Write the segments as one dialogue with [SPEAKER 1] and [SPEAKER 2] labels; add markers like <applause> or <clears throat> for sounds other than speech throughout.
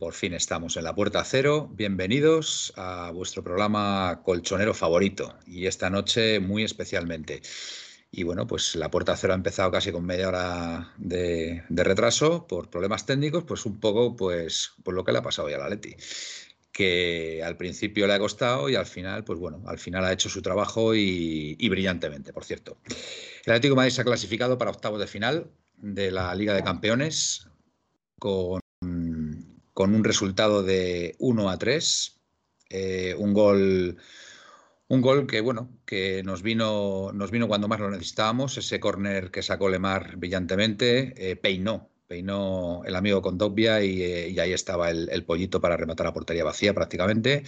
[SPEAKER 1] por fin estamos en la puerta cero. Bienvenidos a vuestro programa colchonero favorito y esta noche muy especialmente. Y bueno, pues la puerta cero ha empezado casi con media hora de, retraso por problemas técnicos, pues un poco pues por lo que le ha pasado ya a la Leti que al principio le ha costado y al final, pues bueno, al final ha hecho su trabajo y, brillantemente, por cierto. El Atlético de Madrid se ha clasificado para octavos de final, de la Liga de Campeones con, con un resultado de 1 a 3. Eh, un gol. Un gol que, bueno, que nos vino, nos vino cuando más lo necesitábamos. Ese córner que sacó Lemar brillantemente, eh, peinó, peinó el amigo con y, eh, y ahí estaba el, el, pollito para rematar a portería vacía prácticamente.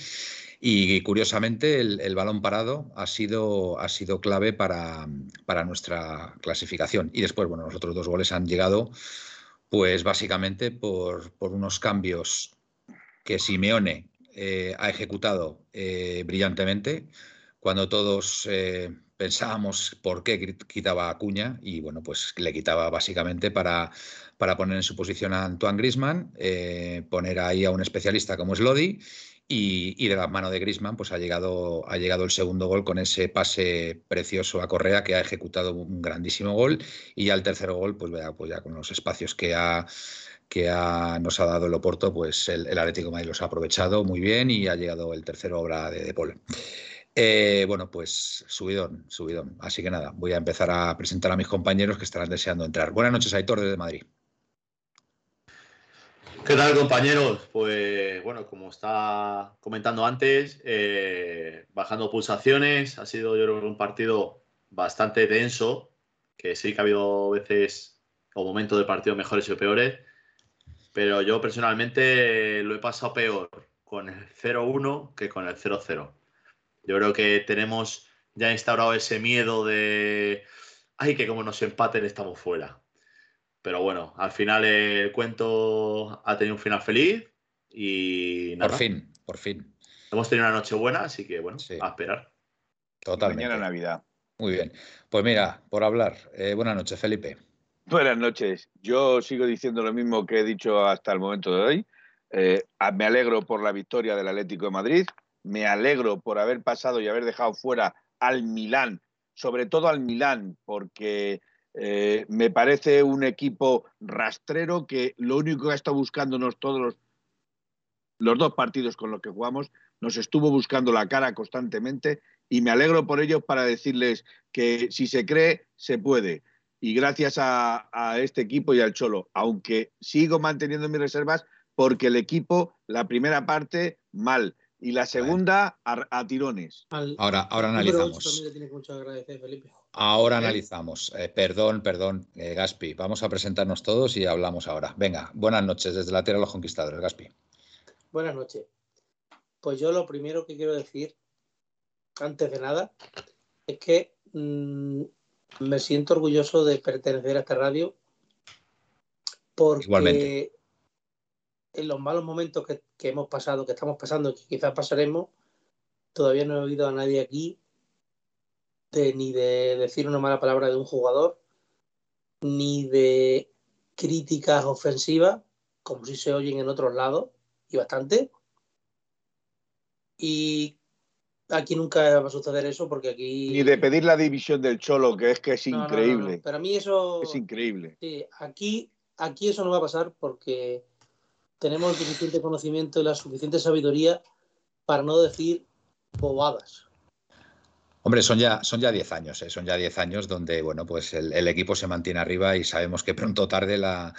[SPEAKER 1] Y curiosamente el, balón parado ha sido, ha sido clave para, para, nuestra clasificación. Y después, bueno, los otros dos goles han llegado, pues básicamente por, por unos cambios que Simeone eh, ha ejecutado eh, brillantemente, cuando todos eh, pensábamos por qué quitaba a Cuña, y bueno, pues le quitaba básicamente para, para poner en su posición a Antoine Grisman, poner ahí a un especialista como es Lodi y, de la mano de Grisman, pues ha llegado, ha llegado el segundo gol con ese pase precioso a Correa, que ha ejecutado un grandísimo gol. Y ya el tercer gol, pues, pues ya con los espacios que ha, que nos ha dado el Oporto, pues el, Atlético de Madrid los ha aprovechado muy bien y ha llegado el tercero obra de, de Paul. Eh, bueno, pues subidón, subidón. Así que nada, voy a empezar a presentar a mis compañeros que estarán deseando entrar. Buenas noches, Aitor, desde Madrid.
[SPEAKER 2] ¿Qué tal compañeros? Pues bueno, como está comentando antes, eh, bajando pulsaciones, ha sido yo creo un partido bastante denso, que sí que ha habido veces o momentos de partido mejores y peores, pero yo personalmente lo he pasado peor con el 0-1 que con el 0-0. Yo creo que tenemos ya instaurado ese miedo de, ay, que como nos empaten estamos fuera. Pero bueno, al final el cuento ha tenido un final feliz y
[SPEAKER 1] nada. Por fin, por fin.
[SPEAKER 2] Hemos tenido una noche buena, así que bueno, a esperar.
[SPEAKER 1] Totalmente.
[SPEAKER 3] Mañana Navidad.
[SPEAKER 1] Muy bien. Pues mira, por hablar, eh, buenas noches, Felipe.
[SPEAKER 3] Buenas noches. Yo sigo diciendo lo mismo que he dicho hasta el momento de hoy. Eh, me alegro por la victoria del Atlético de Madrid. Me alegro por haber pasado y haber dejado fuera al Milán, sobre todo al Milán, porque eh, me parece un equipo rastrero que lo único que ha estado buscándonos todos los, los dos partidos con los que jugamos, nos estuvo buscando la cara constantemente y me alegro por ello para decirles que si se cree, se puede. Y gracias a, a este equipo y al Cholo, aunque sigo manteniendo mis reservas porque el equipo, la primera parte, mal, y la segunda a, tirones.
[SPEAKER 1] Ahora, ahora analizamos. Ahora analizamos. Eh, perdón, perdón, eh, Gaspi. Vamos a presentarnos todos y hablamos ahora. Venga, buenas noches desde la Tierra de los Conquistadores, Gaspi.
[SPEAKER 4] Buenas noches. Pues yo lo primero que quiero decir, antes de nada, es que mm, me siento orgulloso de pertenecer a esta radio porque en los malos momentos que, que hemos pasado, que estamos pasando, que quizás pasaremos, todavía no he oído a nadie aquí ni de decir una mala palabra de un jugador, ni de críticas ofensivas, como si se oyen en otros lados, y bastante. Y aquí nunca va a suceder eso porque aquí...
[SPEAKER 3] Ni de pedir la división del Cholo, que es que es increíble.
[SPEAKER 4] Para mí eso...
[SPEAKER 3] Es increíble.
[SPEAKER 4] Sí, aquí, aquí eso no va a pasar porque tenemos el suficiente conocimiento y la suficiente sabiduría para no decir bobadas.
[SPEAKER 1] Hombre, son ya, son ya 10 años, ¿eh? son ya 10 años donde, bueno, pues el, equipo se mantiene arriba y sabemos que pronto o tarde la,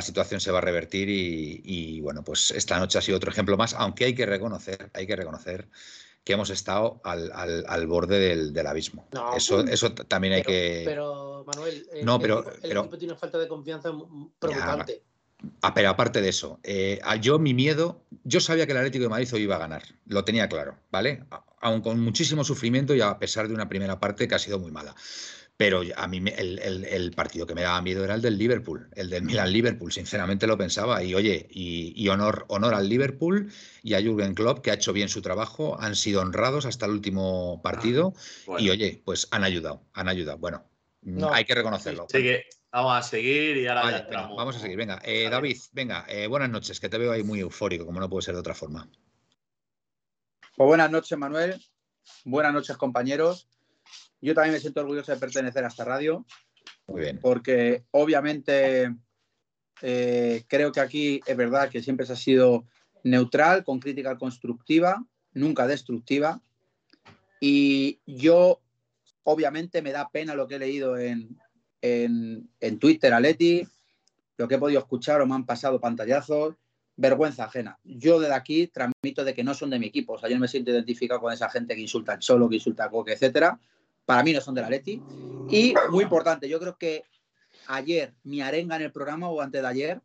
[SPEAKER 1] situación se va a revertir y, bueno, pues esta noche ha sido otro ejemplo más, aunque hay que reconocer, hay que reconocer que hemos estado al, borde del, abismo. eso, eso también hay que...
[SPEAKER 4] Pero, Manuel, el,
[SPEAKER 1] no, pero,
[SPEAKER 4] el, equipo tiene falta de confianza preocupante.
[SPEAKER 1] Ah, pero aparte de eso, eh, yo mi miedo, yo sabía que el Atlético de Madrid hoy iba a ganar, lo tenía claro, ¿vale? Aún con muchísimo sufrimiento y a pesar de una primera parte que ha sido muy mala. Pero a mí el, partido que me daba miedo era el del Liverpool, el del Milan-Liverpool, sinceramente lo pensaba. Y oye, y, honor, honor al Liverpool y a Jürgen Klopp, que ha hecho bien su trabajo, han sido honrados hasta el último partido ah, y oye, pues han ayudado, han ayudado. Bueno, hay que reconocerlo.
[SPEAKER 2] Vamos a seguir y ahora
[SPEAKER 1] Vamos a seguir, venga. Eh, David, venga, eh, buenas noches, que te veo ahí muy eufórico, como no puede ser de otra forma.
[SPEAKER 5] Pues buenas noches, Manuel. Buenas noches, compañeros. Yo también me siento orgulloso de pertenecer a esta radio.
[SPEAKER 1] Muy bien.
[SPEAKER 5] Porque obviamente eh, creo que aquí es verdad que siempre se ha sido neutral, con crítica constructiva, nunca destructiva. Y yo, obviamente, me da pena lo que he leído en, en, en Twitter a Leti, lo que he podido escuchar o me han pasado pantallazos, vergüenza ajena. Yo desde aquí transmito de que no son de mi equipo, o sea, yo no me siento identificado con esa gente que insulta al Cholo, que insulta a Coque, etcétera. Para mí no son de la Leti. Y muy importante, yo creo que ayer mi arenga en el programa o antes de ayer,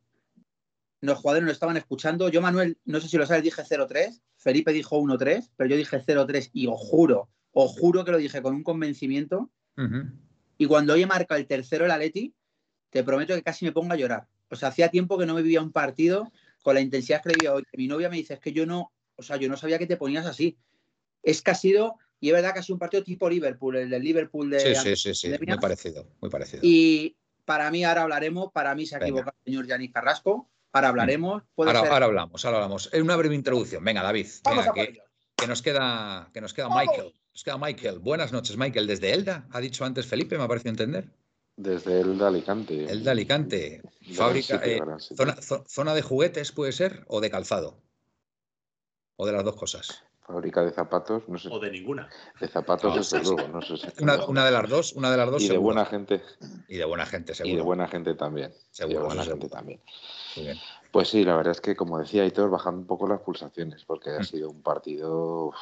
[SPEAKER 5] los jugadores nos estaban escuchando. Yo, Manuel, no sé si lo sabes, dije 0-3, Felipe dijo 1-3, pero yo dije 0-3 y os juro, os juro que lo dije con un convencimiento. Y cuando hoy marca el tercero el Atleti, te prometo que casi me pongo a llorar. O sea, hacía tiempo que no me vivía un partido con la intensidad que vivía hoy. Mi novia me dice, es que yo no, o sea, yo no sabía que te ponías así. Es que ha sido, y es verdad que ha sido un partido tipo Liverpool, el del Liverpool de...
[SPEAKER 1] Sí, sí, sí, sí. muy parecido, muy parecido.
[SPEAKER 5] Y para mí ahora hablaremos, para mí se ha equivocado el señor Yanis Carrasco, ahora hablaremos.
[SPEAKER 1] Ahora, ahora, hablamos, ahora hablamos. Es una breve introducción. Venga, David, que, nos queda, que nos queda Michael. Nos queda Michael. Buenas noches, Michael. Desde Elda, ha dicho antes Felipe, me ha parecido entender.
[SPEAKER 6] Desde Elda Alicante.
[SPEAKER 1] Elda Alicante. Fábrica, eh, zona, de juguetes puede ser o de calzado. O de las dos cosas.
[SPEAKER 6] Fábrica de zapatos, no sé.
[SPEAKER 2] O de ninguna.
[SPEAKER 6] De zapatos, desde luego, no sé
[SPEAKER 1] una, de las dos, una de las dos.
[SPEAKER 6] Y de buena gente.
[SPEAKER 1] Y de buena gente, seguro.
[SPEAKER 6] Y de buena gente también.
[SPEAKER 1] Seguro.
[SPEAKER 6] de buena gente también. Muy bien. Pues sí, la verdad es que, como decía Hitor, bajando un poco las pulsaciones, porque ha mm. sido un partido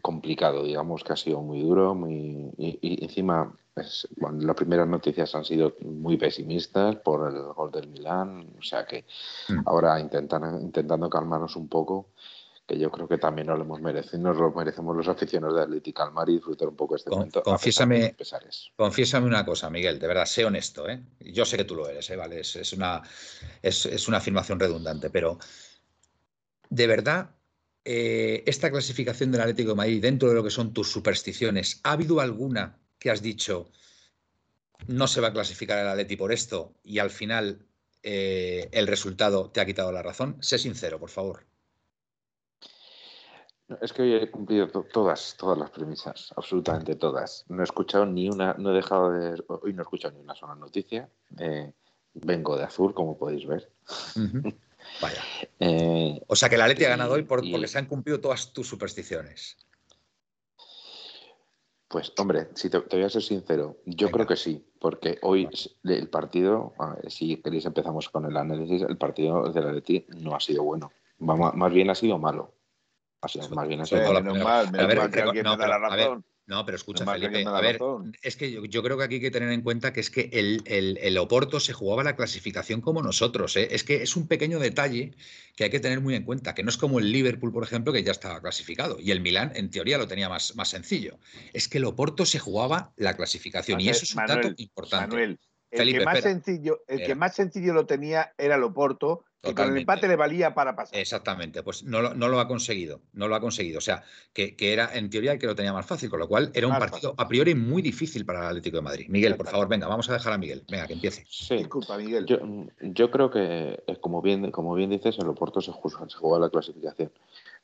[SPEAKER 6] complicado, digamos que ha sido muy duro, muy y, encima pues, las primeras noticias han sido muy pesimistas por el gol del Milán, o sea que mm. ahora intentan, intentando calmarnos un poco, que yo creo que también nos lo hemos merecido, nos lo merecemos los aficionados de Atlético calmar y disfrutar un poco este momento.
[SPEAKER 1] Confiésame, confiésame una cosa, Miguel, de verdad, sé honesto, ¿eh? yo sé que tú lo eres, ¿eh? ¿vale? Es, es una, es, es una afirmación redundante, pero de verdad eh, esta clasificación del Atlético de Madrid dentro de lo que son tus supersticiones, ¿ha habido alguna que has dicho no se va a clasificar el Atleti por esto y al final eh, el resultado te ha quitado la razón? Sé sincero, por favor.
[SPEAKER 6] Es que hoy he cumplido todas, todas las premisas, absolutamente todas. No he escuchado ni una, no he dejado de, hoy no he escuchado ni una sola noticia. Eh, vengo de azul, como podéis ver. <laughs>
[SPEAKER 1] Vaya. Eh, o sea que la Leti ha ganado hoy porque se han cumplido todas tus supersticiones.
[SPEAKER 6] Pues hombre, si te, voy a ser sincero, yo creo que sí, porque hoy el partido, si queréis empezamos con el análisis, el partido de la Leti no ha sido bueno, más bien ha sido malo. más bien ha sido
[SPEAKER 3] malo. mal, que alguien me da la razón.
[SPEAKER 1] No, pero escucha, Felipe, a ver, es que yo, creo que aquí hay que tener en cuenta que es que el, Oporto se jugaba la clasificación como nosotros. ¿eh? Es que es un pequeño detalle que hay que tener muy en cuenta, que no es como el Liverpool, por ejemplo, que ya estaba clasificado. Y el Milán, en teoría, lo tenía más, más sencillo. Es que el Oporto se jugaba la clasificación y eso es un dato importante.
[SPEAKER 3] Manuel, el, que, más sencillo, el que más sencillo lo tenía era el Oporto y con el empate le valía para pasar.
[SPEAKER 1] Exactamente, pues no lo, no lo ha conseguido, no lo ha conseguido. O sea, que, era en teoría el que lo tenía más fácil, con lo cual era un partido a priori muy difícil para el Atlético de Madrid. Miguel, por favor, venga, vamos a dejar a Miguel. Venga, que empiece.
[SPEAKER 6] Sí. Disculpa, Miguel. Yo, creo que, eh, como bien, como bien dices, el Oporto se, jugó, se jugó la clasificación,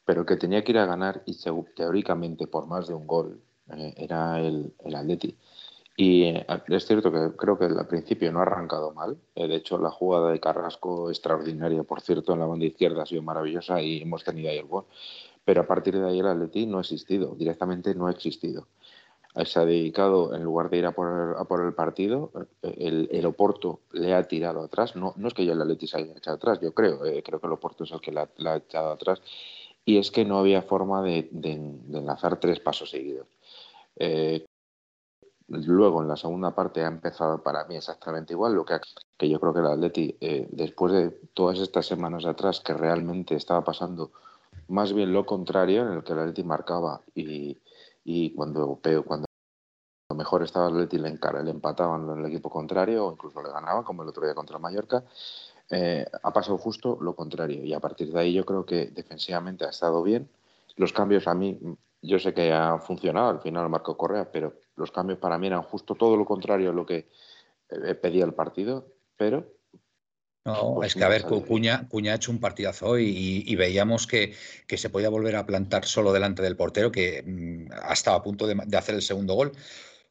[SPEAKER 6] pero que tenía que ir a ganar y teóricamente por más de un gol eh, era el, el Atleti. Y eh, es cierto que creo que al principio no ha arrancado mal. Eh, de hecho, la jugada de Carrasco extraordinaria, por cierto, en la banda izquierda ha sido maravillosa y hemos tenido ahí el gol. Pero a partir de ahí el Atleti no ha existido, directamente no ha existido. se ha dedicado, en lugar de ir a por, el partido, el, Oporto le ha tirado atrás. No, no es que ya el Atleti se haya echado atrás, yo creo, eh, creo que el Oporto es el que le ha, echado atrás. Y es que no había forma de, enlazar tres pasos seguidos. Eh, luego, en la segunda parte, ha empezado para mí exactamente igual, lo que, que yo creo que el Atleti, eh, después de todas estas semanas atrás, que realmente estaba pasando más bien lo contrario, en el que el Atleti marcaba y, y cuando, cuando mejor estaba el Atleti le, le empataban en el equipo contrario o incluso le ganaban, como el otro día contra Mallorca, eh, ha pasado justo lo contrario. Y a partir de ahí yo creo que defensivamente ha estado bien. Los cambios a mí, yo sé que han funcionado, al final Marco Correa, pero los cambios para mí eran justo todo lo contrario a lo que eh, pedía el partido, pero
[SPEAKER 1] no, pues es que a ver, Cuña, Cuña ha hecho un partidazo hoy y, veíamos que, se podía volver a plantar solo delante del portero, que mm, ha estado a punto de, hacer el segundo gol.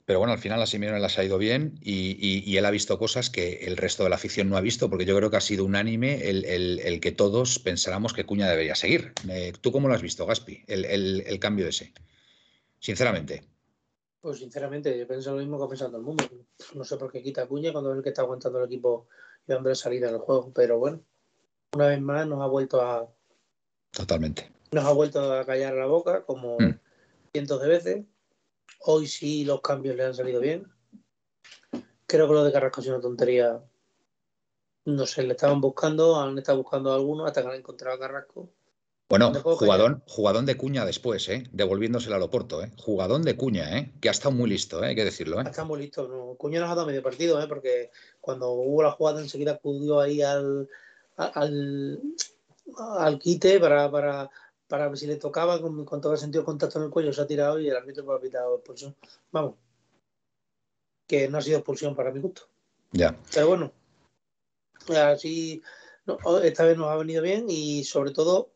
[SPEAKER 1] Pero bueno, al final a Simeone le ha ido bien y, él ha visto cosas que el resto de la afición no ha visto, porque yo creo que ha sido unánime el, que todos pensáramos que Cuña debería seguir. Eh, ¿Tú cómo lo has visto, Gaspi, el, cambio ese? Sinceramente.
[SPEAKER 4] Pues sinceramente, yo pienso lo mismo que todo el mundo. No sé por qué quita Cuña cuando es el que está aguantando el equipo y dándole salida al juego. Pero bueno, una vez más nos ha vuelto a.
[SPEAKER 1] Totalmente.
[SPEAKER 4] Nos ha vuelto a callar la boca, como mm. cientos de veces. Hoy sí los cambios le han salido bien. Creo que lo de Carrasco es una tontería. No sé, le estaban buscando, han estado buscando a algunos hasta que han encontrado a Carrasco.
[SPEAKER 1] Bueno, jugadón, jugadón de cuña después, ¿eh? devolviéndose al aeropuerto. ¿eh? Jugadón de cuña, ¿eh? que ha estado muy listo, ¿eh? hay que decirlo. ¿eh?
[SPEAKER 4] Ha estado muy listo. No. Cuña nos ha dado medio partido, ¿eh? porque cuando hubo la jugada enseguida acudió ahí al, al, al quite para, para, para ver si le tocaba, con, con, todo el sentido de contacto en el cuello, se ha tirado y el árbitro ha pitado expulsión. Vamos, que no ha sido expulsión para mi gusto.
[SPEAKER 1] Ya.
[SPEAKER 4] Pero bueno, así esta vez nos ha venido bien y sobre todo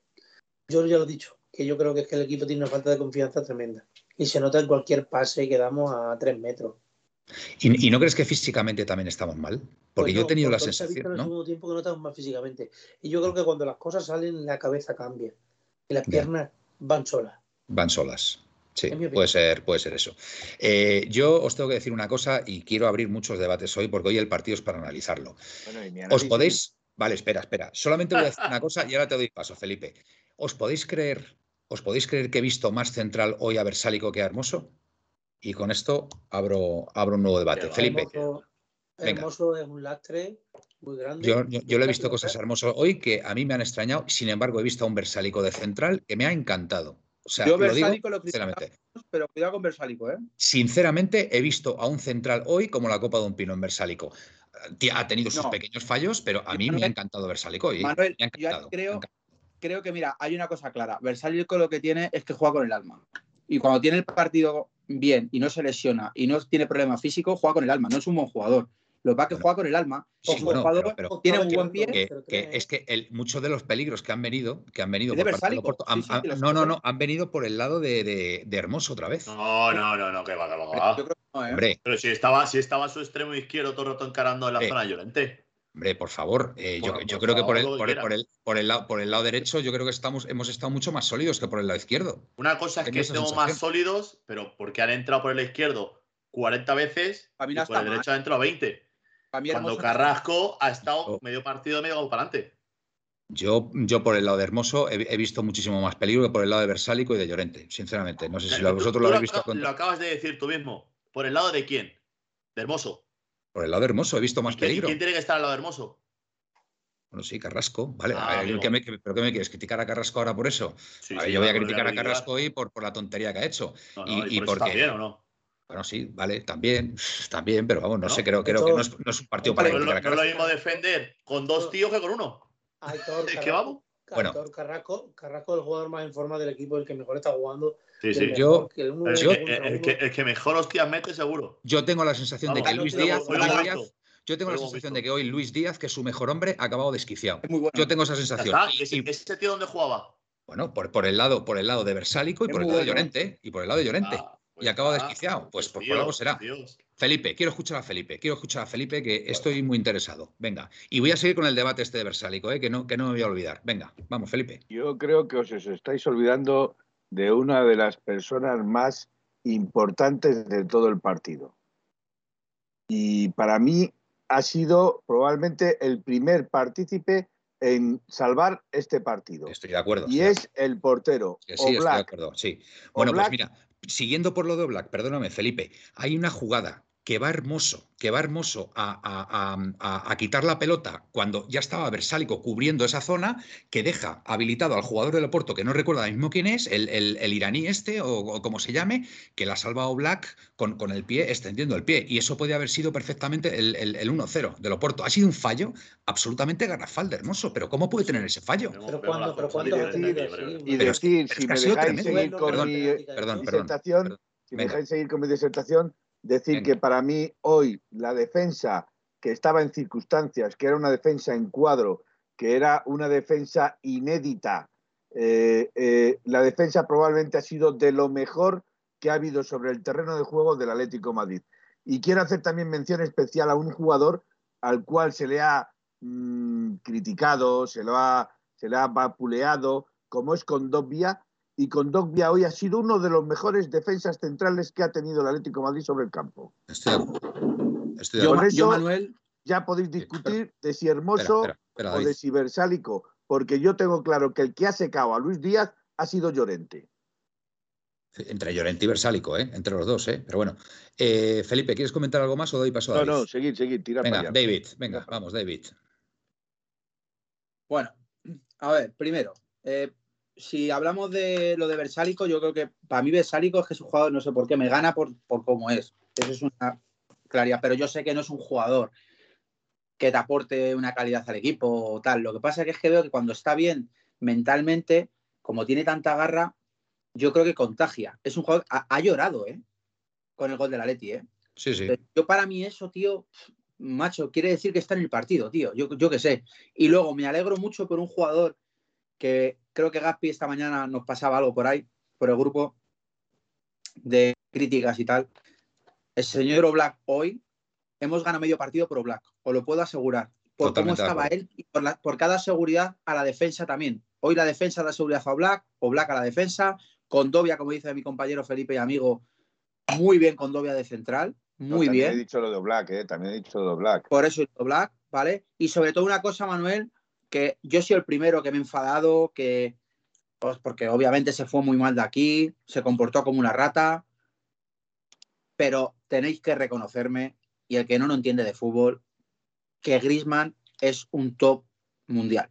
[SPEAKER 4] yo ya lo he dicho, que yo creo que es que el equipo tiene una falta de confianza tremenda. Y se nota en cualquier pase que damos a tres metros.
[SPEAKER 1] ¿Y, no crees que físicamente también estamos mal? Porque pues yo he tenido la sensación.
[SPEAKER 4] ¿no? el tiempo que no estamos mal físicamente. Y yo creo que cuando las cosas salen, la cabeza cambia. Y las piernas van solas.
[SPEAKER 1] Van solas. Sí, puede ser, puede ser eso. Eh, yo os tengo que decir una cosa y quiero abrir muchos debates hoy porque hoy el partido es para analizarlo. os podéis. Vale, espera, espera. Solamente voy a decir una cosa y ahora te doy paso, Felipe. ¿Os podéis creer, os podéis creer que he visto más central hoy a Versálico que a Hermoso? Y con esto abro, abro un nuevo debate. Felipe.
[SPEAKER 4] Hermoso, es un lastre muy grande.
[SPEAKER 1] Yo, le he visto cosas hermosas hoy que a mí me han extrañado. Sin embargo, he visto a un Versálico de central que me ha encantado. O sea,
[SPEAKER 5] yo lo digo sinceramente. pero cuidado con Versálico, ¿eh?
[SPEAKER 1] Sinceramente, he visto a un central hoy como la copa de un pino en Versálico. Ha tenido sus pequeños fallos, pero a mí me ha encantado Versálico. hoy.
[SPEAKER 5] Manuel, yo creo, creo que, mira, hay una cosa clara. Versalles lo que tiene es que juega con el alma. Y cuando tiene el partido bien y no se lesiona y no tiene problemas físicos, juega con el alma. No es un buen jugador. Lo que pasa es que juega con el alma. tiene un buen pie.
[SPEAKER 1] es que muchos de los peligros que han venido, que han venido por no, no, no, han venido por el lado de, Hermoso otra vez.
[SPEAKER 2] No, no, no, no, que va, que va. Yo creo que no, ¿eh? Pero si estaba, si estaba su extremo izquierdo todo el rato encarando en la zona llorente.
[SPEAKER 1] Hombre, por favor, eh, yo, creo que por el, por, el, por, el, lado, por el lado derecho, yo creo que estamos, hemos estado mucho más sólidos que por el lado izquierdo.
[SPEAKER 2] Una cosa es que estemos más sólidos, pero porque han entrado por el izquierdo 40 veces y por el derecho han entrado 20. Cuando Carrasco ha estado medio partido, medio para adelante.
[SPEAKER 1] Yo, yo por el lado de Hermoso he, visto muchísimo más peligro que por el lado de Versálico y de Llorente, sinceramente. No sé si vosotros lo habéis visto.
[SPEAKER 2] Lo acabas de decir tú mismo. ¿Por el lado de quién? De Hermoso.
[SPEAKER 1] Por el lado hermoso, he visto más peligro.
[SPEAKER 2] ¿Quién tiene que estar al lado hermoso?
[SPEAKER 1] Bueno, sí, Carrasco. Vale, ah, ¿pero qué me quieres? ¿Criticar a Carrasco ahora por eso? yo voy a criticar a Carrasco hoy por, por, la tontería que ha hecho. y, por. Bien, ¿o no? Bueno, sí, vale, también, <laughs> también, pero vamos, no, sé, creo, creo que no es, no es, un partido para
[SPEAKER 2] criticar a Carrasco. No lo mismo defender con dos tíos que con uno. <laughs> es que vamos.
[SPEAKER 4] Bueno. Carrasco, Carrasco es el jugador más en forma del equipo, el que mejor está jugando
[SPEAKER 2] Sí, sí. Yo, el, que, mejor hostias mete, seguro.
[SPEAKER 1] Yo tengo la sensación de que Luis Díaz, yo tengo la sensación de que hoy Luis Díaz, que es su mejor hombre, ha acabado desquiciado. Yo tengo esa sensación.
[SPEAKER 2] ¿Y ese, tío dónde jugaba?
[SPEAKER 1] Bueno, por, por, el lado, por el lado de Versálico y por el lado de Llorente. Y por el lado de Llorente. Ah, y pues acaba desquiciado. Pues, por, algo será. Felipe, quiero escuchar a Felipe. Quiero escuchar a Felipe, que estoy muy interesado. Venga. Y voy a seguir con el debate este de Versálico, ¿eh? que, no, que no me voy a olvidar. Venga, vamos, Felipe.
[SPEAKER 3] Yo creo que os estáis olvidando de una de las personas más importantes de todo el partido. Y para mí ha sido probablemente el primer partícipe en salvar este partido.
[SPEAKER 1] Estoy de acuerdo.
[SPEAKER 3] Y es el portero.
[SPEAKER 1] Sí, estoy de acuerdo, sí. Bueno, pues mira, siguiendo por lo de Black, perdóname, Felipe, hay una jugada que va hermoso, que va hermoso a, quitar la pelota cuando ya estaba Versálico cubriendo esa zona, que deja habilitado al jugador del Oporto, que no recuerda mismo quién es, el, iraní este, o, como se llame, que la ha salvado Black con, con, el pie, extendiendo el pie. Y eso podía haber sido perfectamente el, 1-0 del Oporto. Ha sido un fallo absolutamente garrafal de hermoso, pero ¿cómo puede tener ese fallo?
[SPEAKER 4] Pero cuando, pero cuando
[SPEAKER 3] y decir, si me dejáis seguir con mi disertación, si me dejáis seguir con mi disertación, Decir que para mí hoy la defensa que estaba en circunstancias, que era una defensa en cuadro, que era una defensa inédita, eh, eh, la defensa probablemente ha sido de lo mejor que ha habido sobre el terreno de juego del Atlético Madrid. Y quiero hacer también mención especial a un jugador al cual se le ha mm, criticado, se, lo ha, se le ha vapuleado, como es Condovia, y con Dogbia hoy ha sido uno de los mejores defensas centrales que ha tenido el Atlético Madrid sobre el campo.
[SPEAKER 1] Estoy, de
[SPEAKER 3] eso, Manuel... ya podéis discutir de si Hermoso o de si Versálico, porque yo tengo claro que el que ha secado a Luis Díaz ha sido Llorente.
[SPEAKER 1] Entre Llorente y Versálico, ¿eh? entre los dos, ¿eh? pero bueno. Eh, Felipe, ¿quieres comentar algo más o doy paso a
[SPEAKER 3] David? No, no, seguid, seguid, tira
[SPEAKER 1] Venga, David, venga, vamos, David.
[SPEAKER 5] Bueno, a ver, primero, eh, si hablamos de lo de Versálico, yo creo que para mí Versálico es que es un jugador, no sé por qué, me gana por, por cómo es. Eso es una claridad, pero yo sé que no es un jugador que te aporte una calidad al equipo o tal. Lo que pasa es que veo que cuando está bien mentalmente, como tiene tanta garra, yo creo que contagia. Es un jugador, ha, ha llorado, ¿eh? Con el gol de la Leti, ¿eh?
[SPEAKER 1] Sí, sí.
[SPEAKER 5] yo para mí eso, tío, macho, quiere decir que está en el partido, tío. Yo, yo qué sé. Y luego me alegro mucho por un jugador que creo que Gaspi esta mañana nos pasaba algo por ahí, por el grupo de críticas y tal. El señor Oblak hoy hemos ganado medio partido por Oblak, os lo puedo asegurar. Por cómo estaba él y por, cada seguridad a la defensa también. Hoy la defensa da seguridad a Oblak, Oblak a la defensa, con Dobia, como dice mi compañero Felipe y amigo, muy bien con Dobia de central, muy bien.
[SPEAKER 3] También he dicho lo de Oblak, ¿eh? también he dicho lo de Oblak.
[SPEAKER 5] Por eso Oblak, ¿vale? Y sobre todo una cosa, Manuel, que yo soy el primero que me he enfadado, que pues porque obviamente se fue muy mal de aquí, se comportó como una rata, pero tenéis que reconocerme, y el que no lo entiende de fútbol, que Grisman es un top mundial.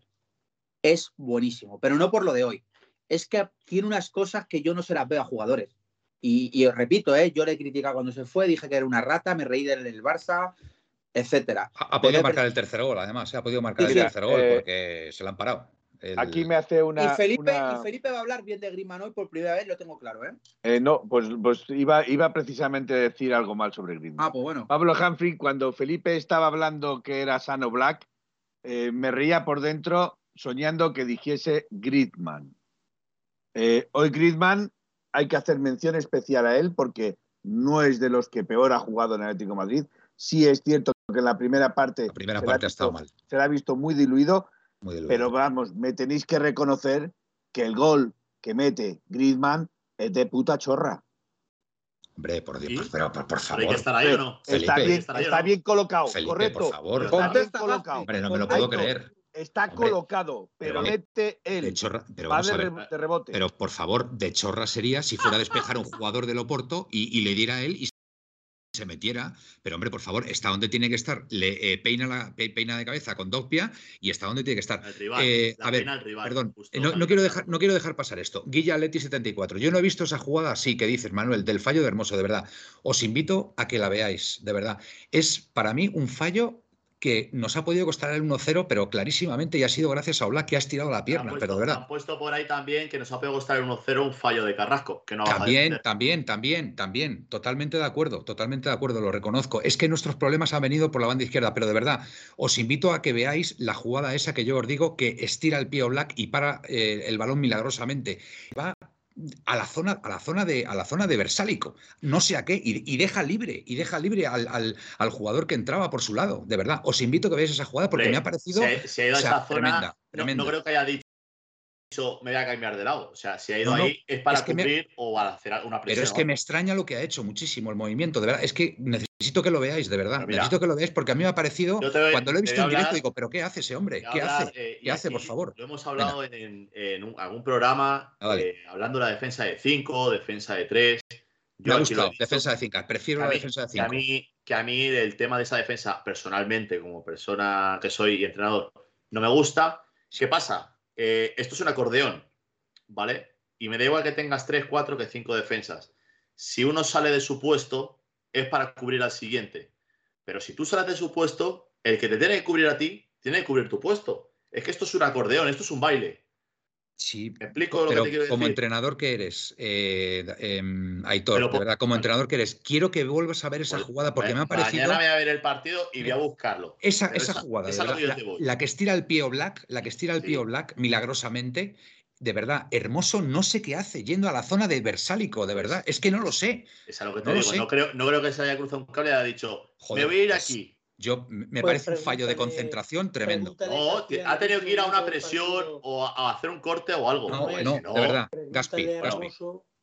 [SPEAKER 5] Es buenísimo, pero no por lo de hoy. Es que tiene unas cosas que yo no se las veo a jugadores. Y, os repito, ¿eh? yo le he criticado cuando se fue, dije que era una rata, me reí del Barça, etcétera.
[SPEAKER 1] Ha, podido marcar el tercer gol, además, ¿eh? ha podido marcar el tercer gol eh, porque se lo han parado.
[SPEAKER 3] Aquí me hace una.
[SPEAKER 5] Y Felipe, Felipe va a hablar bien de Griezmann hoy por primera vez, lo tengo claro, ¿eh?
[SPEAKER 3] eh no, pues, pues iba, iba precisamente a decir algo mal sobre Griezmann.
[SPEAKER 5] Ah, pues bueno.
[SPEAKER 3] Pablo Humphrey, cuando Felipe estaba hablando que era Sano Black, me reía por dentro soñando que dijese Griezmann. hoy Griezmann hay que hacer mención especial a él porque no es de los que peor ha jugado en Atlético Madrid. Sí es cierto que en la primera parte,
[SPEAKER 1] la primera parte ha, estado mal.
[SPEAKER 3] se la ha visto muy diluido, pero vamos, me tenéis que reconocer que el gol que mete Griezmann es de puta chorra.
[SPEAKER 1] Hombre, por Dios, pero por, favor.
[SPEAKER 2] Hay que estar ahí o no.
[SPEAKER 3] Está, bien, está bien colocado, correcto.
[SPEAKER 1] Por favor.
[SPEAKER 3] Está bien colocado.
[SPEAKER 1] Hombre, no me lo puedo creer.
[SPEAKER 3] Está colocado, pero, mete él.
[SPEAKER 1] De chorra, pero va de, rebote. Pero por favor, de chorra sería si fuera a despejar un jugador del Oporto y, y le diera a él y se metiera, pero hombre, por favor, está donde tiene que estar, le eh, peina, la, peina de cabeza con Doppia y está donde tiene que estar.
[SPEAKER 2] Eh,
[SPEAKER 1] a ver, perdón, no, quiero dejar, no quiero dejar pasar esto. Guilla Leti 74. Yo no he visto esa jugada así que dices, Manuel, del fallo de Hermoso, de verdad. Os invito a que la veáis, de verdad. Es para mí un fallo que nos ha podido costar el 1-0, pero clarísimamente y ha sido gracias a Oblak que ha estirado la pierna, pero de verdad.
[SPEAKER 2] Han puesto por ahí también que nos ha podido costar el 1-0 un fallo de Carrasco, que no
[SPEAKER 1] También, también, también, también, totalmente de acuerdo, totalmente de acuerdo, lo reconozco. Es que nuestros problemas han venido por la banda izquierda, pero de verdad, os invito a que veáis la jugada esa que yo os digo, que estira el pie Oblak y para eh, el balón milagrosamente. Va a la zona, a la zona de, a la zona de Versálico, no sé a qué, y, deja libre, y deja libre al, jugador que entraba por su lado, de verdad. Os invito a que veáis esa jugada porque me ha parecido.
[SPEAKER 2] Se, ha ido a esa zona. No, creo que haya dicho me voy a cambiar de lado. O sea, si ha ido ahí es para cumplir o para hacer una presión.
[SPEAKER 1] Pero es que me extraña lo que ha hecho muchísimo el movimiento, de verdad. Es que necesito que lo veáis, de verdad. necesito que lo veáis porque a mí me ha parecido, cuando lo he visto en directo, digo, pero ¿qué hace ese hombre? ¿Qué hace? Eh, ¿Qué hace, por favor?
[SPEAKER 2] Lo hemos hablado en, algún programa, ah, eh, hablando de la defensa de 5, defensa de 3.
[SPEAKER 1] Me ha gustado, defensa de 5. Prefiero la defensa de 5.
[SPEAKER 2] Que a, mí, que a mí del tema de esa defensa, personalmente, como persona que soy y entrenador, no me gusta. ¿Qué pasa? Eh, esto es un acordeón, ¿vale? Y me da igual que tengas 3, 4 que 5 defensas. Si uno sale de su puesto, es para cubrir al siguiente. Pero si tú sales de su puesto, el que te tiene que cubrir a ti, tiene que cubrir tu puesto. Es que esto es un acordeón, esto es un baile.
[SPEAKER 1] Sí, explico lo que te como entrenador que eres, eh, em, Aitor, de verdad, como entrenador que eres, quiero que vuelvas a ver esa pues, jugada porque me ha parecido.
[SPEAKER 2] Mañana voy a ver el partido y voy a buscarlo.
[SPEAKER 1] Esa, esa, jugada, la, que estira el pío Black, la que estira el pío Black milagrosamente, de verdad, hermoso, no sé qué hace yendo a la zona de Versálico, de verdad, es que no lo sé.
[SPEAKER 2] Es a lo que te digo, no creo, no creo que se haya cruzado un cable y haya dicho, me voy a ir pues aquí.
[SPEAKER 1] Yo, me pues parece un fallo de concentración tremendo.
[SPEAKER 2] No, ha tenido que ir a una presión o a hacer un corte o algo.
[SPEAKER 1] No, no, de verdad. Gaspi,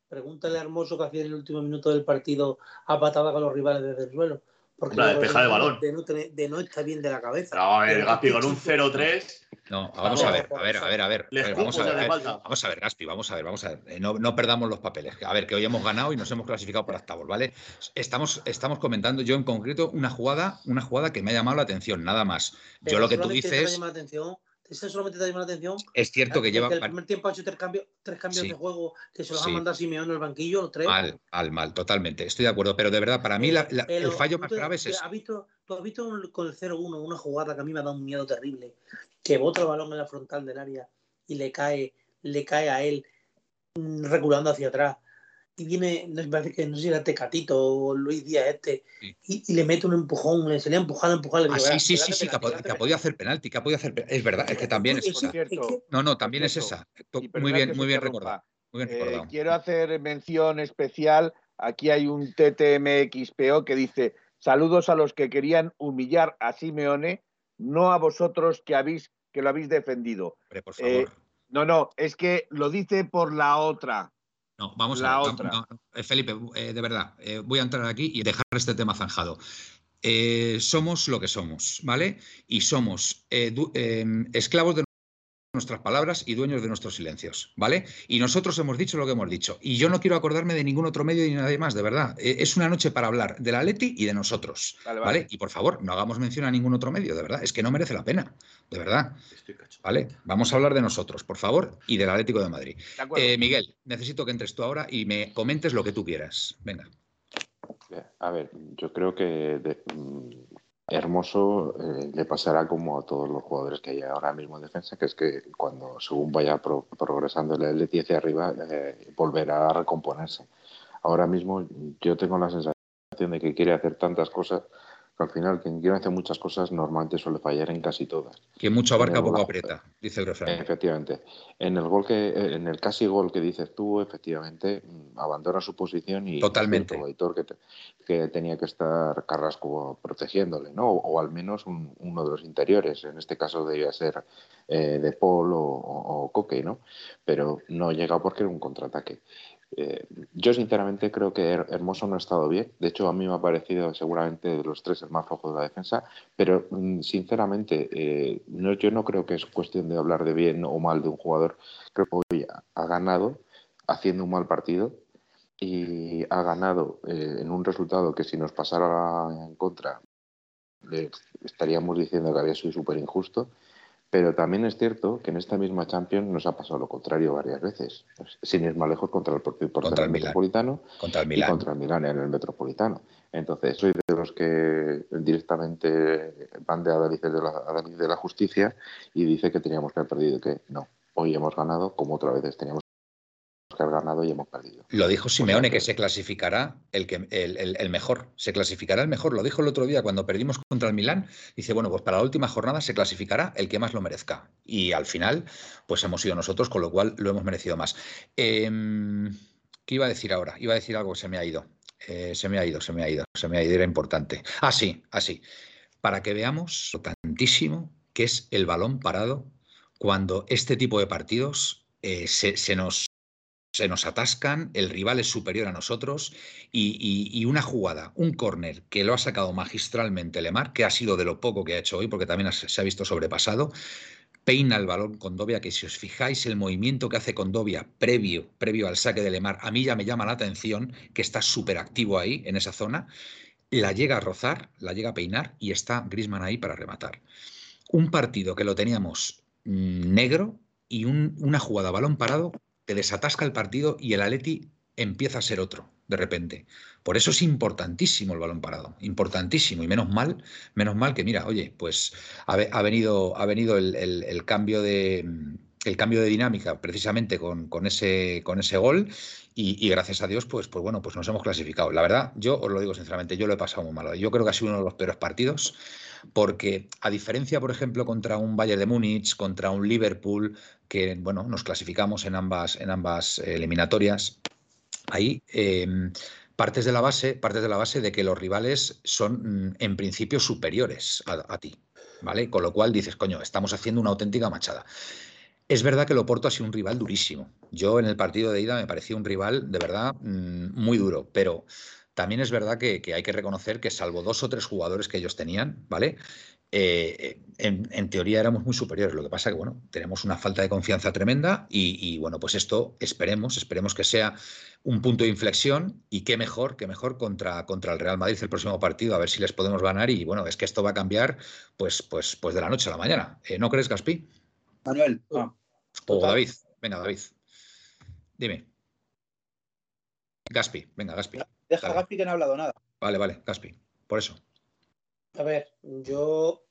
[SPEAKER 4] Pregúntale a Hermoso que hacía en el último minuto del partido a patada con los rivales desde el suelo.
[SPEAKER 2] Porque la despejar el balón.
[SPEAKER 4] De no, de no estar bien de la cabeza.
[SPEAKER 2] No, el Gaspi con un 0-3.
[SPEAKER 1] No, vamos a ver, a ver, a ver, a ver. vamos, a ver vamos a ver, Gaspi, vamos a ver, vamos a ver. Eh, no, perdamos los papeles. A ver, que hoy hemos ganado y nos hemos clasificado para octavos, ¿vale? Estamos, estamos comentando yo en concreto una jugada, una jugada que me ha llamado la atención, nada más. yo lo que tú dices.
[SPEAKER 4] Eso solamente te llama la atención.
[SPEAKER 1] Es cierto que lleva.
[SPEAKER 4] el primer tiempo ha hecho tres cambios, tres cambios de juego que se los ha mandado Simeone en el banquillo, los tres.
[SPEAKER 1] Mal, mal, mal, totalmente. Estoy de acuerdo, pero de verdad, para mí el fallo más grave es.
[SPEAKER 4] ¿Has visto, tú has visto con el 0-1 una jugada que a mí me ha dado un miedo terrible, que bota el balón en la frontal del área y le cae, le cae a él mm, reculando hacia atrás y viene, no sé, que no sé si era Tecatito o Luis Díaz este, y, le mete un empujón, le salía empujado, empujado.
[SPEAKER 1] Ah, sí, sí, sí, sí, que, ha podido hacer penalti, que ha podido hacer Es verdad, es que también es, esa. No, no, también es esa. Muy bien, muy bien recordado. Muy bien recordado.
[SPEAKER 3] Eh, quiero hacer mención especial. Aquí hay un TTMXPO que dice: Saludos a los que querían humillar a Simeone, no a vosotros que habéis que lo habéis defendido.
[SPEAKER 1] por eh,
[SPEAKER 3] no, no, es que lo dice por la otra.
[SPEAKER 1] No, vamos a ver. Eh, Felipe, eh, de verdad, eh, voy a entrar aquí y dejar este tema zanjado. somos lo que somos, ¿vale? Y somos esclavos de nuestras palabras y dueños de nuestros silencios, ¿vale? Y nosotros hemos dicho lo que hemos dicho. Y yo no quiero acordarme de ningún otro medio ni nadie más, de verdad. Eh, es una noche para hablar de la Leti y de nosotros, vale, Y por favor, no hagamos mención a ningún otro medio, de verdad. Es que no merece la pena, de verdad. ¿Vale? Vamos a hablar de nosotros, por favor, y del Atlético de Madrid. Eh, Miguel, necesito que entres tú ahora y me comentes lo que tú quieras. Venga.
[SPEAKER 6] A ver, yo creo que mm, Hermoso eh, le pasará como a todos los jugadores que hay ahora mismo en defensa, que es que cuando según vaya progresando el Leti hacia arriba, eh, volverá a recomponerse. Ahora mismo yo tengo la sensación de que quiere hacer tantas cosas al final quien quiere hacer muchas cosas normalmente suele fallar en casi todas.
[SPEAKER 1] Que mucho abarca, poco aprieta, dice el refrán.
[SPEAKER 6] Efectivamente. En el gol que, en el casi gol que dices tú, efectivamente, mm, abandona su posición y
[SPEAKER 1] totalmente
[SPEAKER 6] que, que tenía que estar Carrasco protegiéndole, ¿no? O, al menos uno de los interiores. En este caso debía ser eh, de Paul o, o, Coque, ¿no? Pero no llega porque era un contraataque. Eh, yo sinceramente creo que Hermoso no ha estado bien. De hecho, a mí me ha parecido seguramente de los tres el más flojo de la defensa. Pero mm, sinceramente, eh, yo no creo que es cuestión de hablar de bien o mal de un jugador. Creo que hoy ha ganado haciendo un mal partido y ha ganado eh, en un resultado que si nos pasara en contra estaríamos diciendo que había sido súper injusto pero también es cierto que en esta misma Champions nos ha pasado lo contrario varias veces, sin ir más lejos contra el propio
[SPEAKER 1] contra el
[SPEAKER 6] Metropolitano
[SPEAKER 1] contra el Milán.
[SPEAKER 6] y contra el Milán en el Metropolitano. Entonces, soy de los que directamente van de Adalid de la, de la justicia y dice que teníamos que haber perdido, que no. Hoy hemos ganado, como otra vez teníamos que haber ganado y hemos perdido.
[SPEAKER 1] Lo dijo Simeone, que, se clasificará el, que, el, mejor, se clasificará el mejor. Lo dijo el otro día cuando perdimos contra el Milán. Dice, bueno, pues para la última jornada se clasificará el que más lo merezca. Y al final, pues hemos sido nosotros, con lo cual lo hemos merecido más. Em, ¿Qué iba a decir ahora? Iba a decir algo que se me ha ido. Eh, se me ha ido, se me ha ido, se me ha ido, era importante. Ah, sí, así. Para que veamos lo tantísimo que es el balón parado cuando este tipo de partidos eh, se, nos, se nos atascan, el rival es superior a nosotros y, una jugada, un córner que lo ha sacado magistralmente Lemar, que ha sido de lo poco que ha hecho hoy, porque también se ha visto sobrepasado, peina el balón Condovia, que si os fijáis el movimiento que hace Condovia previo, previo al saque de Lemar, a mí ya me llama la atención que está súper activo ahí, en esa zona, la llega a rozar, la llega a peinar y está Grisman ahí para rematar. Un partido que lo teníamos mm, negro y una jugada balón parado te desatasca el partido y el Atleti empieza a ser otro de repente. Por eso es importantísimo el balón parado, importantísimo. Y menos mal, menos mal que, mira, oye, pues ha, venido, ha venido el, cambio de el cambio de dinámica precisamente con, ese, con ese gol y, gracias a Dios, pues, pues bueno, pues nos hemos clasificado. La verdad, yo os lo digo sinceramente, yo lo he pasado muy malo. Yo creo que ha sido uno de los peores partidos porque a diferencia, por ejemplo, contra un Bayern de Múnich, contra un Liverpool, que bueno, nos clasificamos en ambas, en ambas eliminatorias, ahí em, partes de la base, partes de la base de que los rivales son mm, en principio superiores a, ti, ¿vale? Con lo cual dices, coño, estamos haciendo una auténtica machada. Es verdad que el Oporto ha sido un rival durísimo. Yo en el partido de ida me parecía un rival de verdad mm, muy duro, pero también es verdad que, hay que reconocer que salvo dos o tres jugadores que ellos tenían, ¿vale? Eh, en, teoría éramos muy superiores. Lo que pasa que, bueno, tenemos una falta de confianza tremenda y, bueno, pues esto esperemos, esperemos que sea un punto de inflexión y qué mejor, qué mejor contra, contra el Real Madrid el próximo partido, a ver si les podemos ganar y bueno, es que esto va a cambiar pues, pues, pues de la noche a la mañana. Eh, ¿No crees, Gaspi?
[SPEAKER 5] Manuel.
[SPEAKER 1] O David. Venga, David. Dime. Gaspi, venga, Gaspi.
[SPEAKER 5] Deja a Gaspi que no ha hablado nada.
[SPEAKER 1] Vale, vale, Gaspi. Por eso.
[SPEAKER 4] A ver, yo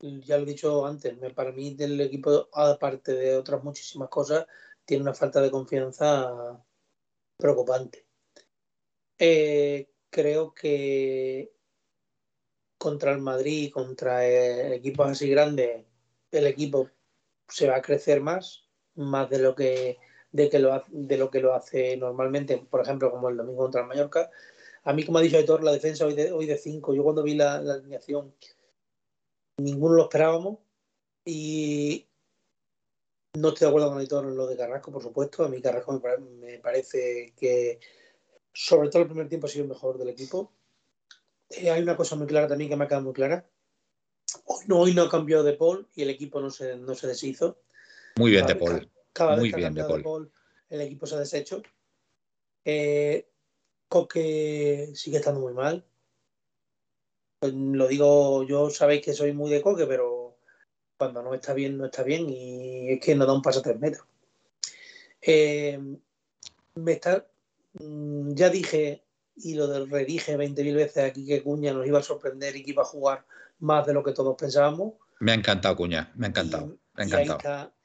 [SPEAKER 4] ya lo he dicho antes, para mí del equipo, aparte de otras muchísimas cosas, tiene una falta de confianza preocupante. Eh, creo que contra el Madrid, contra equipos así grandes, el equipo se va a crecer más, más de lo que de, que lo, de lo que lo hace normalmente, por ejemplo, como el domingo contra el Mallorca. A mí, como ha dicho Aitor, la defensa hoy de, hoy de cinco, yo cuando vi la, alineación, ninguno lo esperábamos y no estoy de acuerdo con Aitor en lo de Carrasco, por supuesto. A mí Carrasco me, parece que, sobre todo el primer tiempo, ha sido el mejor del equipo. Eh, hay una cosa muy clara también que me ha quedado muy clara. Hoy no, hoy no cambió de Paul y el equipo no se, no se deshizo.
[SPEAKER 1] Muy bien de Paul.
[SPEAKER 4] Cada Muy vez bien de Paul. el equipo se ha deshecho. Eh, Coque sigue estando muy mal. Pues, lo digo, yo sabéis que soy muy de Coque, pero cuando no está bien, no está bien y es que no da un paso a tres metros. Eh, me está, mm, ya dije y lo redije 20.000 veces aquí que Cuña nos iba a sorprender y que iba a jugar más de lo que todos pensábamos.
[SPEAKER 1] Me ha encantado Cuña, me ha encantado.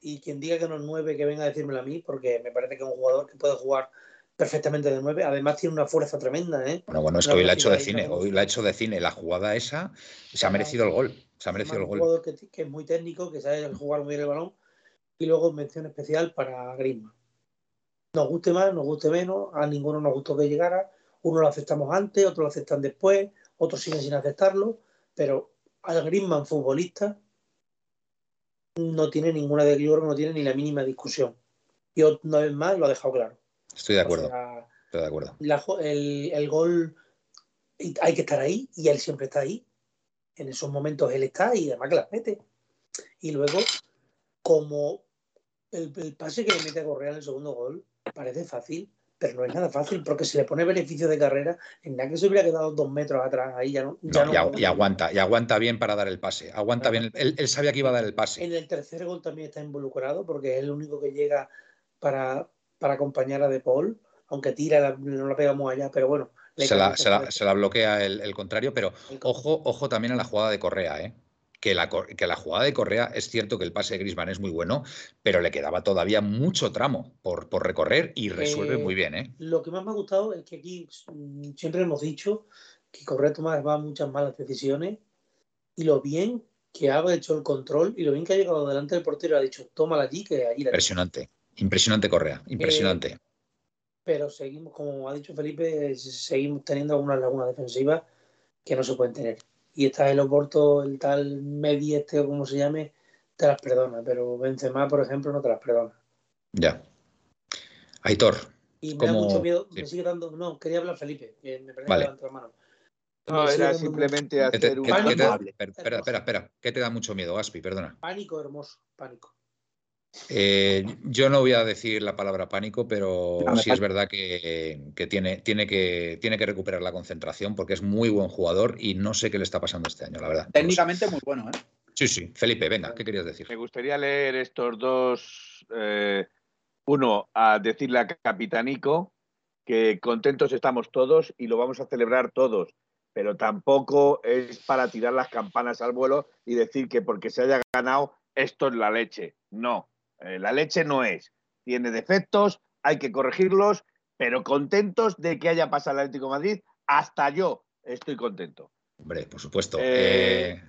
[SPEAKER 4] Y, quien diga que no es nueve, que venga a decírmelo a mí, porque me parece que es un jugador que puede jugar perfectamente de nueve. Además tiene una fuerza tremenda, ¿eh?
[SPEAKER 1] Bueno, bueno, es que hoy la ha hecho de cine. Hoy la ha hecho de cine. La jugada esa se ha merecido el gol. Se ha merecido el gol.
[SPEAKER 4] Un jugador que, es muy técnico, que sabe jugar muy bien el balón. Y luego mención especial para Griezmann. Nos guste más, nos guste menos. A ninguno nos gustó que llegara. Uno lo aceptamos antes, otros lo aceptan después, otros siguen sin aceptarlo. Pero al Griezmann futbolista no tiene ninguna de yo no tiene ni la mínima discusión. Y una vez más lo ha dejado claro.
[SPEAKER 1] Estoy de acuerdo. Estoy de acuerdo.
[SPEAKER 4] el, gol hay que estar ahí y él siempre está ahí. En esos momentos él está y además que las mete. Y luego, como el, el pase que le mete a Correa en el segundo gol, parece fácil, pero no es nada fácil porque si le pone beneficio de carrera, en nada que se hubiera quedado dos metros atrás, ahí ya no.
[SPEAKER 1] y, aguanta, y aguanta bien para dar el pase. Aguanta bien, él, sabía que iba a dar el pase.
[SPEAKER 4] En el tercer gol también está involucrado porque es el único que llega para, para acompañar a De Paul, aunque tira, no la pegamos allá, pero bueno.
[SPEAKER 1] Se la, se, la, bloquea el, el contrario, pero ojo, ojo también a la jugada de Correa, ¿eh? Que la, que la jugada de Correa es cierto que el pase de Grisman es muy bueno, pero le quedaba todavía mucho tramo por, por recorrer y resuelve muy bien. ¿eh?
[SPEAKER 4] Lo que más me ha gustado es que aquí mm, siempre hemos dicho que Correa toma va muchas malas decisiones y lo bien que ha hecho el control y lo bien que ha llegado delante del portero ha dicho tómala allí que ahí la
[SPEAKER 1] Impresionante, impresionante Correa, impresionante.
[SPEAKER 4] Eh, pero seguimos, como ha dicho Felipe, seguimos teniendo algunas lagunas defensivas que no se pueden tener y está el Oporto, el tal Medi este o como se llame, te las perdona, pero Benzema, por ejemplo, no te las perdona.
[SPEAKER 1] Ya. Aitor.
[SPEAKER 4] Y me da mucho miedo, me sigue dando. No, quería hablar Felipe, que me perdí
[SPEAKER 1] vale.
[SPEAKER 4] la mano.
[SPEAKER 3] No, era simplemente hacer un.
[SPEAKER 1] Espera, espera, espera. ¿Qué te da mucho miedo, Gaspi? Perdona.
[SPEAKER 4] Pánico hermoso, pánico.
[SPEAKER 1] Eh, yo no voy a decir la palabra pánico, pero sí es verdad que, tiene, tiene que tiene que recuperar la concentración porque es muy buen jugador y no sé qué le está pasando este año, la verdad.
[SPEAKER 5] Técnicamente muy bueno, ¿eh?
[SPEAKER 1] Sí, sí. Felipe, venga, ¿qué querías decir?
[SPEAKER 3] Me gustaría leer estos dos. Eh, uno, a decirle a Capitanico que contentos estamos todos y lo vamos a celebrar todos, pero tampoco es para tirar las campanas al vuelo y decir que porque se haya ganado esto es la leche. No, eh, la leche no es. Tiene defectos, hay que corregirlos, pero contentos de que haya pasado el Atlético de Madrid, hasta yo estoy contento.
[SPEAKER 1] Hombre, por supuesto. Eh,
[SPEAKER 3] eh,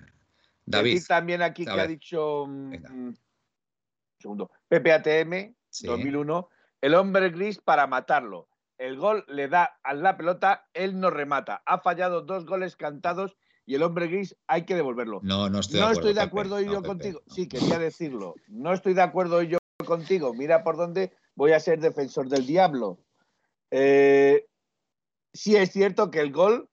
[SPEAKER 3] David. también aquí que ha dicho. Mm, un segundo. PPATM, 2001. El hombre gris para matarlo. El gol le da a la pelota, él no remata. Ha fallado dos goles cantados y el hombre gris hay que devolverlo.
[SPEAKER 1] No, no estoy
[SPEAKER 3] de
[SPEAKER 1] acuerdo.
[SPEAKER 3] Estoy de acuerdo yo contigo. Sí, quería decirlo. No estoy de acuerdo yo contigo. Mira por dónde voy a ser defensor del diablo. Eh, sí es cierto que el gol,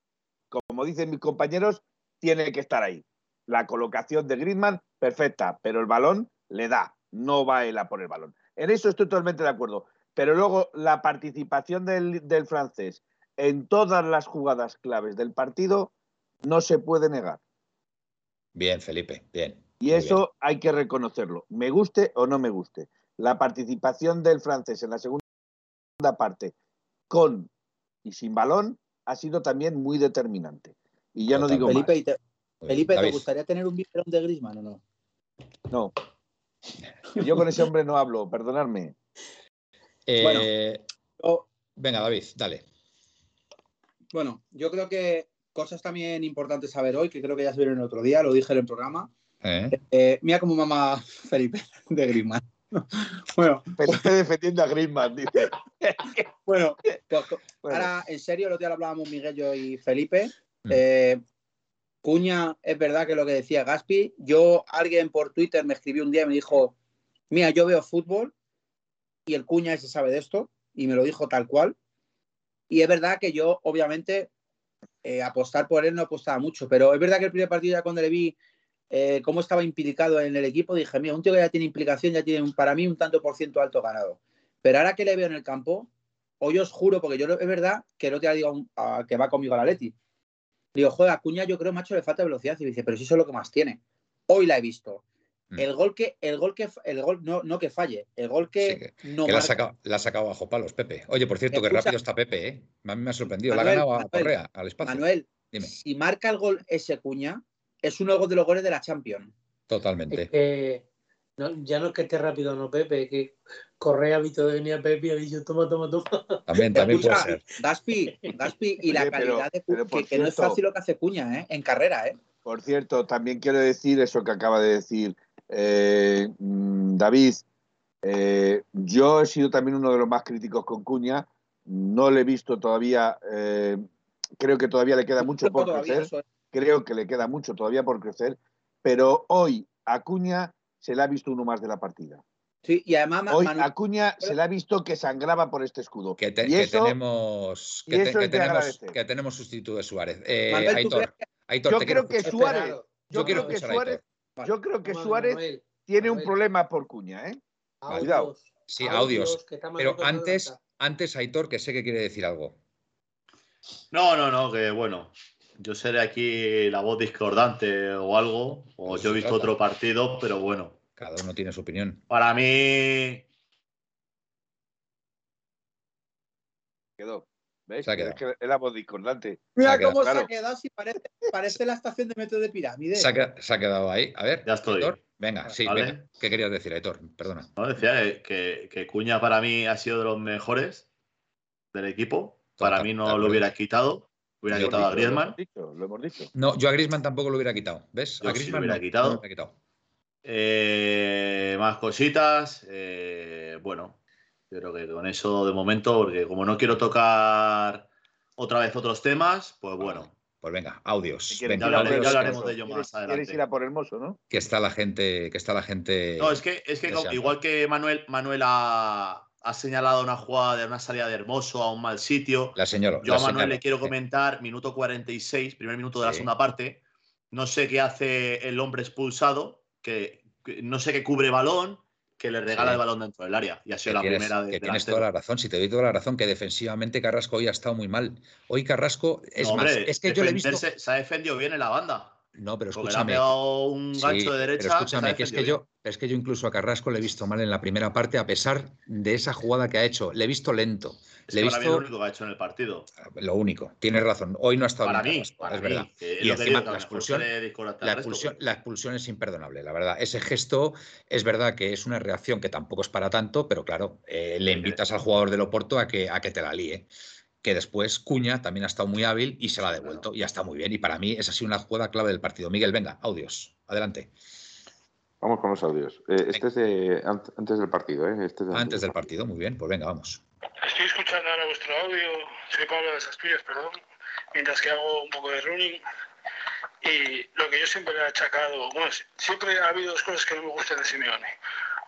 [SPEAKER 3] como dicen mis compañeros, tiene que estar ahí. La colocación de Griezmann, perfecta, pero el balón le da, no va él a por el balón. En eso estoy totalmente de acuerdo. Pero luego la participación del, del francés en todas las jugadas claves del partido no se puede negar.
[SPEAKER 1] Bien, Felipe, bien.
[SPEAKER 3] Y eso hay que reconocerlo, me guste o no me guste. La participación del francés en la segunda parte con y sin balón ha sido también muy determinante. Y ya no digo
[SPEAKER 5] Felipe,
[SPEAKER 3] más.
[SPEAKER 5] Te, Felipe, ¿te gustaría tener un biberón de Grisman o no?
[SPEAKER 3] No. Yo con ese hombre no hablo, perdonadme. <laughs>
[SPEAKER 1] Eh, bueno, venga, David, dale.
[SPEAKER 5] Bueno, yo creo que cosas también importantes saber hoy, que creo que ya se vieron el otro día, lo dije en el programa. ¿Eh? Eh, mira cómo mamá <laughs> Felipe de Griezmann. <laughs>
[SPEAKER 3] bueno, Felipe defendiendo a Griezmann, dice. <laughs>
[SPEAKER 5] bueno, pues, ahora en serio, el otro día lo hablábamos Miguel, yo y Felipe. Mm. Eh, Cuña, es verdad que lo que decía Gaspi, yo, alguien por Twitter me escribió un día y me dijo, mira, yo veo fútbol y el Cuña se sabe de esto y me lo dijo tal cual. Y es verdad que yo, obviamente, eh, apostar por él no apostaba mucho, pero es verdad que el primer partido ya cuando le vi eh, cómo estaba implicado en el equipo, dije, mira, un tío que ya tiene implicación, ya tiene para mí un tanto por ciento alto ganado. Pero ahora que le veo en el campo, hoy os juro, porque yo es verdad que no te digo a, que va conmigo a la Leti. Digo, joder, Cuña yo creo, macho, le falta velocidad. Y dice, pero si eso es lo que más tiene. Hoy la he visto. Mm. El gol que, el gol que, el gol no, no que falle, el gol que, no.
[SPEAKER 1] Que la, ha sacado, la, ha sacado, bajo palos, Pepe. Oye, por cierto, que rápido está Pepe, ¿eh? A mí me ha sorprendido. la ha ganado a Correa, al espacio.
[SPEAKER 5] Manuel, Dime. si marca el gol ese Cuña, es uno de los goles de la Champions.
[SPEAKER 1] Totalmente.
[SPEAKER 4] ya no es que esté rápido, no, Pepe, que Correa ha visto venir a Pepe y ha dicho, toma, toma, toma.
[SPEAKER 1] También, también puede ser.
[SPEAKER 5] Gaspi, Gaspi y la calidad de Cuña, que, no es fácil lo que hace Cuña, ¿eh? En carrera, ¿eh?
[SPEAKER 3] Por cierto, también quiero decir eso que acaba de decir eh, mm, David, eh, yo he sido también uno de los más críticos con Cuña. No le he visto todavía, eh, creo que todavía le queda mucho por crecer. Creo que le queda mucho todavía por crecer. Pero hoy a Cuña se le ha visto uno más de la partida.
[SPEAKER 5] Sí, y además
[SPEAKER 3] hoy a Cuña se le ha visto que sangraba por este escudo.
[SPEAKER 1] Que, tenemos, que, tenemos, que tenemos sustituto de Suárez.
[SPEAKER 3] yo creo que Suárez, yo creo que Suárez yo creo que Suárez tiene un problema por cuña, ¿eh?
[SPEAKER 1] Cuidado. Sí, audios. Pero antes, antes, Aitor, que sé que quiere decir algo.
[SPEAKER 2] No, no, no, que bueno. Yo seré aquí la voz discordante o algo, o yo he visto otro partido, pero bueno.
[SPEAKER 1] Cada uno tiene su opinión.
[SPEAKER 2] Para mí.
[SPEAKER 3] Quedó. ¿Ves? Es que es la voz discordante.
[SPEAKER 5] Mira cómo se ha quedado, si parece, parece, la estación de metro de pirámide.
[SPEAKER 1] Se ha, quedado ahí. A ver,
[SPEAKER 2] ya estoy.
[SPEAKER 1] venga, sí, venga. ¿Qué querías decir, Aitor? Perdona.
[SPEAKER 2] No, decía que, que, Cuña para mí ha sido de los mejores del equipo. Para mí no lo hubiera quitado. Hubiera quitado a Griezmann.
[SPEAKER 3] Lo hemos, dicho,
[SPEAKER 1] No, yo a Griezmann tampoco lo hubiera quitado. ¿Ves?
[SPEAKER 2] a Griezmann lo hubiera quitado. Eh, más cositas. Eh, bueno, yo creo que con eso de momento, porque como no quiero tocar otra vez otros temas, pues bueno.
[SPEAKER 1] Pues venga, audios. Venga,
[SPEAKER 2] ya, hablaremos de ello más adelante.
[SPEAKER 3] Quieres ir a por Hermoso, ¿no?
[SPEAKER 1] Que está la gente, que está la gente.
[SPEAKER 2] No, es que, es que
[SPEAKER 1] deseando.
[SPEAKER 2] igual que Manuel, Manuel ha, ha señalado una jugada de una salida de Hermoso a un mal sitio.
[SPEAKER 1] La señora.
[SPEAKER 2] Yo a Manuel le quiero comentar, minuto 46, primer minuto de la segunda parte. No sé qué hace el hombre expulsado, que, que no sé qué cubre balón, que le regala
[SPEAKER 1] Sí.
[SPEAKER 2] el balón dentro del área. Y ha sido la
[SPEAKER 1] tienes,
[SPEAKER 2] primera de
[SPEAKER 1] que tienes
[SPEAKER 2] delantero.
[SPEAKER 1] toda la razón, si te doy toda la razón, que defensivamente Carrasco hoy ha estado muy mal. Hoy Carrasco, es
[SPEAKER 2] No,
[SPEAKER 1] más, es que yo le he visto.
[SPEAKER 2] Se ha defendido bien en la banda.
[SPEAKER 1] No, pero
[SPEAKER 2] Porque le ha
[SPEAKER 1] escúchame.
[SPEAKER 2] un
[SPEAKER 1] Sí,
[SPEAKER 2] gancho de derecha.
[SPEAKER 1] pero escúchame, que es que yo, es que yo incluso a Carrasco le he visto mal en la primera parte, a pesar de esa jugada que ha hecho. Le he visto lento.
[SPEAKER 2] Es
[SPEAKER 1] le he visto
[SPEAKER 2] lo único que ha hecho en el partido.
[SPEAKER 1] lo único. Tienes razón. Hoy no ha estado
[SPEAKER 2] Para
[SPEAKER 1] bien
[SPEAKER 2] mí, para
[SPEAKER 1] es
[SPEAKER 2] mí,
[SPEAKER 1] verdad. Y encima
[SPEAKER 2] digo,
[SPEAKER 1] la expulsión, La expulsión, la expulsión es imperdonable, la verdad. Ese gesto es verdad que es una reacción que tampoco es para tanto, pero claro, eh, le invitas al jugador del Oporto a que, a que te la líe. Que después Cuña también ha estado muy hábil y se la ha devuelto. Y ha estado muy bien. Y para mí esa ha sido una jugada clave del partido. Miguel, venga, audios. Adelante.
[SPEAKER 6] Vamos con los audios. Eh, este es de ant- antes del partido, ¿eh? Este es de
[SPEAKER 1] Antes del partido, muy bien. Pues venga, vamos.
[SPEAKER 7] Estoy escuchando ahora vuestro audio, soy Pablo de las Asturias, perdón, mientras que hago un poco de running. Y lo que yo siempre le he achacado, bueno, si- siempre ha habido dos cosas que no me gustan de Simeone.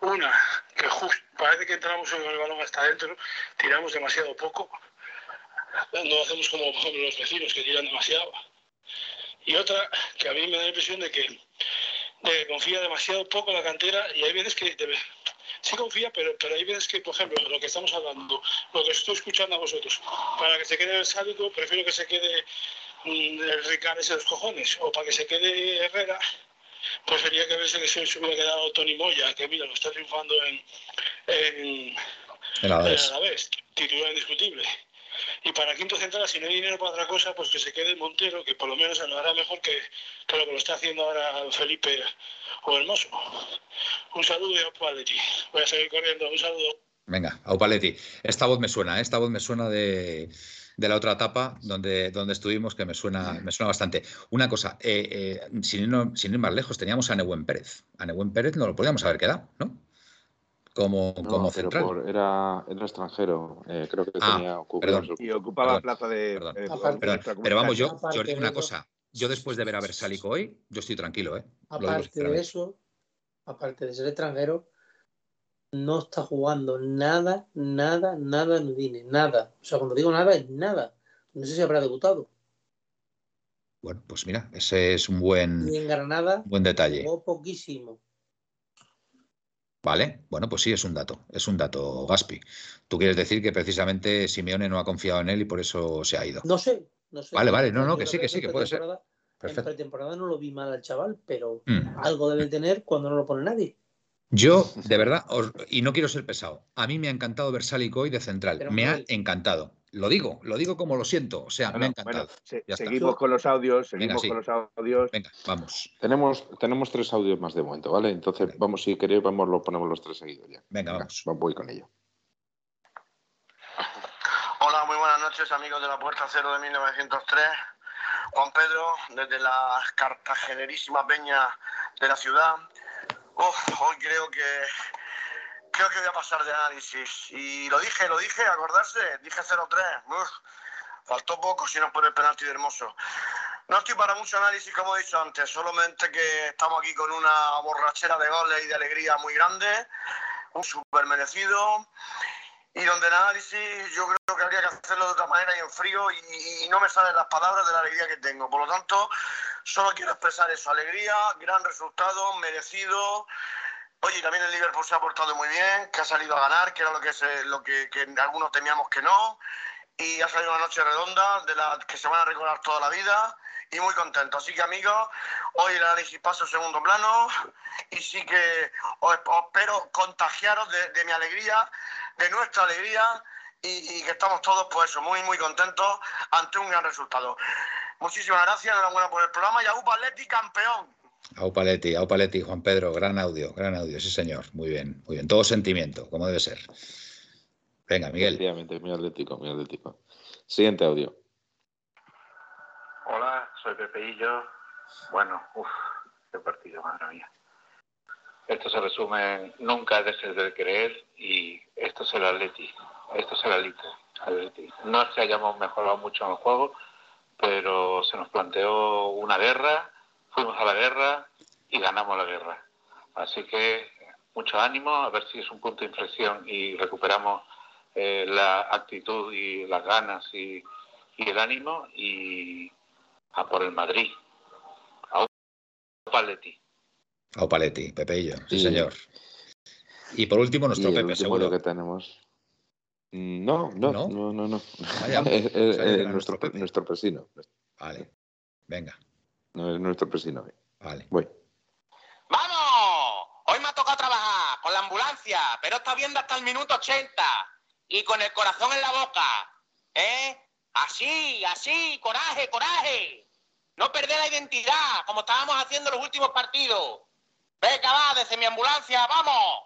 [SPEAKER 7] Una, que justo parece que entramos con el balón hasta adentro, tiramos demasiado poco. No hacemos como los vecinos que tiran demasiado. Y otra, que a mí me da la impresión de que, de que confía demasiado poco en la cantera y hay veces que debe, sí confía, pero, pero hay veces que, por ejemplo, lo que estamos hablando, lo que estoy escuchando a vosotros, para que se quede el sádico, prefiero que se quede mm, el Ricard ese de los cojones, o para que se quede Herrera, prefería que hubiese que se se hubiera quedado Tony Moya, que mira, lo está triunfando en, en,
[SPEAKER 1] El Alavés.
[SPEAKER 7] en Alavés, titular indiscutible. Y para quinto central, si no hay dinero para otra cosa, pues que se quede Montero, que por lo menos lo hará mejor que, que lo que lo está haciendo ahora Felipe o Hermoso. Un saludo y a Paletti. Voy a seguir corriendo. Un saludo.
[SPEAKER 1] Venga, Aupaletti. Esta voz me suena, ¿eh? esta voz me suena de, de la otra etapa donde, donde estuvimos, que me suena, me suena bastante. Una cosa, eh, eh, sin, irnos- sin ir más lejos, teníamos a Nehuen Pérez. A Nehuen Pérez no lo podíamos haber quedado, ¿no? Como,
[SPEAKER 6] No,
[SPEAKER 1] como central.
[SPEAKER 6] por- era, era extranjero. eh, creo que
[SPEAKER 1] Ah,
[SPEAKER 6] tenía
[SPEAKER 1] perdón.
[SPEAKER 6] ocupado
[SPEAKER 3] Y ocupaba
[SPEAKER 1] Perdón,
[SPEAKER 3] plaza de.
[SPEAKER 1] perdón,
[SPEAKER 3] eh,
[SPEAKER 4] Aparte-
[SPEAKER 1] Perdón,
[SPEAKER 3] extracomunitaria.
[SPEAKER 1] pero vamos, yo, yo os digo una cosa. Yo después de ver a Versálico hoy, yo estoy tranquilo, ¿eh?
[SPEAKER 4] Aparte de eso, aparte de ser extranjero, no está jugando nada, nada, nada en Udine, nada. O sea, cuando digo nada, es nada. No sé si habrá debutado.
[SPEAKER 1] Bueno, pues mira, ese es un buen,
[SPEAKER 4] Y en Granada
[SPEAKER 1] buen detalle.
[SPEAKER 4] jugó poquísimo.
[SPEAKER 1] Vale, bueno, pues sí, es un dato, es un dato, Gaspi. Tú quieres decir que precisamente Simeone no ha confiado en él y por eso se ha ido.
[SPEAKER 4] No sé, no sé.
[SPEAKER 1] Vale, vale, no, no, que sí, que sí, que puede ser.
[SPEAKER 4] pretemporada- En
[SPEAKER 1] Perfecto.
[SPEAKER 4] pretemporada no lo vi mal al chaval, pero
[SPEAKER 1] Mm.
[SPEAKER 4] algo debe tener cuando no lo pone nadie.
[SPEAKER 1] Yo, de verdad, os- y no quiero ser pesado, a mí me ha encantado ver Sálico hoy de central,
[SPEAKER 4] Pero,
[SPEAKER 1] me ha encantado. Lo digo, lo digo como lo siento, o sea, me ha encantado.
[SPEAKER 3] bueno, se-
[SPEAKER 1] Ya está.
[SPEAKER 3] seguimos con los audios, seguimos
[SPEAKER 1] sí.
[SPEAKER 3] con los audios.
[SPEAKER 1] Venga, vamos,
[SPEAKER 6] Tenemos, tenemos tres audios más de momento, ¿vale? Entonces, vamos, si queréis, vamos, lo ponemos los tres seguidos ya.
[SPEAKER 1] venga, vamos.
[SPEAKER 6] Voy con ello.
[SPEAKER 8] Hola, muy buenas noches amigos de la Puerta Cero de 1903. Juan Pedro, desde la cartagenerísima peña de la ciudad. Uf, hoy creo que creo que voy a pasar de análisis. Y lo dije, lo dije, acordarse, dije 0-3. Uf, faltó poco si no por el penalti de Hermoso. No estoy para mucho análisis, como he dicho antes, solamente que estamos aquí con una borrachera de goles y de alegría muy grande, un súper merecido y donde el análisis yo creo que habría que hacerlo de otra manera y en frío y, y no me salen las palabras de la alegría que tengo. Por lo tanto, solo quiero expresar eso, alegría, gran resultado, merecido. Oye, también el Liverpool se ha portado muy bien, que ha salido a ganar, que era lo que, se, lo que, que algunos temíamos que no. Y ha salido una noche redonda de la que se van a recordar toda la vida y muy contento. Así que amigos, hoy el análisis pasa a segundo plano y sí que os, os espero contagiaros de, de mi alegría, de nuestra alegría y, y que estamos todos, pues eso, muy, muy contentos ante un gran resultado. Muchísimas gracias, enhorabuena por el programa y a UPA Atleti campeón.
[SPEAKER 1] Aupaletti, Aupaletti, Juan Pedro, gran audio, gran audio, sí señor, muy bien, muy bien, todo sentimiento, como debe ser. Venga, Miguel.
[SPEAKER 6] Efectivamente, muy atlético, muy atlético. Siguiente audio.
[SPEAKER 9] Hola, soy Pepeillo. Bueno, uff, qué partido, madre mía. Esto se resume en nunca dejes de creer y esto es el Atleti, esto es el Atleti. Atleti. No es que hayamos mejorado mucho en el juego, pero se nos planteó una guerra, fuimos a la guerra y ganamos la guerra. Así que mucho ánimo, a ver si es un punto de inflexión y recuperamos eh, la actitud y las ganas y, y, el ánimo y a por el Madrid. A Opaletti.
[SPEAKER 1] A Opaletti, Pepeillo, sí, señor. Y por último, nuestro Pepe, seguro.
[SPEAKER 6] que tenemos. No, no, no, no, no. no. es, <laughs> nuestro, nuestro presino.
[SPEAKER 1] Vale, venga.
[SPEAKER 6] No es nuestro presino.
[SPEAKER 1] Vale.
[SPEAKER 6] Voy.
[SPEAKER 10] ¡Vamos! Hoy me ha tocado trabajar con la ambulancia, pero está viendo hasta el minuto 80 y con el corazón en la boca. ¿Eh? Así, así, coraje, coraje. No perder la identidad, como estábamos haciendo en los últimos partidos. Venga, va, desde mi ambulancia, vamos.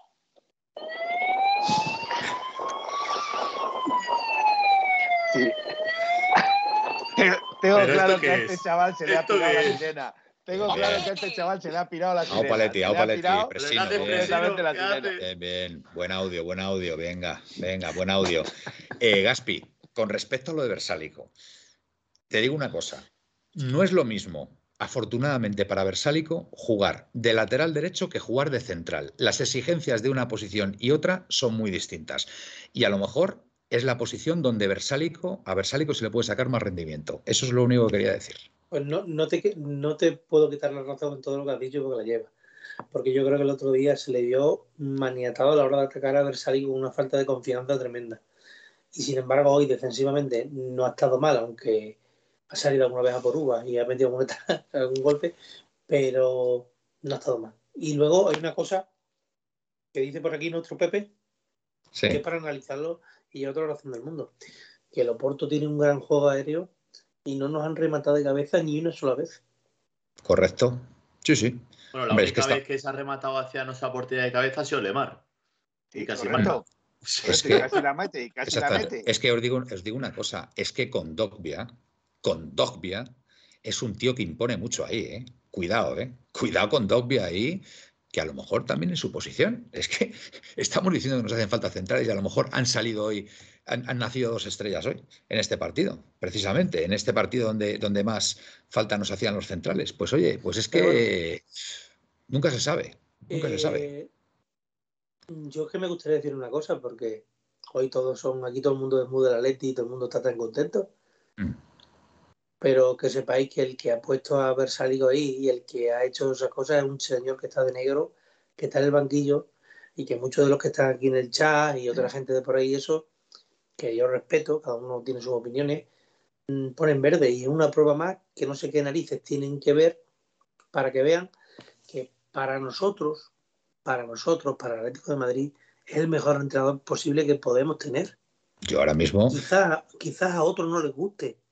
[SPEAKER 3] Sí. Tengo claro que a este chaval se le ha pirado la sirena. Tengo claro que a este chaval se le ha pirado la sirena.
[SPEAKER 1] Paletti, Paletti, presino. Bien, bien, buen audio, buen audio, venga, venga, buen audio. Eh, Gaspi, con respecto a lo de Versálico, te digo una cosa, no es lo mismo afortunadamente para Versálico, jugar de lateral derecho que jugar de central. Las exigencias de una posición y otra son muy distintas. Y a lo mejor es la posición donde Versálico, a Versálico se le puede sacar más rendimiento. Eso es lo único que quería decir.
[SPEAKER 4] Pues no, no, te, no te puedo quitar la razón en todo lo que has dicho porque la lleva. Porque yo creo que el otro día se le vio maniatado a la hora de atacar a Versálico con una falta de confianza tremenda. Y sin embargo, hoy defensivamente no ha estado mal, aunque ha salido alguna vez a por uva y ha metido algún <laughs> golpe, pero no ha estado mal. Y luego hay una cosa que dice por aquí nuestro Pepe, que es para analizarlo y otra razón del mundo, que el Oporto tiene un gran juego aéreo y no nos han rematado de cabeza ni una sola vez.
[SPEAKER 1] Correcto. Sí, sí.
[SPEAKER 2] Bueno, la única vez que se ha rematado hacia nuestra portería de cabeza ha sido Lemar. Y casi
[SPEAKER 1] mata. <laughs> Es que, casi la mete, casi la mete. Es que os digo, os digo una cosa, es que con Dogbia con Dogbia, es un tío que impone mucho ahí, ¿eh? Cuidado, ¿eh? Cuidado con Dogbia ahí, que a lo mejor también en su posición. <laughs> Es que estamos diciendo que nos hacen falta centrales y a lo mejor han salido hoy, han, nacido dos estrellas hoy en este partido, precisamente, en este partido donde, donde más falta nos hacían los centrales. Pues oye, pues es que nunca se sabe, nunca se sabe.
[SPEAKER 4] Eh, yo es que me gustaría decir una cosa, porque hoy todos son, aquí todo el mundo es muy de la Leti y todo el mundo está tan contento. Mm pero que sepáis que el que ha puesto a haber salido ahí y el que ha hecho esas cosas es un señor que está de negro, que está en el banquillo y que muchos de los que están aquí en el chat y otra gente de por ahí, eso, que yo respeto, cada uno tiene sus opiniones, mm, ponen verde y es una prueba más que no sé qué narices tienen que ver para que vean que para nosotros, para nosotros, para el Atlético de Madrid, es el mejor entrenador posible que podemos tener.
[SPEAKER 1] Yo ahora mismo.
[SPEAKER 4] Quizás quizás a otros no les guste,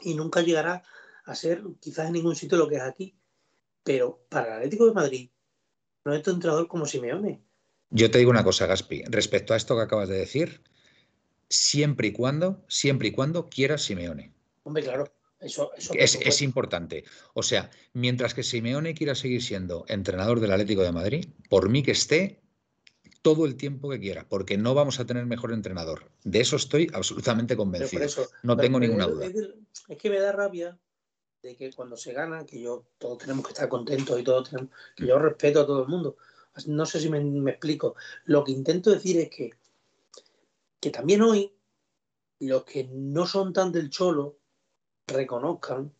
[SPEAKER 4] y nunca llegará a ser quizás en ningún sitio lo que es aquí. Pero para el Atlético de Madrid no es un entrenador como Simeone.
[SPEAKER 1] Yo te digo una cosa, Gaspi, respecto a esto que acabas de decir, siempre y cuando, siempre y cuando quieras Simeone.
[SPEAKER 4] Hombre, claro. Eso,
[SPEAKER 1] es, es, importante. O sea, mientras que Simeone quiera seguir siendo entrenador del Atlético de Madrid, por mí que esté todo el tiempo que quiera, porque no vamos a tener mejor entrenador. De eso estoy absolutamente convencido. no tengo ninguna duda.
[SPEAKER 4] Es, que me da rabia de que cuando se gana, que yo todos tenemos que estar contentos y todos tenemos, que yo respeto a todo el mundo. No sé si me, me explico. Lo que intento decir es que, que también hoy los que no son tan del cholo reconozcan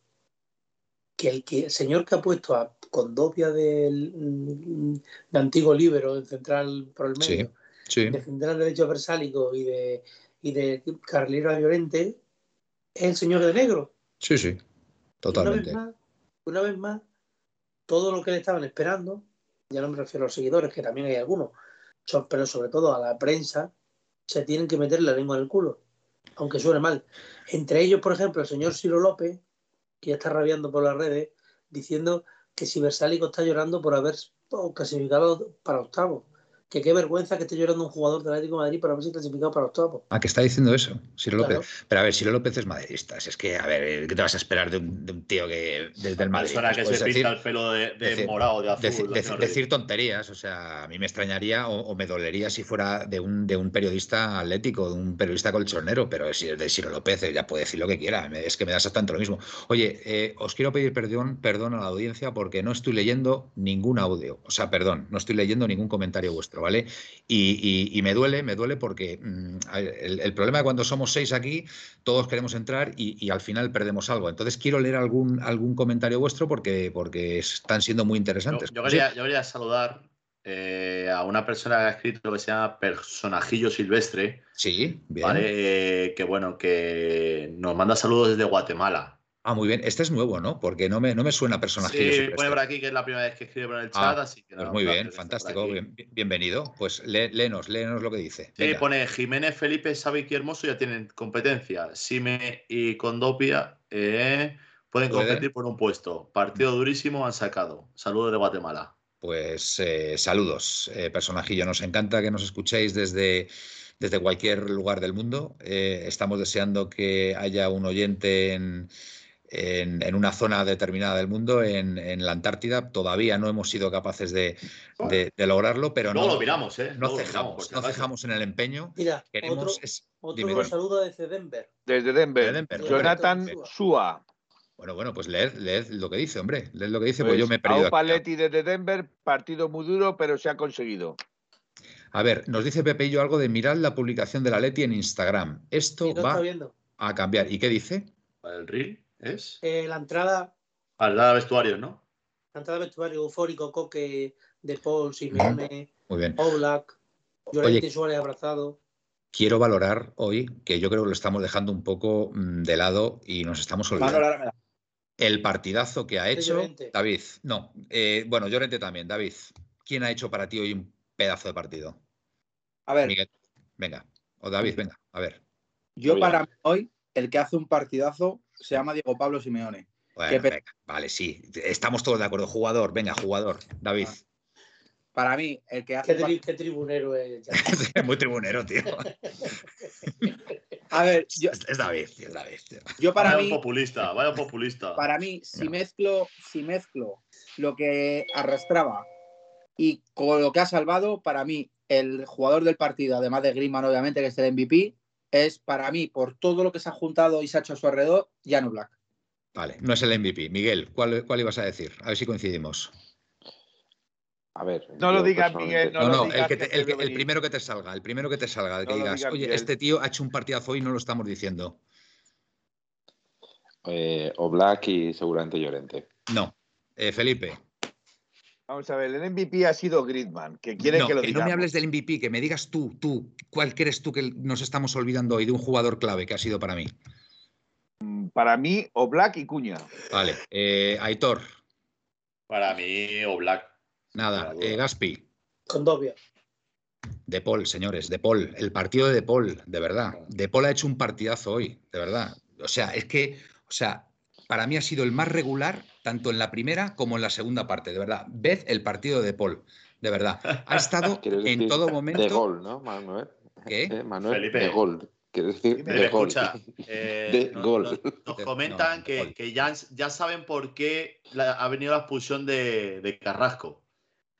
[SPEAKER 4] que el, que, el señor que ha puesto a Condopia del, mm, de antiguo libero, el central por el medio, de central derecho versálico y de, y de Carlero Llorente, es el señor de negro.
[SPEAKER 1] Sí, sí, totalmente.
[SPEAKER 4] Una vez, más, una vez más, todo lo que le estaban esperando, ya no me refiero a los seguidores, que también hay algunos, pero sobre todo a la prensa, se tienen que meter la lengua en el culo, aunque suene mal. Entre ellos, por ejemplo, el señor Ciro López, que está rabiando por las redes, diciendo que si Versálico está llorando por haber clasificado para octavo, que qué vergüenza que esté llorando un jugador del Atlético de Madrid para haberse clasificado para octavos.
[SPEAKER 1] Ah, que está diciendo eso, Ciro
[SPEAKER 4] Claro.
[SPEAKER 1] López. Pero a ver, Ciro López es madridista. si Es que, a ver, ¿qué te vas a esperar de un, de un tío que desde el Madrid?
[SPEAKER 2] Persona
[SPEAKER 1] pues
[SPEAKER 2] que se pinta el pelo de, de
[SPEAKER 1] decir-
[SPEAKER 2] morado, de azul.
[SPEAKER 1] decir, decir- tonterías, o sea, a mí me extrañaría o, o me dolería si fuera de un, de un periodista atlético, de un periodista colchonero, pero si es de Ciro López, eh, ya puede decir lo que quiera, es que me da exactamente lo mismo. Oye, eh, os quiero pedir perdón, perdón a la audiencia porque no estoy leyendo ningún audio, o sea, perdón, no estoy leyendo ningún comentario vuestro, ¿vale? Y, y- y me duele, me duele porque mm, el, el problema de cuando somos seis aquí, todos queremos entrar y, y al final perdemos algo. Entonces quiero leer algún, algún comentario vuestro porque, porque están siendo muy
[SPEAKER 2] Yo,
[SPEAKER 1] interesantes.
[SPEAKER 2] yo quería, yo quería saludar eh, a una persona que ha escrito lo que se llama personajillo silvestre,
[SPEAKER 1] Sí, bien.
[SPEAKER 2] ¿vale? Eh, que bueno, que nos manda saludos desde Guatemala.
[SPEAKER 1] Ah, muy bien. Este es nuevo, ¿no? Porque no me, no me suena personajillo.
[SPEAKER 2] Sí, pone por aquí que es la primera vez que escribe por el
[SPEAKER 1] Ah,
[SPEAKER 2] chat, así que
[SPEAKER 1] Pues muy bien, fantástico. bien- bienvenido. Pues lé- léenos, léenos lo que dice.
[SPEAKER 2] Sí,
[SPEAKER 1] Venga.
[SPEAKER 2] pone Jiménez, Felipe, Savic y Hermoso ya tienen competencia. Sime y Condopia eh, pueden
[SPEAKER 1] Pueden.
[SPEAKER 2] competir por un puesto. Partido durísimo han sacado. Saludos de Guatemala.
[SPEAKER 1] Pues eh, saludos, eh, personajillo. Nos encanta que nos escuchéis desde, desde cualquier lugar del mundo. Eh, estamos deseando que haya un oyente en, en- en una zona determinada del mundo, en, en la Antártida. Todavía no hemos sido capaces de, de- de lograrlo, pero
[SPEAKER 2] Luego
[SPEAKER 1] no,
[SPEAKER 2] lo miramos, ¿eh?
[SPEAKER 1] no cejamos, no cejamos en el empeño.
[SPEAKER 4] Mira,
[SPEAKER 1] Queremos
[SPEAKER 4] otro,
[SPEAKER 1] es-
[SPEAKER 4] otro
[SPEAKER 1] dime,
[SPEAKER 4] que
[SPEAKER 1] bueno.
[SPEAKER 4] saluda desde Denver.
[SPEAKER 3] Desde Denver,
[SPEAKER 1] De Denver,
[SPEAKER 3] Jonathan Sua.
[SPEAKER 1] Bueno, bueno, pues leed, leed lo que dice, hombre. Leed lo que dice, pues,
[SPEAKER 3] Pues,
[SPEAKER 1] yo me he perdido.
[SPEAKER 3] Leti desde Denver, partido muy duro, pero se ha conseguido.
[SPEAKER 1] A ver, nos dice Pepeillo algo de mirad la publicación de la Leti en Instagram. Esto
[SPEAKER 4] Sí, no
[SPEAKER 1] va a cambiar. ¿Y qué dice?
[SPEAKER 2] ¿El reel es?
[SPEAKER 4] Eh, la entrada,
[SPEAKER 2] Al lado de vestuarios, ¿no?
[SPEAKER 4] la entrada de vestuario eufórico, Coque, De Paul, Simeone,
[SPEAKER 1] Muy bien.
[SPEAKER 4] Oblak, Llorente Suárez abrazado.
[SPEAKER 1] Quiero valorar hoy, que yo creo que lo estamos dejando un poco mm, de lado y nos estamos olvidando. El partidazo que ha hecho
[SPEAKER 4] Llorente.
[SPEAKER 1] David. No, eh, bueno, Llorente también. David, ¿quién ha hecho para ti hoy un pedazo de partido?
[SPEAKER 5] A ver,
[SPEAKER 1] Miguel, venga. O David, venga, a ver.
[SPEAKER 5] yo para hoy, el que hace un partidazo se llama Diego Pablo Simeone.
[SPEAKER 1] Bueno, venga, vale, sí. Estamos todos de acuerdo. Jugador, venga, jugador. David.
[SPEAKER 5] Para mí, el que hace.
[SPEAKER 4] Qué,
[SPEAKER 5] un
[SPEAKER 4] tri- qué tribunero es. ya. <laughs>
[SPEAKER 1] Muy tribunero, tío.
[SPEAKER 5] A ver, yo,
[SPEAKER 1] Es, David, es David. tío.
[SPEAKER 5] yo para
[SPEAKER 2] vaya
[SPEAKER 5] mí,
[SPEAKER 2] populista, vaya populista.
[SPEAKER 5] para mí, si
[SPEAKER 1] No.
[SPEAKER 5] mezclo, si mezclo lo que arrastraba y con lo que ha salvado, para mí, el jugador del partido, además de Griezmann, obviamente, que es el MVP, es para mí, por todo lo que se ha juntado y se ha hecho a su alrededor, Jano Black.
[SPEAKER 1] Vale, no es el MVP. Miguel, ¿cuál, cuál ibas a decir? A ver si coincidimos.
[SPEAKER 6] A ver.
[SPEAKER 3] No lo digas, Miguel,
[SPEAKER 1] No,
[SPEAKER 3] No
[SPEAKER 1] no,
[SPEAKER 3] lo
[SPEAKER 1] el, que te- que- primero que te salga, el primero que te salga, el que
[SPEAKER 3] No
[SPEAKER 1] digas, oye,
[SPEAKER 3] Miguel.
[SPEAKER 1] este tío ha hecho un partidazo hoy y no lo estamos diciendo.
[SPEAKER 6] Eh, o Black y seguramente Llorente.
[SPEAKER 1] No. Eh, Felipe,
[SPEAKER 3] Vamos a ver, el MVP ha sido Griezmann, que quiere
[SPEAKER 1] no,
[SPEAKER 3] que lo
[SPEAKER 1] que no me hables del MVP, que me digas tú, tú, ¿cuál crees tú que nos estamos olvidando hoy de un jugador clave que ha sido para mí?
[SPEAKER 3] Para mí, o Black y Cuña.
[SPEAKER 1] Vale, eh, Aitor,
[SPEAKER 2] Para mí, o Black.
[SPEAKER 1] nada, eh, Gaspi,
[SPEAKER 4] Con Dobia.
[SPEAKER 1] De Paul, señores, De Paul, el partido de De Paul, de verdad. De Paul ha hecho un partidazo hoy, de verdad. O sea, es que, o sea, para mí ha sido el más regular, tanto en la primera como en la segunda parte, de verdad. Ved el partido de De Paul, de verdad. Ha estado <laughs> en todo
[SPEAKER 6] De
[SPEAKER 1] momento.
[SPEAKER 6] gol, ¿no, Manuel?
[SPEAKER 1] ¿Qué?
[SPEAKER 6] Eh, Manuel,
[SPEAKER 2] Felipe.
[SPEAKER 6] de gol. Quieres decir
[SPEAKER 2] Felipe,
[SPEAKER 6] de gol.
[SPEAKER 2] escucha, <laughs> eh,
[SPEAKER 6] De
[SPEAKER 2] no-
[SPEAKER 6] gol.
[SPEAKER 2] Nos, nos
[SPEAKER 1] De-
[SPEAKER 2] comentan
[SPEAKER 1] no,
[SPEAKER 2] que,
[SPEAKER 1] gol.
[SPEAKER 2] que ya, ya saben por qué la- ha venido la expulsión de, de Carrasco.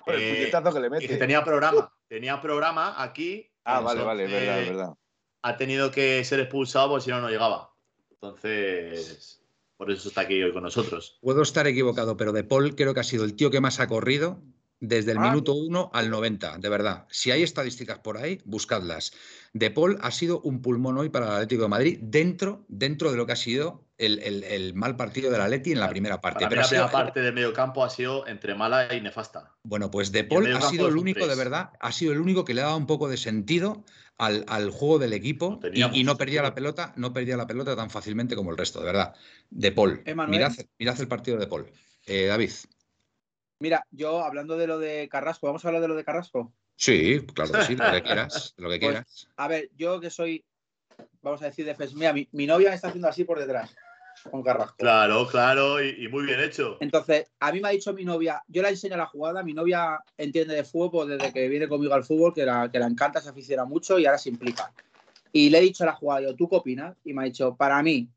[SPEAKER 3] Por el
[SPEAKER 2] Eh,
[SPEAKER 3] puñetazo que le
[SPEAKER 2] y que
[SPEAKER 3] mete.
[SPEAKER 2] tenía programa. Tenía programa aquí.
[SPEAKER 3] Ah, vale, vale, es verdad, es
[SPEAKER 2] entonces
[SPEAKER 3] verdad.
[SPEAKER 2] Ha tenido que ser expulsado porque si no, no llegaba. Entonces, por eso está aquí hoy con nosotros.
[SPEAKER 1] Puedo estar equivocado, pero De Paul creo que ha sido el tío que más ha corrido desde el
[SPEAKER 3] Ah.
[SPEAKER 1] minuto 1 al 90, de verdad. Si hay estadísticas por ahí, buscadlas. De Paul ha sido un pulmón hoy para el Atlético de Madrid dentro, dentro de lo que ha sido el, el- el mal partido del Atleti en la primera parte.
[SPEAKER 2] Para mí
[SPEAKER 1] Pero
[SPEAKER 2] la
[SPEAKER 1] ha sido-
[SPEAKER 2] primera parte del medio campo ha sido entre mala y nefasta.
[SPEAKER 1] Bueno, pues De Paul ha sido el único, de verdad, ha sido el único que le ha dado un poco de sentido al, al juego del equipo
[SPEAKER 2] No
[SPEAKER 1] y, no perdía la pelota, no perdía la pelota tan fácilmente como el resto, de verdad. De Paul. Mirad, mirad el partido de Paul. Eh, David.
[SPEAKER 5] Mira, yo hablando de lo de Carrasco, ¿vamos a hablar de lo de Carrasco?
[SPEAKER 1] Sí, claro que sí, lo que quieras, <laughs> lo que
[SPEAKER 5] Pues. A ver, yo que soy, vamos a decir, defensa. Mira, mi, mi novia me está haciendo así por detrás. Con Carrasco.
[SPEAKER 2] Claro, claro, y, muy bien hecho.
[SPEAKER 5] Entonces, a mí me ha dicho mi novia, yo le enseño la jugada, mi novia entiende de fútbol pues, desde que viene conmigo al fútbol, que la, que la encanta, se aficiona mucho y ahora se implica. Y le he dicho la jugada, yo, ¿tú qué opinas? Y me ha dicho, para mí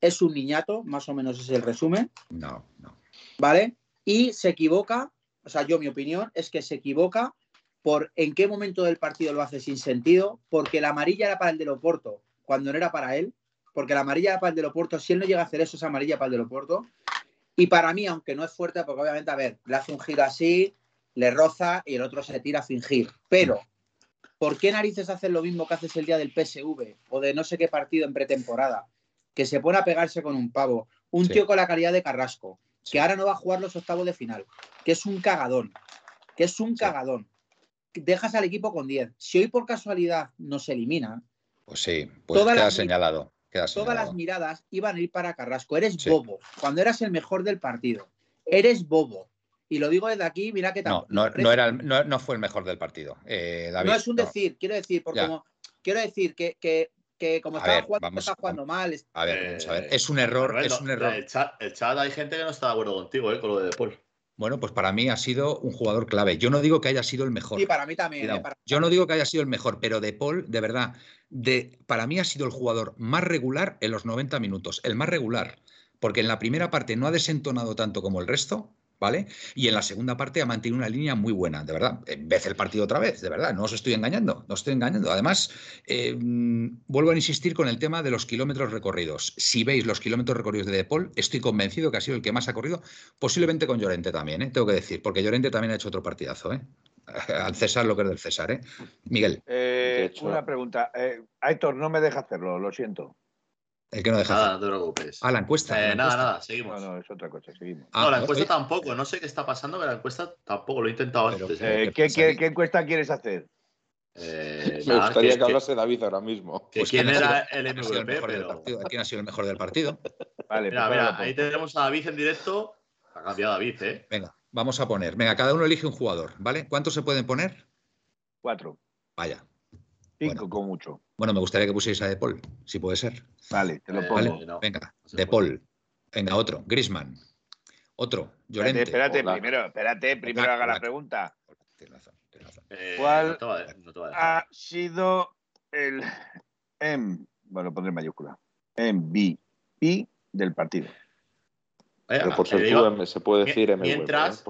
[SPEAKER 5] es un niñato, más o menos es el resumen.
[SPEAKER 1] No, no.
[SPEAKER 5] ¿Vale? Y se equivoca, o sea, yo mi opinión es que se equivoca por en qué momento del partido lo hace sin sentido, porque la amarilla era para el de Oporto, cuando no era para él, porque la amarilla para el de Oporto, si él no llega a hacer eso, es amarilla para el de Oporto. Y para mí, aunque no es fuerte, porque obviamente, a ver, le hace un giro así, le roza y el otro se tira a fingir. Pero ¿por qué narices haces lo mismo que haces el día del PSV o de no sé qué partido en pretemporada? Que se pone a pegarse con un pavo. Un tío con la calidad de Carrasco, que ahora no va a jugar los octavos de final, que es un cagadón, que es un cagadón. Dejas al equipo con 10. Si hoy por casualidad no se elimina,
[SPEAKER 1] pues sí, pues queda señalado.
[SPEAKER 5] Todas las miradas iban a ir para Carrasco. Eres bobo. Cuando eras el mejor del partido. Eres bobo. Y lo digo desde aquí, mira que
[SPEAKER 1] No, no, no, era, no, no, fue el mejor del partido. Eh, David,
[SPEAKER 5] no es un decir, quiero decir, porque como, quiero decir que, que, que como estaba jugando, está jugando mal.
[SPEAKER 1] A ver, vamos a ver. Es un error. es un error.
[SPEAKER 2] El chat, el chat, hay gente que no está de acuerdo contigo, eh, con lo de Paul.
[SPEAKER 1] Bueno, pues para mí ha sido un jugador clave. Yo no digo que haya sido el mejor.
[SPEAKER 5] Sí, para mí también. Eh,
[SPEAKER 1] Yo no digo que haya sido el mejor, pero De Paul, de verdad, de, para mí ha sido el jugador más regular en los 90 minutos. El más regular. Porque en la primera parte no ha desentonado tanto como el resto, ¿vale? Y en la segunda parte ha mantenido una línea muy buena, de verdad. Vez el partido otra vez, de verdad, no os estoy engañando, no os estoy engañando. Además, eh, vuelvo a insistir con el tema de los kilómetros recorridos. Si veis los kilómetros recorridos de Depol, estoy convencido que ha sido el que más ha corrido, posiblemente con Llorente también, ¿eh? tengo que decir, porque Llorente también ha hecho otro partidazo, ¿eh? <laughs> Al César lo que es del César, ¿eh? Miguel.
[SPEAKER 3] Eh, una pregunta. Aitor, no me deja hacerlo, lo siento.
[SPEAKER 1] El que no deja.
[SPEAKER 2] Nada, no te preocupes.
[SPEAKER 1] Ah, la encuesta.
[SPEAKER 2] Eh, nada, nada, seguimos.
[SPEAKER 3] No, no, es otra cosa, seguimos.
[SPEAKER 2] Ah, no, la encuesta tampoco. No sé qué está pasando, pero la encuesta tampoco. Lo he intentado antes.
[SPEAKER 3] Eh, ¿qué, qué, encuesta quieres hacer?
[SPEAKER 6] Eh, Me gustaría que, que, hablase David ahora mismo.
[SPEAKER 2] Que pues quién era el MVP,
[SPEAKER 1] pero... ¿Quién ha sido el mejor del partido?
[SPEAKER 2] Vale, mira, pues mira, ahí tenemos a David en directo. Ha cambiado David, ¿eh?
[SPEAKER 1] Venga, vamos a poner. Venga, cada uno elige un jugador, ¿vale? ¿Cuántos se pueden poner?
[SPEAKER 3] Cuatro.
[SPEAKER 1] Vaya,
[SPEAKER 3] Cinco con mucho.
[SPEAKER 1] Bueno, me gustaría que pusierais a De Paul, si puede ser.
[SPEAKER 3] Vale, te lo pongo.
[SPEAKER 1] Venga, De Paul. Venga, otro. Grisman. Otro. Llorente.
[SPEAKER 3] Espérate, primero, espérate, primero haga la pregunta. Eh, ¿Cuál ha sido el M, bueno, pondré en mayúscula, MVP del partido?
[SPEAKER 6] Pero por ser tú, se puede decir
[SPEAKER 2] MV. Mientras,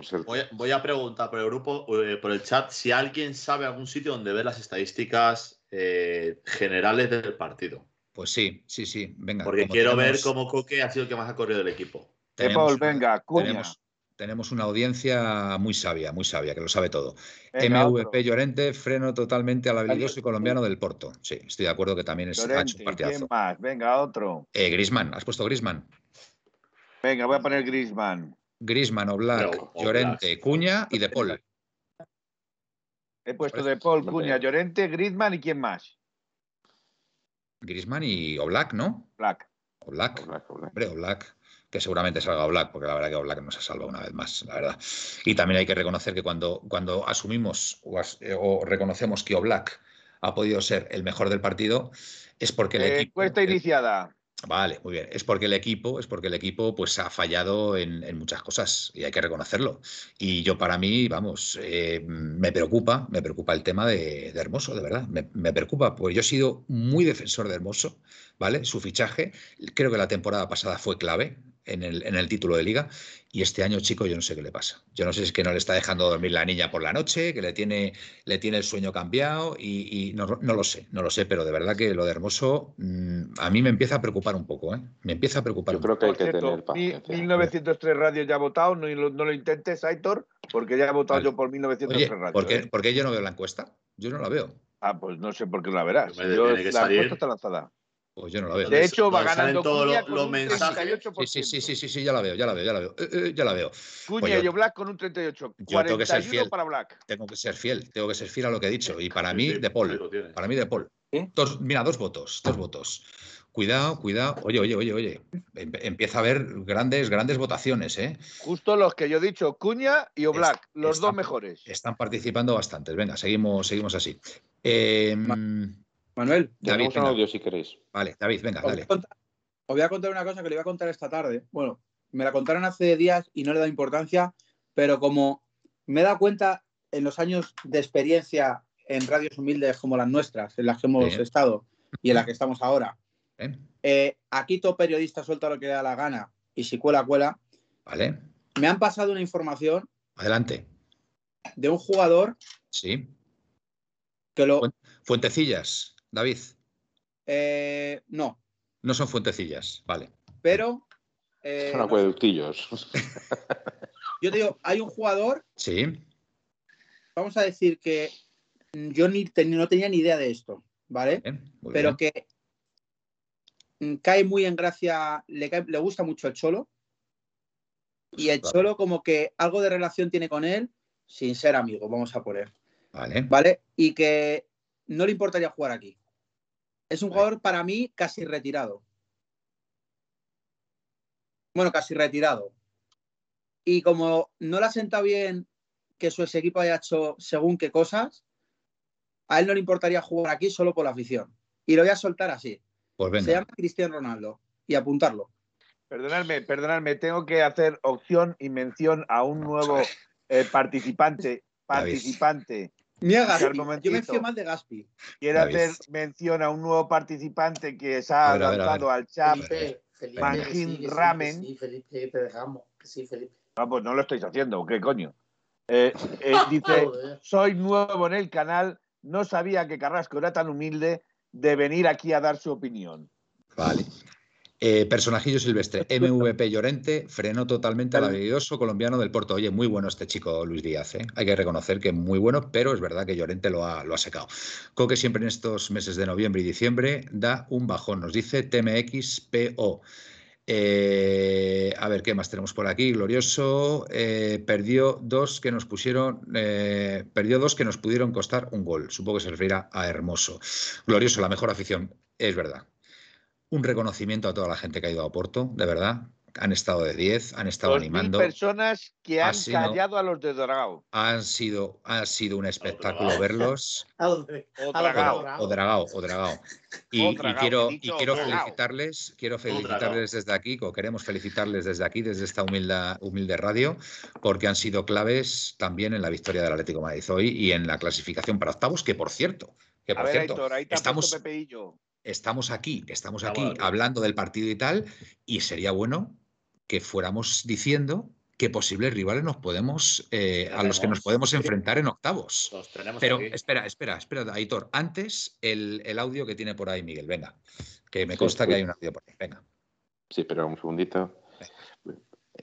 [SPEAKER 2] voy, a preguntar por el grupo, eh, por el chat, si alguien sabe algún sitio donde ver las estadísticas eh, generales del partido.
[SPEAKER 1] Pues sí, sí, sí. Venga.
[SPEAKER 2] Porque quiero ver cómo Coque ha sido el que más ha corrido del equipo.
[SPEAKER 3] Tenemos, venga,
[SPEAKER 1] tenemos, tenemos, una audiencia muy sabia, muy sabia, que lo sabe todo. MVP Llorente, freno totalmente al habilidoso y colombiano del Porto. Sí, estoy de acuerdo que también es
[SPEAKER 3] Llorente, un partidazo. ¿Quién más? Venga, otro.
[SPEAKER 1] Eh, Grisman, ¿has puesto Grisman?
[SPEAKER 3] Venga, voy a poner Grisman.
[SPEAKER 1] Grisman, Oblak, Llorente, Cuña y De Paul.
[SPEAKER 3] He puesto De Paul, Cuña, Llorente, Grisman y quién más.
[SPEAKER 1] Grisman y Oblak, ¿no?
[SPEAKER 3] Black.
[SPEAKER 1] Oblak. Hombre, Oblak. Que seguramente salga Oblak, porque la verdad que Oblak nos ha salvado una vez más, la verdad. Y también hay que reconocer que cuando, cuando asumimos o, reconocemos que Oblak ha podido ser el mejor del partido, es porque el
[SPEAKER 3] eh,
[SPEAKER 1] equipo.
[SPEAKER 3] Encuesta iniciada.
[SPEAKER 1] Vale, muy bien. Es porque el equipo, es porque el equipo pues ha fallado en, muchas cosas y hay que reconocerlo. Y yo para mí, vamos, eh, me preocupa, me preocupa el tema de, Hermoso, de verdad. Me, me, preocupa, porque yo he sido muy defensor de Hermoso, ¿vale? Su fichaje, creo que la temporada pasada fue clave en el, en el título de liga y este año, chico, yo no sé qué le pasa. Yo no sé si es que no le está dejando dormir la niña por la noche, que le tiene, le tiene el sueño cambiado y, no, lo sé, no lo sé, pero de verdad que lo de Hermoso mm, a mí me empieza a preocupar un poco, ¿eh? Me empieza a preocupar
[SPEAKER 6] yo creo que hay que tener
[SPEAKER 3] paciencia. 1903 Radio ya ha votado, no, lo intentes, Aitor, porque ya he votado yo por 1903 Radio.
[SPEAKER 1] ¿por qué, ¿eh? ¿por qué, yo no veo la encuesta? Yo no la veo.
[SPEAKER 3] Ah, pues no sé por qué la verás. Yo, la encuesta está lanzada.
[SPEAKER 1] Pues yo no la veo.
[SPEAKER 3] De hecho, va ganando
[SPEAKER 2] todos los mensajes.
[SPEAKER 1] Sí, sí, sí, sí, sí, ya la veo, ya la veo, ya la veo. Eh, eh, ya la veo.
[SPEAKER 3] Cuña pues y Black con un 38. Yo tengo que ser fiel. para Black.
[SPEAKER 1] Tengo que ser fiel, tengo que ser fiel a lo que he dicho. Y para mí, de Paul. Para mí, de Paul. mira, dos votos, dos votos. Cuidado, cuidado. Oye, oye, oye, oye. Empieza a haber grandes, grandes votaciones, ¿eh?
[SPEAKER 3] Justo los que yo he dicho, Cuña y Oblak, los dos mejores.
[SPEAKER 1] Están participando bastantes. Venga, seguimos, seguimos así. Eh,
[SPEAKER 5] Manuel,
[SPEAKER 1] David,
[SPEAKER 6] un audio si queréis.
[SPEAKER 1] Vale, David, venga, dale.
[SPEAKER 5] os voy a contar una cosa que le voy a contar esta tarde. Bueno, me la contaron hace días y no le da importancia, pero como me he dado cuenta en los años de experiencia en radios humildes como las nuestras, en las que hemos estado y en las que estamos ahora,
[SPEAKER 1] eh,
[SPEAKER 5] aquí todo periodista suelta lo que le da la gana y si cuela, cuela.
[SPEAKER 1] Vale.
[SPEAKER 5] Me han pasado una información
[SPEAKER 1] Adelante.
[SPEAKER 5] de un jugador
[SPEAKER 1] Sí.
[SPEAKER 5] que lo...
[SPEAKER 1] Fuentecillas, David.
[SPEAKER 5] eh, no,
[SPEAKER 1] No son fuentecillas. Vale.
[SPEAKER 5] pero... eh,
[SPEAKER 6] Son acueductillos. <laughs>
[SPEAKER 5] yo te digo, hay un jugador,
[SPEAKER 1] Sí.
[SPEAKER 5] vamos a decir que yo ni ten- no tenía ni idea de esto, ¿vale? pero
[SPEAKER 1] bien.
[SPEAKER 5] que cae muy en gracia, le, cae- le gusta mucho el Cholo. Y el
[SPEAKER 1] Claro.
[SPEAKER 5] Cholo como que algo de relación tiene con él, sin ser amigo, vamos a poner.
[SPEAKER 1] Vale.
[SPEAKER 5] ¿Vale? Y que no le importaría jugar aquí. Es un jugador para mí casi retirado. Bueno, casi retirado. Y como no le ha sentado bien que su ex equipo haya hecho según qué cosas, a él no le importaría jugar aquí solo por la afición. Y lo voy a soltar así.
[SPEAKER 1] Pues
[SPEAKER 5] Se
[SPEAKER 1] venga.
[SPEAKER 5] llama Cristiano Ronaldo. Y apuntarlo.
[SPEAKER 3] Perdonadme, perdonadme, tengo que hacer opción y mención a un nuevo <laughs> eh, participante.
[SPEAKER 1] David.
[SPEAKER 3] Participante.
[SPEAKER 5] Mira, Gaspi. Yo
[SPEAKER 3] momentito.
[SPEAKER 5] me fío más de Gaspi.
[SPEAKER 3] Quiero hacer mención a un nuevo participante que se ha
[SPEAKER 1] A ver, a ver, a
[SPEAKER 3] lanzado
[SPEAKER 1] ver.
[SPEAKER 3] al chat.
[SPEAKER 4] Felipe, sí,
[SPEAKER 3] Ramen.
[SPEAKER 4] sí, Felipe, que te dejamos. Que sí, Felipe.
[SPEAKER 3] No, pues no lo estáis haciendo, ¿qué coño? Eh, eh, <laughs> dice,
[SPEAKER 4] Joder.
[SPEAKER 3] soy nuevo en el canal, no sabía que Carrasco era tan humilde de venir aquí a dar su opinión.
[SPEAKER 1] Vale. Eh, personajillo silvestre, <laughs> MVP Llorente, frenó totalmente al habilidoso colombiano del Porto. Oye, muy bueno este chico Luis Díaz, ¿eh? hay que reconocer que muy bueno, pero es verdad que Llorente lo ha, lo ha secado. Coque siempre en estos meses de noviembre y diciembre da un bajón, nos dice TMXPO. Eh, a ver, ¿qué más tenemos por aquí? Glorioso eh, perdió dos que nos pusieron, eh, perdió dos que nos pudieron costar un gol. Supongo que se refiere a Hermoso. Glorioso, la mejor afición, es verdad. Un reconocimiento a toda la gente que ha ido a Oporto, de verdad. Han estado de 10, han estado
[SPEAKER 3] Dos mil
[SPEAKER 1] animando.
[SPEAKER 3] personas que
[SPEAKER 1] Ha
[SPEAKER 3] han
[SPEAKER 1] sido-
[SPEAKER 3] callado a los de Dragao.
[SPEAKER 1] Han sido, ha sido un espectáculo verlos.
[SPEAKER 4] ¿A <laughs> dónde?
[SPEAKER 3] O Dragao.
[SPEAKER 1] O Dragao, o Dragao. Y, y quiero, y quiero felicitarles, quiero felicitarles desde aquí, o queremos felicitarles desde aquí, desde esta humilde, humilde radio, porque han sido claves también en la victoria del Atlético de Madrid hoy y en la clasificación para octavos, que por cierto, que
[SPEAKER 3] A
[SPEAKER 1] por
[SPEAKER 3] ver,
[SPEAKER 1] cierto,
[SPEAKER 3] Aitor, ahí
[SPEAKER 1] estamos,
[SPEAKER 3] puesto Pepeillo.
[SPEAKER 1] Estamos aquí, estamos aquí hablando del partido y tal, y sería bueno que fuéramos diciendo qué posibles rivales nos podemos, eh, a los que nos podemos enfrentar en octavos. Pero
[SPEAKER 2] aquí.
[SPEAKER 1] espera, espera, espera, Aitor. Antes el, el audio que tiene por ahí Miguel. Venga, que me
[SPEAKER 6] Sí,
[SPEAKER 1] consta que hay un audio por ahí. Venga.
[SPEAKER 6] Sí, pero un segundito.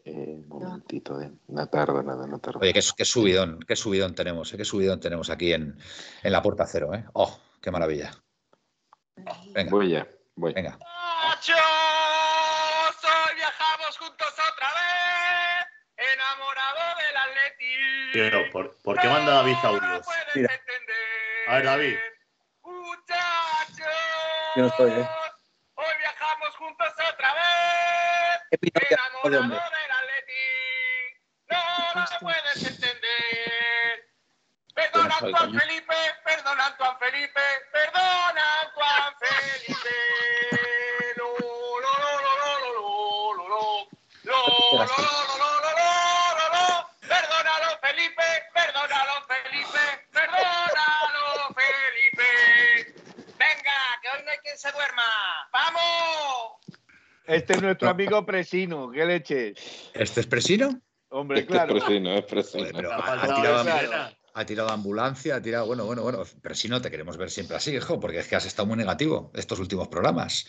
[SPEAKER 6] Eh, un momentito, de... no tardo nada, no tardo.
[SPEAKER 1] Oye, qué, qué subidón, qué subidón tenemos, eh, qué subidón tenemos aquí en, en la puerta cero, ¿eh? ¡Oh, qué maravilla! Venga,
[SPEAKER 6] Voy ya, voy.
[SPEAKER 1] venga.
[SPEAKER 10] ¡Muchachos! Hoy viajamos juntos otra vez, enamorado del Atleti.
[SPEAKER 2] Tío, ¿por, por qué manda David
[SPEAKER 10] No
[SPEAKER 2] audios?
[SPEAKER 10] puedes
[SPEAKER 5] Mira.
[SPEAKER 10] entender.
[SPEAKER 2] A ver, David.
[SPEAKER 10] Muchachos.
[SPEAKER 5] Yo no estoy, ¿eh?
[SPEAKER 10] Hoy viajamos juntos otra vez, enamorado del Atleti. No, no puedes <laughs> entender. Perdona,
[SPEAKER 5] soy,
[SPEAKER 10] Antoine
[SPEAKER 5] coño.
[SPEAKER 10] Felipe, perdona, Antoine Felipe, perdona, Antoine Felipe. Lo, lo, lo, lo, lo, lo, lo, lo, lo, lo, lo, lo, lo, lo, lo, lo, lo. Perdónalo, Felipe, perdónalo, Felipe, perdónalo, Felipe. Venga, que hoy no hay quien se duerma. ¡Vamos!
[SPEAKER 3] Este es nuestro amigo Presino, qué leche.
[SPEAKER 1] ¿Este es Presino?
[SPEAKER 3] Hombre, claro.
[SPEAKER 6] es presino, es presino.
[SPEAKER 1] Pero
[SPEAKER 2] ha
[SPEAKER 1] tirado,
[SPEAKER 2] la
[SPEAKER 3] claro.
[SPEAKER 1] Ha tirado ambulancia, ha tirado. Bueno, bueno, bueno. Presino, te queremos ver siempre así, hijo, porque es que has estado muy negativo estos últimos programas.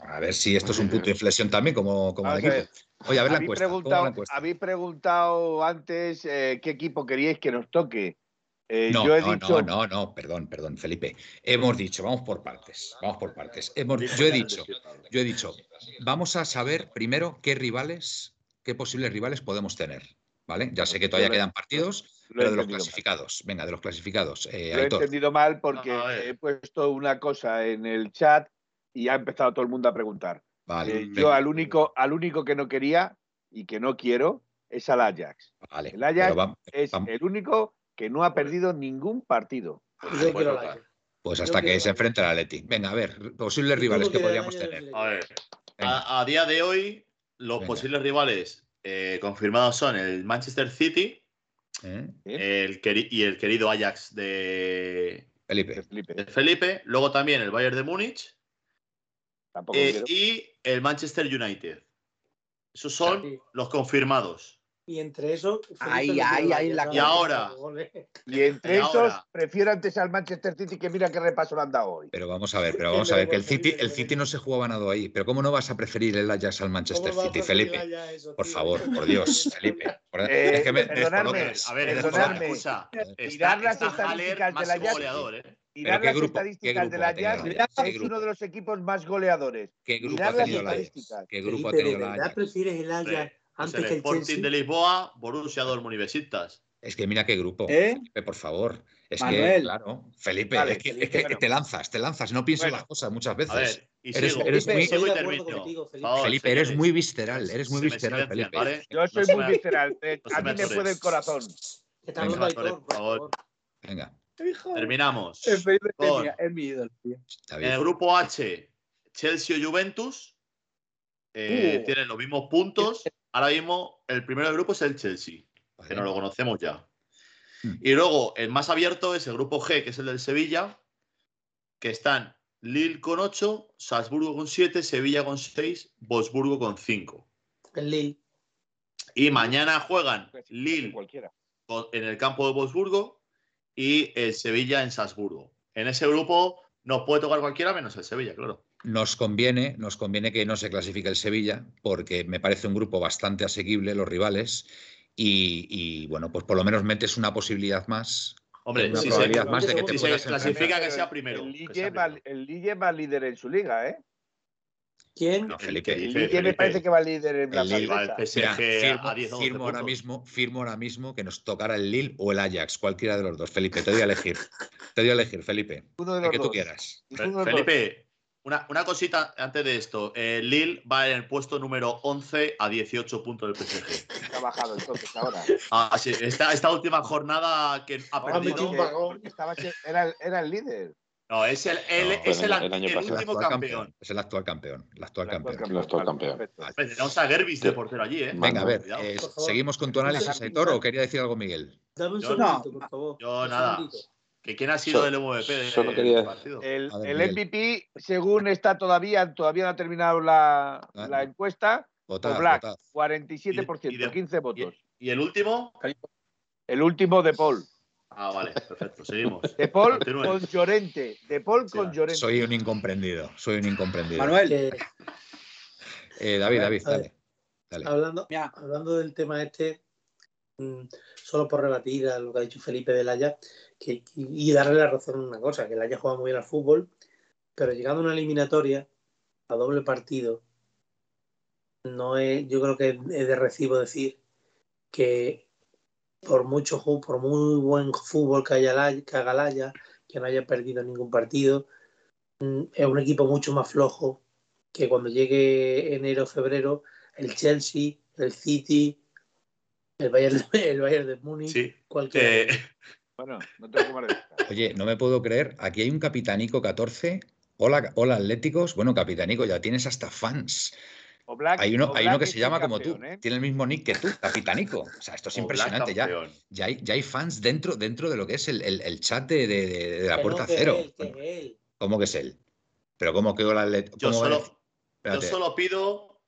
[SPEAKER 1] A ver si esto es un punto de inflexión también, como, como el equipo. Oye, a ver la encuesta. ¿cómo va la
[SPEAKER 3] preguntado,
[SPEAKER 1] encuesta?
[SPEAKER 3] habéis preguntado antes eh, qué equipo queríais que nos toque. Eh,
[SPEAKER 1] No,
[SPEAKER 3] yo he
[SPEAKER 1] no,
[SPEAKER 3] dicho,
[SPEAKER 1] no, no, no, perdón, perdón, Felipe. Hemos dicho, vamos por partes, vamos por partes. Hemos, yo he dicho, yo he dicho, vamos a saber primero qué rivales, qué posibles rivales podemos tener, ¿vale? Ya sé que todavía quedan partidos, pero de los
[SPEAKER 3] mal.
[SPEAKER 1] clasificados. Venga, de los clasificados. Eh,
[SPEAKER 3] Lo he
[SPEAKER 1] Aitor.
[SPEAKER 3] entendido mal porque
[SPEAKER 2] No, ver.
[SPEAKER 3] he puesto una cosa en el chat y ha empezado todo el mundo a preguntar.
[SPEAKER 1] Vale,
[SPEAKER 3] Eh, yo al único, al único que no quería y que no quiero es al Ajax.
[SPEAKER 1] vale,
[SPEAKER 3] el Ajax Es el único que no ha perdido ningún partido.
[SPEAKER 4] Yo
[SPEAKER 2] pues
[SPEAKER 4] quiero
[SPEAKER 1] pues
[SPEAKER 4] yo
[SPEAKER 1] hasta que se enfrente al Atleti. Venga, a ver, posibles rivales que podríamos tener.
[SPEAKER 2] A ver, a, día de hoy, los posibles rivales eh, confirmados son el Manchester City ¿Eh? el y el querido Ajax de
[SPEAKER 1] Felipe.
[SPEAKER 2] Felipe. Luego también el Bayern de Múnich eh, y el Manchester United. Esos son los confirmados.
[SPEAKER 4] Y entre esos.
[SPEAKER 5] Ahí, ahí, ahí la
[SPEAKER 2] Y ahora.
[SPEAKER 3] Y entre esos, prefiero antes al Manchester City que mira qué repaso le han dado hoy.
[SPEAKER 1] Pero vamos a ver, pero vamos a ver, que el City, el City no se jugaba nada ahí. Pero ¿cómo no vas a preferir el Ajax al Manchester City, Felipe? por favor, por Dios, <laughs> Felipe.
[SPEAKER 3] Eh, es que me, perdonadme, a ver, perdonadme. Mirar las estadísticas del Ajax. ¿eh? Mirar las estadísticas del Ajax es uno de los equipos más goleadores.
[SPEAKER 1] ¿Qué grupo ha tenido el Ajax? ¿Qué grupo ha tenido el
[SPEAKER 4] Ajax? prefieres el Ajax?
[SPEAKER 2] El Sporting de Lisboa, Borussia Dortmund Universitas.
[SPEAKER 1] Es que mira qué grupo. ¿Eh? Felipe, por favor. Es que, claro, Felipe, es que, te lanzas, te lanzas, no piensas las cosas muchas veces. A ver, eres, eres muy, Felipe, eres muy visceral, eres muy visceral, Felipe.
[SPEAKER 3] Yo soy muy visceral, a mí me puede el corazón.
[SPEAKER 2] Venga, por favor.
[SPEAKER 1] Venga.
[SPEAKER 2] Terminamos.
[SPEAKER 5] Es, mi ídolo.
[SPEAKER 2] En el grupo H, Chelsea o Juventus. Eh, uh. Tienen los mismos puntos. Ahora mismo, el primero del grupo es el Chelsea, que no lo conocemos ya. Hmm. Y luego, el más abierto es el grupo G, que es el del Sevilla, que están Lille con 8, Salzburgo con 7, Sevilla con 6, Wolfsburgo con 5.
[SPEAKER 4] El Lille.
[SPEAKER 2] Y mañana juegan Lille en el campo de Wolfsburgo y el Sevilla en Salzburgo. En ese grupo nos puede tocar cualquiera menos el Sevilla, claro.
[SPEAKER 1] Nos conviene, nos conviene que no se clasifique el Sevilla, porque me parece un grupo bastante asequible, los rivales, y, bueno, pues por lo menos metes una posibilidad más.
[SPEAKER 2] Hombre,
[SPEAKER 1] una
[SPEAKER 2] si
[SPEAKER 1] probabilidad más de que
[SPEAKER 2] te
[SPEAKER 1] puedas
[SPEAKER 2] clasifica que sea primero.
[SPEAKER 3] El Lille, va, líder en su liga, ¿eh?
[SPEAKER 4] ¿Quién?
[SPEAKER 1] No, Felipe.
[SPEAKER 3] El Lille me parece que va líder en la
[SPEAKER 2] liga.
[SPEAKER 1] firmo, firmo ahora mismo, firmo ahora mismo que nos tocará el Lille o el Ajax, cualquiera de los dos. Felipe, te doy a elegir. te doy a elegir, Felipe.
[SPEAKER 3] Uno de los
[SPEAKER 1] que
[SPEAKER 3] tú
[SPEAKER 1] quieras.
[SPEAKER 2] Felipe, una, cosita antes de esto. Eh, Lille va en el puesto número 11 a 18 puntos del PSG.
[SPEAKER 3] Ha bajado entonces ahora.
[SPEAKER 2] Ah, sí. Esta, esta última jornada que ha perdido.
[SPEAKER 3] era, era, el líder.
[SPEAKER 2] No, es el, el, es el, el, último campeón.
[SPEAKER 1] Es el actual campeón. El actual campeón.
[SPEAKER 6] El actual campeón.
[SPEAKER 2] Tenemos a Gerbis de portero allí, ¿eh?
[SPEAKER 1] Venga, a ver. Eh, ¿Seguimos con tu análisis, Aitor, o quería decir algo Miguel?
[SPEAKER 4] Dame un segundito, por favor.
[SPEAKER 2] Yo nada. ¿Quién ha sido el MVP de,
[SPEAKER 6] solo
[SPEAKER 2] quería... partido?
[SPEAKER 3] El, el, MVP, según está todavía, todavía no ha terminado la, la encuesta,
[SPEAKER 1] votad,
[SPEAKER 3] Black, 47%,
[SPEAKER 2] y, y de,
[SPEAKER 3] 15 votos.
[SPEAKER 2] ¿Y, el último?
[SPEAKER 3] El último de Paul.
[SPEAKER 2] Ah, vale, perfecto, seguimos.
[SPEAKER 3] De Paul con Llorente. De Paul con Llorente.
[SPEAKER 1] Soy un incomprendido, soy un incomprendido.
[SPEAKER 5] Manuel.
[SPEAKER 1] Eh, David, David, dale. dale.
[SPEAKER 4] Hablando, hablando del tema este, mm, solo por rebatir a lo que ha dicho Felipe de Y darle la razón en una cosa, que le haya jugado muy bien al fútbol, pero llegando a una eliminatoria a doble partido, no es, yo creo que es de recibo decir que por mucho por muy buen fútbol que, haya, que haga Laya, que no haya perdido ningún partido, mm, es un equipo mucho más flojo que cuando llegue enero febrero el Chelsea, el City, el Bayern, <laughs> el Bayern de Múnich, cualquier.
[SPEAKER 2] Eh,
[SPEAKER 3] bueno, no tengo
[SPEAKER 1] Oye, no me puedo creer. Aquí hay un Capitanico 14. Hola, hola Atléticos. Bueno, Capitanico, ya tienes hasta fans. hay uno, hay uno que se llama como tú. ¿eh? Tiene el mismo nick que tú, Capitanico. O sea, esto es impresionante. Ya, ya, hay, ya hay fans dentro, dentro de lo que es el, el, chat de, de, la puerta cero. ¿Cómo que es él? Pero ¿cómo que hola Atlético?
[SPEAKER 2] Yo, solo, yo solo pido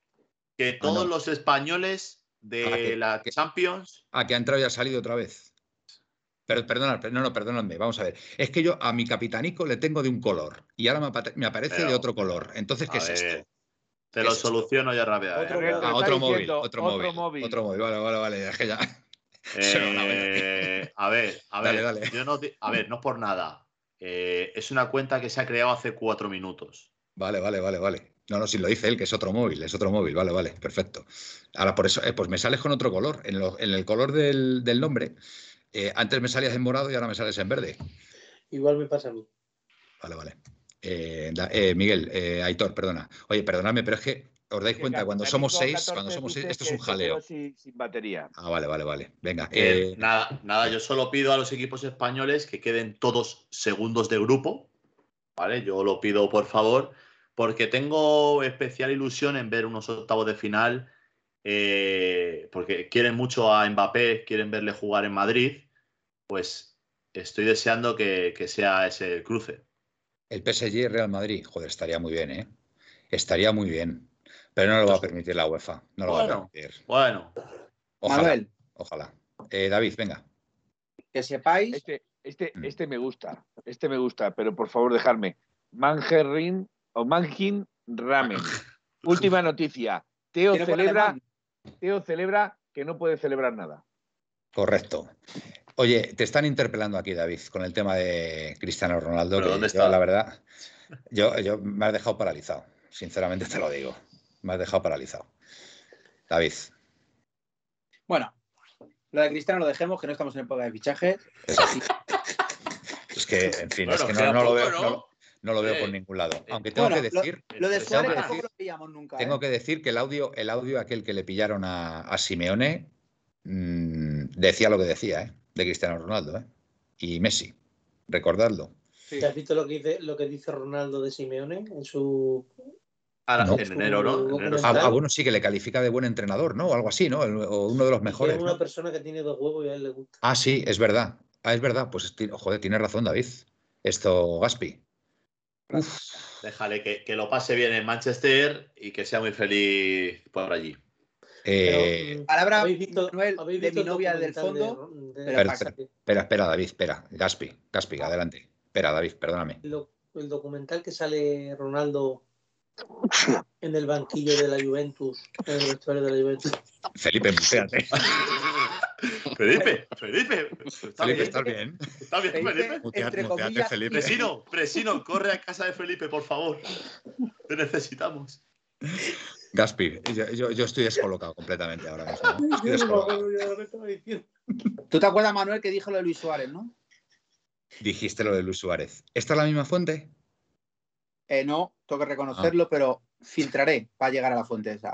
[SPEAKER 2] que ah, todos los españoles de la Champions.
[SPEAKER 1] Ah, que ha entrado y ha salido otra vez. Pero, perdona, no, no, perdóname, vamos a ver. Es que yo a mi capitanico le tengo de un color y ahora me, aparece de otro color. Entonces, ¿qué es esto?
[SPEAKER 2] Te lo soluciono ya rápidamente.
[SPEAKER 1] Otro, ah, otro, móvil, otro, móvil, otro móvil. Vale, vale, vale. Es que ya. <laughs>
[SPEAKER 2] Eh, a ver, a <laughs> ver. Dale, dale. Yo no a ver, no por nada. Eh, es una cuenta que se ha creado hace cuatro minutos.
[SPEAKER 1] Vale, vale, vale, vale. No, no, si lo dice él, que es otro móvil, es otro móvil, vale, vale, perfecto. Ahora, por eso, eh, pues me sales con otro color. En, en el color del, del nombre eh, antes me salías en morado y ahora me sales en verde.
[SPEAKER 4] Igual me pasa a mí.
[SPEAKER 1] Vale, vale. Eh, eh, Miguel, Aitor, perdona. Oye, perdonadme, pero es que os dais cuenta, cuando somos seis, cuando somos seis, esto es un jaleo.
[SPEAKER 3] Sin, batería.
[SPEAKER 1] Ah, vale, vale, vale. Venga.
[SPEAKER 2] nada, nada, yo solo pido a los equipos españoles que queden todos segundos de grupo. ¿Vale? Yo lo pido, por favor, porque tengo especial ilusión en ver unos octavos de final, eh, porque quieren mucho a Mbappé, quieren verle jugar en Madrid, pues estoy deseando que, que sea ese cruce.
[SPEAKER 1] El PSG y Real Madrid, joder, estaría muy bien, ¿eh? Estaría muy bien. Pero no lo va a permitir la UEFA. No lo va a
[SPEAKER 2] Bueno,
[SPEAKER 1] permitir.
[SPEAKER 2] bueno.
[SPEAKER 1] Ojalá.
[SPEAKER 5] Manuel.
[SPEAKER 1] Ojalá. Eh, David, venga.
[SPEAKER 5] Que sepáis.
[SPEAKER 3] Este, este,
[SPEAKER 1] Mm.
[SPEAKER 3] este me gusta, este me gusta, pero por favor dejadme. Mangerin o Manjin Ramen. <laughs> Última noticia. Teo celebra,
[SPEAKER 5] alemán.
[SPEAKER 3] Teo celebra que no puede celebrar nada.
[SPEAKER 1] Correcto. Oye, te están interpelando aquí, David, con el tema de Cristiano Ronaldo.
[SPEAKER 2] ¿Pero
[SPEAKER 1] que
[SPEAKER 2] dónde
[SPEAKER 1] yo,
[SPEAKER 2] está?
[SPEAKER 1] la verdad, <laughs> yo, yo me has dejado paralizado. Sinceramente te lo digo. Me has dejado paralizado. David,
[SPEAKER 5] Bueno, lo de Cristiano lo dejemos, que no estamos en época de fichajes. <laughs>
[SPEAKER 1] es que, en fin, es que no, lo veo,
[SPEAKER 2] ¿no?
[SPEAKER 1] No, lo- lo veo por ningún lado. Aunque tengo
[SPEAKER 5] Bueno,
[SPEAKER 1] que
[SPEAKER 5] lo-
[SPEAKER 1] decir,
[SPEAKER 5] Lo de
[SPEAKER 2] Tengo
[SPEAKER 5] Suárez
[SPEAKER 1] que
[SPEAKER 5] tampoco
[SPEAKER 1] decir-
[SPEAKER 5] lo pillamos nunca.
[SPEAKER 1] tengo
[SPEAKER 5] ¿eh?
[SPEAKER 1] que decir que el audio, el audio aquel que le pillaron a, a Simeone mm, decía lo que decía, ¿eh? De Cristiano Ronaldo, ¿eh? Y Messi. Recordadlo.
[SPEAKER 5] Sí.
[SPEAKER 4] ¿Te has visto lo que dice, lo que dice Ronaldo de Simeone en su
[SPEAKER 2] Ahora,
[SPEAKER 1] No.
[SPEAKER 2] en enero, ¿no? En enero
[SPEAKER 1] Ah, ah, bueno, sí que le califica de buen entrenador, ¿no? O algo así, ¿no? El- o uno de los mejores.
[SPEAKER 4] es
[SPEAKER 1] ¿no?
[SPEAKER 4] una persona que tiene dos huevos y a él le gusta?
[SPEAKER 1] Ah, sí, es verdad. Ah, es verdad. Pues, joder, tienes razón, David. Esto, Gaspi. Uf,
[SPEAKER 2] Déjale que, que lo pase bien en Manchester y que sea muy feliz por allí.
[SPEAKER 1] eh,
[SPEAKER 4] Pero,
[SPEAKER 5] Palabra,
[SPEAKER 4] ¿habéis visto,
[SPEAKER 5] Manuel,
[SPEAKER 4] habéis
[SPEAKER 5] de mi novia del fondo,
[SPEAKER 4] de- de-
[SPEAKER 1] espera, espera, espera, espera, David, espera. Gaspi, Gaspi, adelante. Espera, David, perdóname.
[SPEAKER 4] lo- el documental que sale Ronaldo en el banquillo de la Juventus, en el vestuario de la Juventus.
[SPEAKER 1] Felipe, <laughs> espérate. <laughs>
[SPEAKER 2] Felipe, Felipe, está
[SPEAKER 1] Felipe,
[SPEAKER 2] bien,
[SPEAKER 1] ¿estás bien?
[SPEAKER 2] está bien,
[SPEAKER 5] Felipe,
[SPEAKER 2] Felipe.
[SPEAKER 1] Muteate,
[SPEAKER 5] entre
[SPEAKER 1] muteate,
[SPEAKER 5] comillas,
[SPEAKER 1] Felipe.
[SPEAKER 2] Presino, Presino, corre a casa de Felipe, por favor. Te necesitamos.
[SPEAKER 1] Gaspi, yo, yo- yo estoy descolocado completamente ahora mismo. Estoy descolocado.
[SPEAKER 5] ¿Tú te acuerdas, Manuel, que dijo lo de Luis Suárez, no?
[SPEAKER 1] Dijiste lo de Luis Suárez. ¿Esta es la misma fuente?
[SPEAKER 5] Eh, no, tengo que reconocerlo, pero filtraré para llegar a la fuente esa.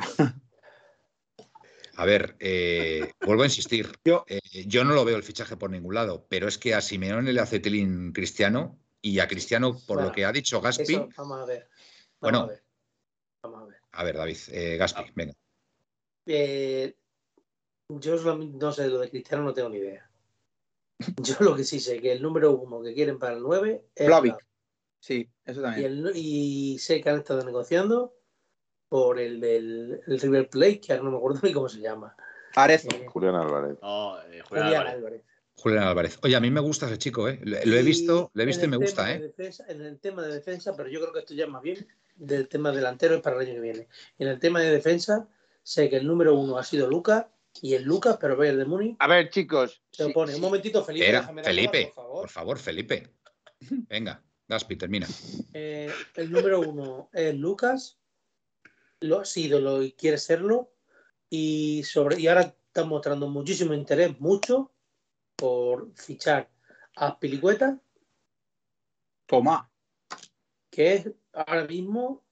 [SPEAKER 1] A ver, eh, vuelvo a insistir.
[SPEAKER 5] Yo-
[SPEAKER 1] Eh, yo no lo veo el fichaje por ningún lado, pero es que a Simeone le hace tilín Cristiano y a Cristiano, por
[SPEAKER 4] Bueno,
[SPEAKER 1] lo que ha dicho Gaspi.
[SPEAKER 4] Eso, vamos a ver. Vamos
[SPEAKER 1] Bueno.
[SPEAKER 4] a ver. Vamos a ver.
[SPEAKER 1] A ver, David, eh, Gaspi, venga.
[SPEAKER 4] Eh, yo no sé, lo de Cristiano no tengo ni idea. <laughs> Yo lo que sí sé que el número uno que quieren para el 9 es.
[SPEAKER 5] Vlahovic. Sí, eso
[SPEAKER 4] y,
[SPEAKER 5] también.
[SPEAKER 4] el- y sé que han estado negociando por el del el River Plate, que ahora no me acuerdo ni cómo se llama.
[SPEAKER 5] Arezzo.
[SPEAKER 4] Eh,
[SPEAKER 6] Julián Álvarez.
[SPEAKER 2] No, eh, Julián
[SPEAKER 4] Julián
[SPEAKER 2] Álvarez.
[SPEAKER 4] Álvarez.
[SPEAKER 1] Julián Álvarez. Oye, a mí me gusta ese chico, ¿eh? Lo lo he visto, lo he visto y me
[SPEAKER 4] el
[SPEAKER 1] gusta, ¿eh?
[SPEAKER 4] de defensa- en el tema de defensa, pero yo creo que esto ya es más bien del tema delantero es para el año que viene. En el tema de defensa, sé que el número uno ha sido Lucas y el Lucas, pero Bayern de Múnich
[SPEAKER 3] A ver, chicos.
[SPEAKER 4] se
[SPEAKER 3] sí,
[SPEAKER 4] opone.
[SPEAKER 3] sí.
[SPEAKER 4] Un momentito, Felipe, dar
[SPEAKER 1] Felipe,
[SPEAKER 4] por favor.
[SPEAKER 1] por favor, Felipe. Venga, Gaspi, termina.
[SPEAKER 4] Eh, el número uno es Lucas, lo ha sido lo, y quiere serlo, y, sobre, y ahora está mostrando muchísimo interés, mucho, por fichar a Pilicueta,
[SPEAKER 5] Toma.
[SPEAKER 4] que es ahora mismo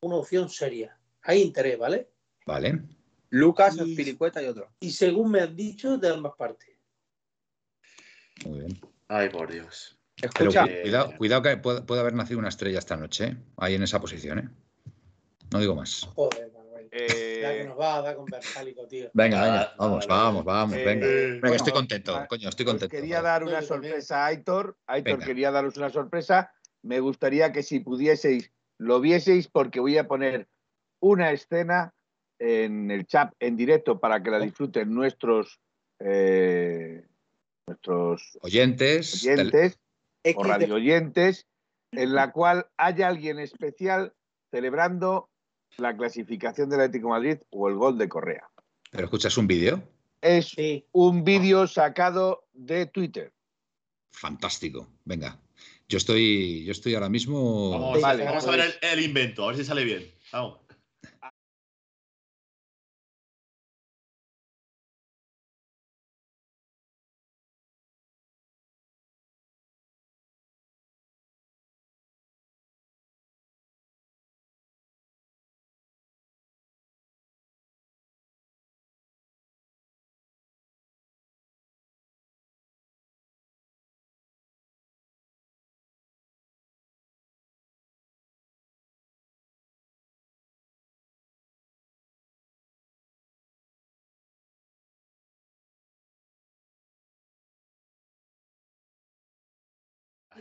[SPEAKER 4] una opción seria. Hay interés, ¿vale?
[SPEAKER 1] Vale.
[SPEAKER 5] Lucas,
[SPEAKER 4] Y-
[SPEAKER 5] Pilicueta y otro.
[SPEAKER 4] Y según me han dicho, de ambas partes.
[SPEAKER 1] Muy bien.
[SPEAKER 2] Ay, por Dios.
[SPEAKER 5] Escucha,
[SPEAKER 1] cuidado, cuidado que puede, puede haber nacido una estrella esta noche, ¿eh? Ahí en esa posición, ¿eh? No digo más.
[SPEAKER 4] Joder, Manuel. Ya que
[SPEAKER 3] Eh,
[SPEAKER 4] nos va a dar con Bersálico, tío.
[SPEAKER 1] Venga, venga, vamos, vamos, vamos,
[SPEAKER 3] Eh,
[SPEAKER 1] venga. Venga,
[SPEAKER 3] bueno,
[SPEAKER 1] estoy contento, coño, estoy contento.
[SPEAKER 3] quería
[SPEAKER 1] joder.
[SPEAKER 3] dar una sorpresa a Aitor. Aitor
[SPEAKER 1] Venga.
[SPEAKER 3] quería daros una sorpresa. Me gustaría que si pudieseis, lo vieseis, porque voy a poner una escena en el chat en directo para que la disfruten nuestros, eh, nuestros
[SPEAKER 1] Oyentes,
[SPEAKER 3] oyentes o radio oyentes, en la cual haya alguien especial celebrando la clasificación del Atlético de Madrid o el gol de Correa.
[SPEAKER 1] pero escuchas un vídeo,
[SPEAKER 3] Es
[SPEAKER 4] Sí,
[SPEAKER 3] un vídeo sacado de Twitter.
[SPEAKER 1] fantástico. Venga, yo estoy, yo estoy ahora mismo.
[SPEAKER 2] Vamos,
[SPEAKER 3] Vale,
[SPEAKER 2] vamos a ver el, el invento, a ver si sale bien. Vamos.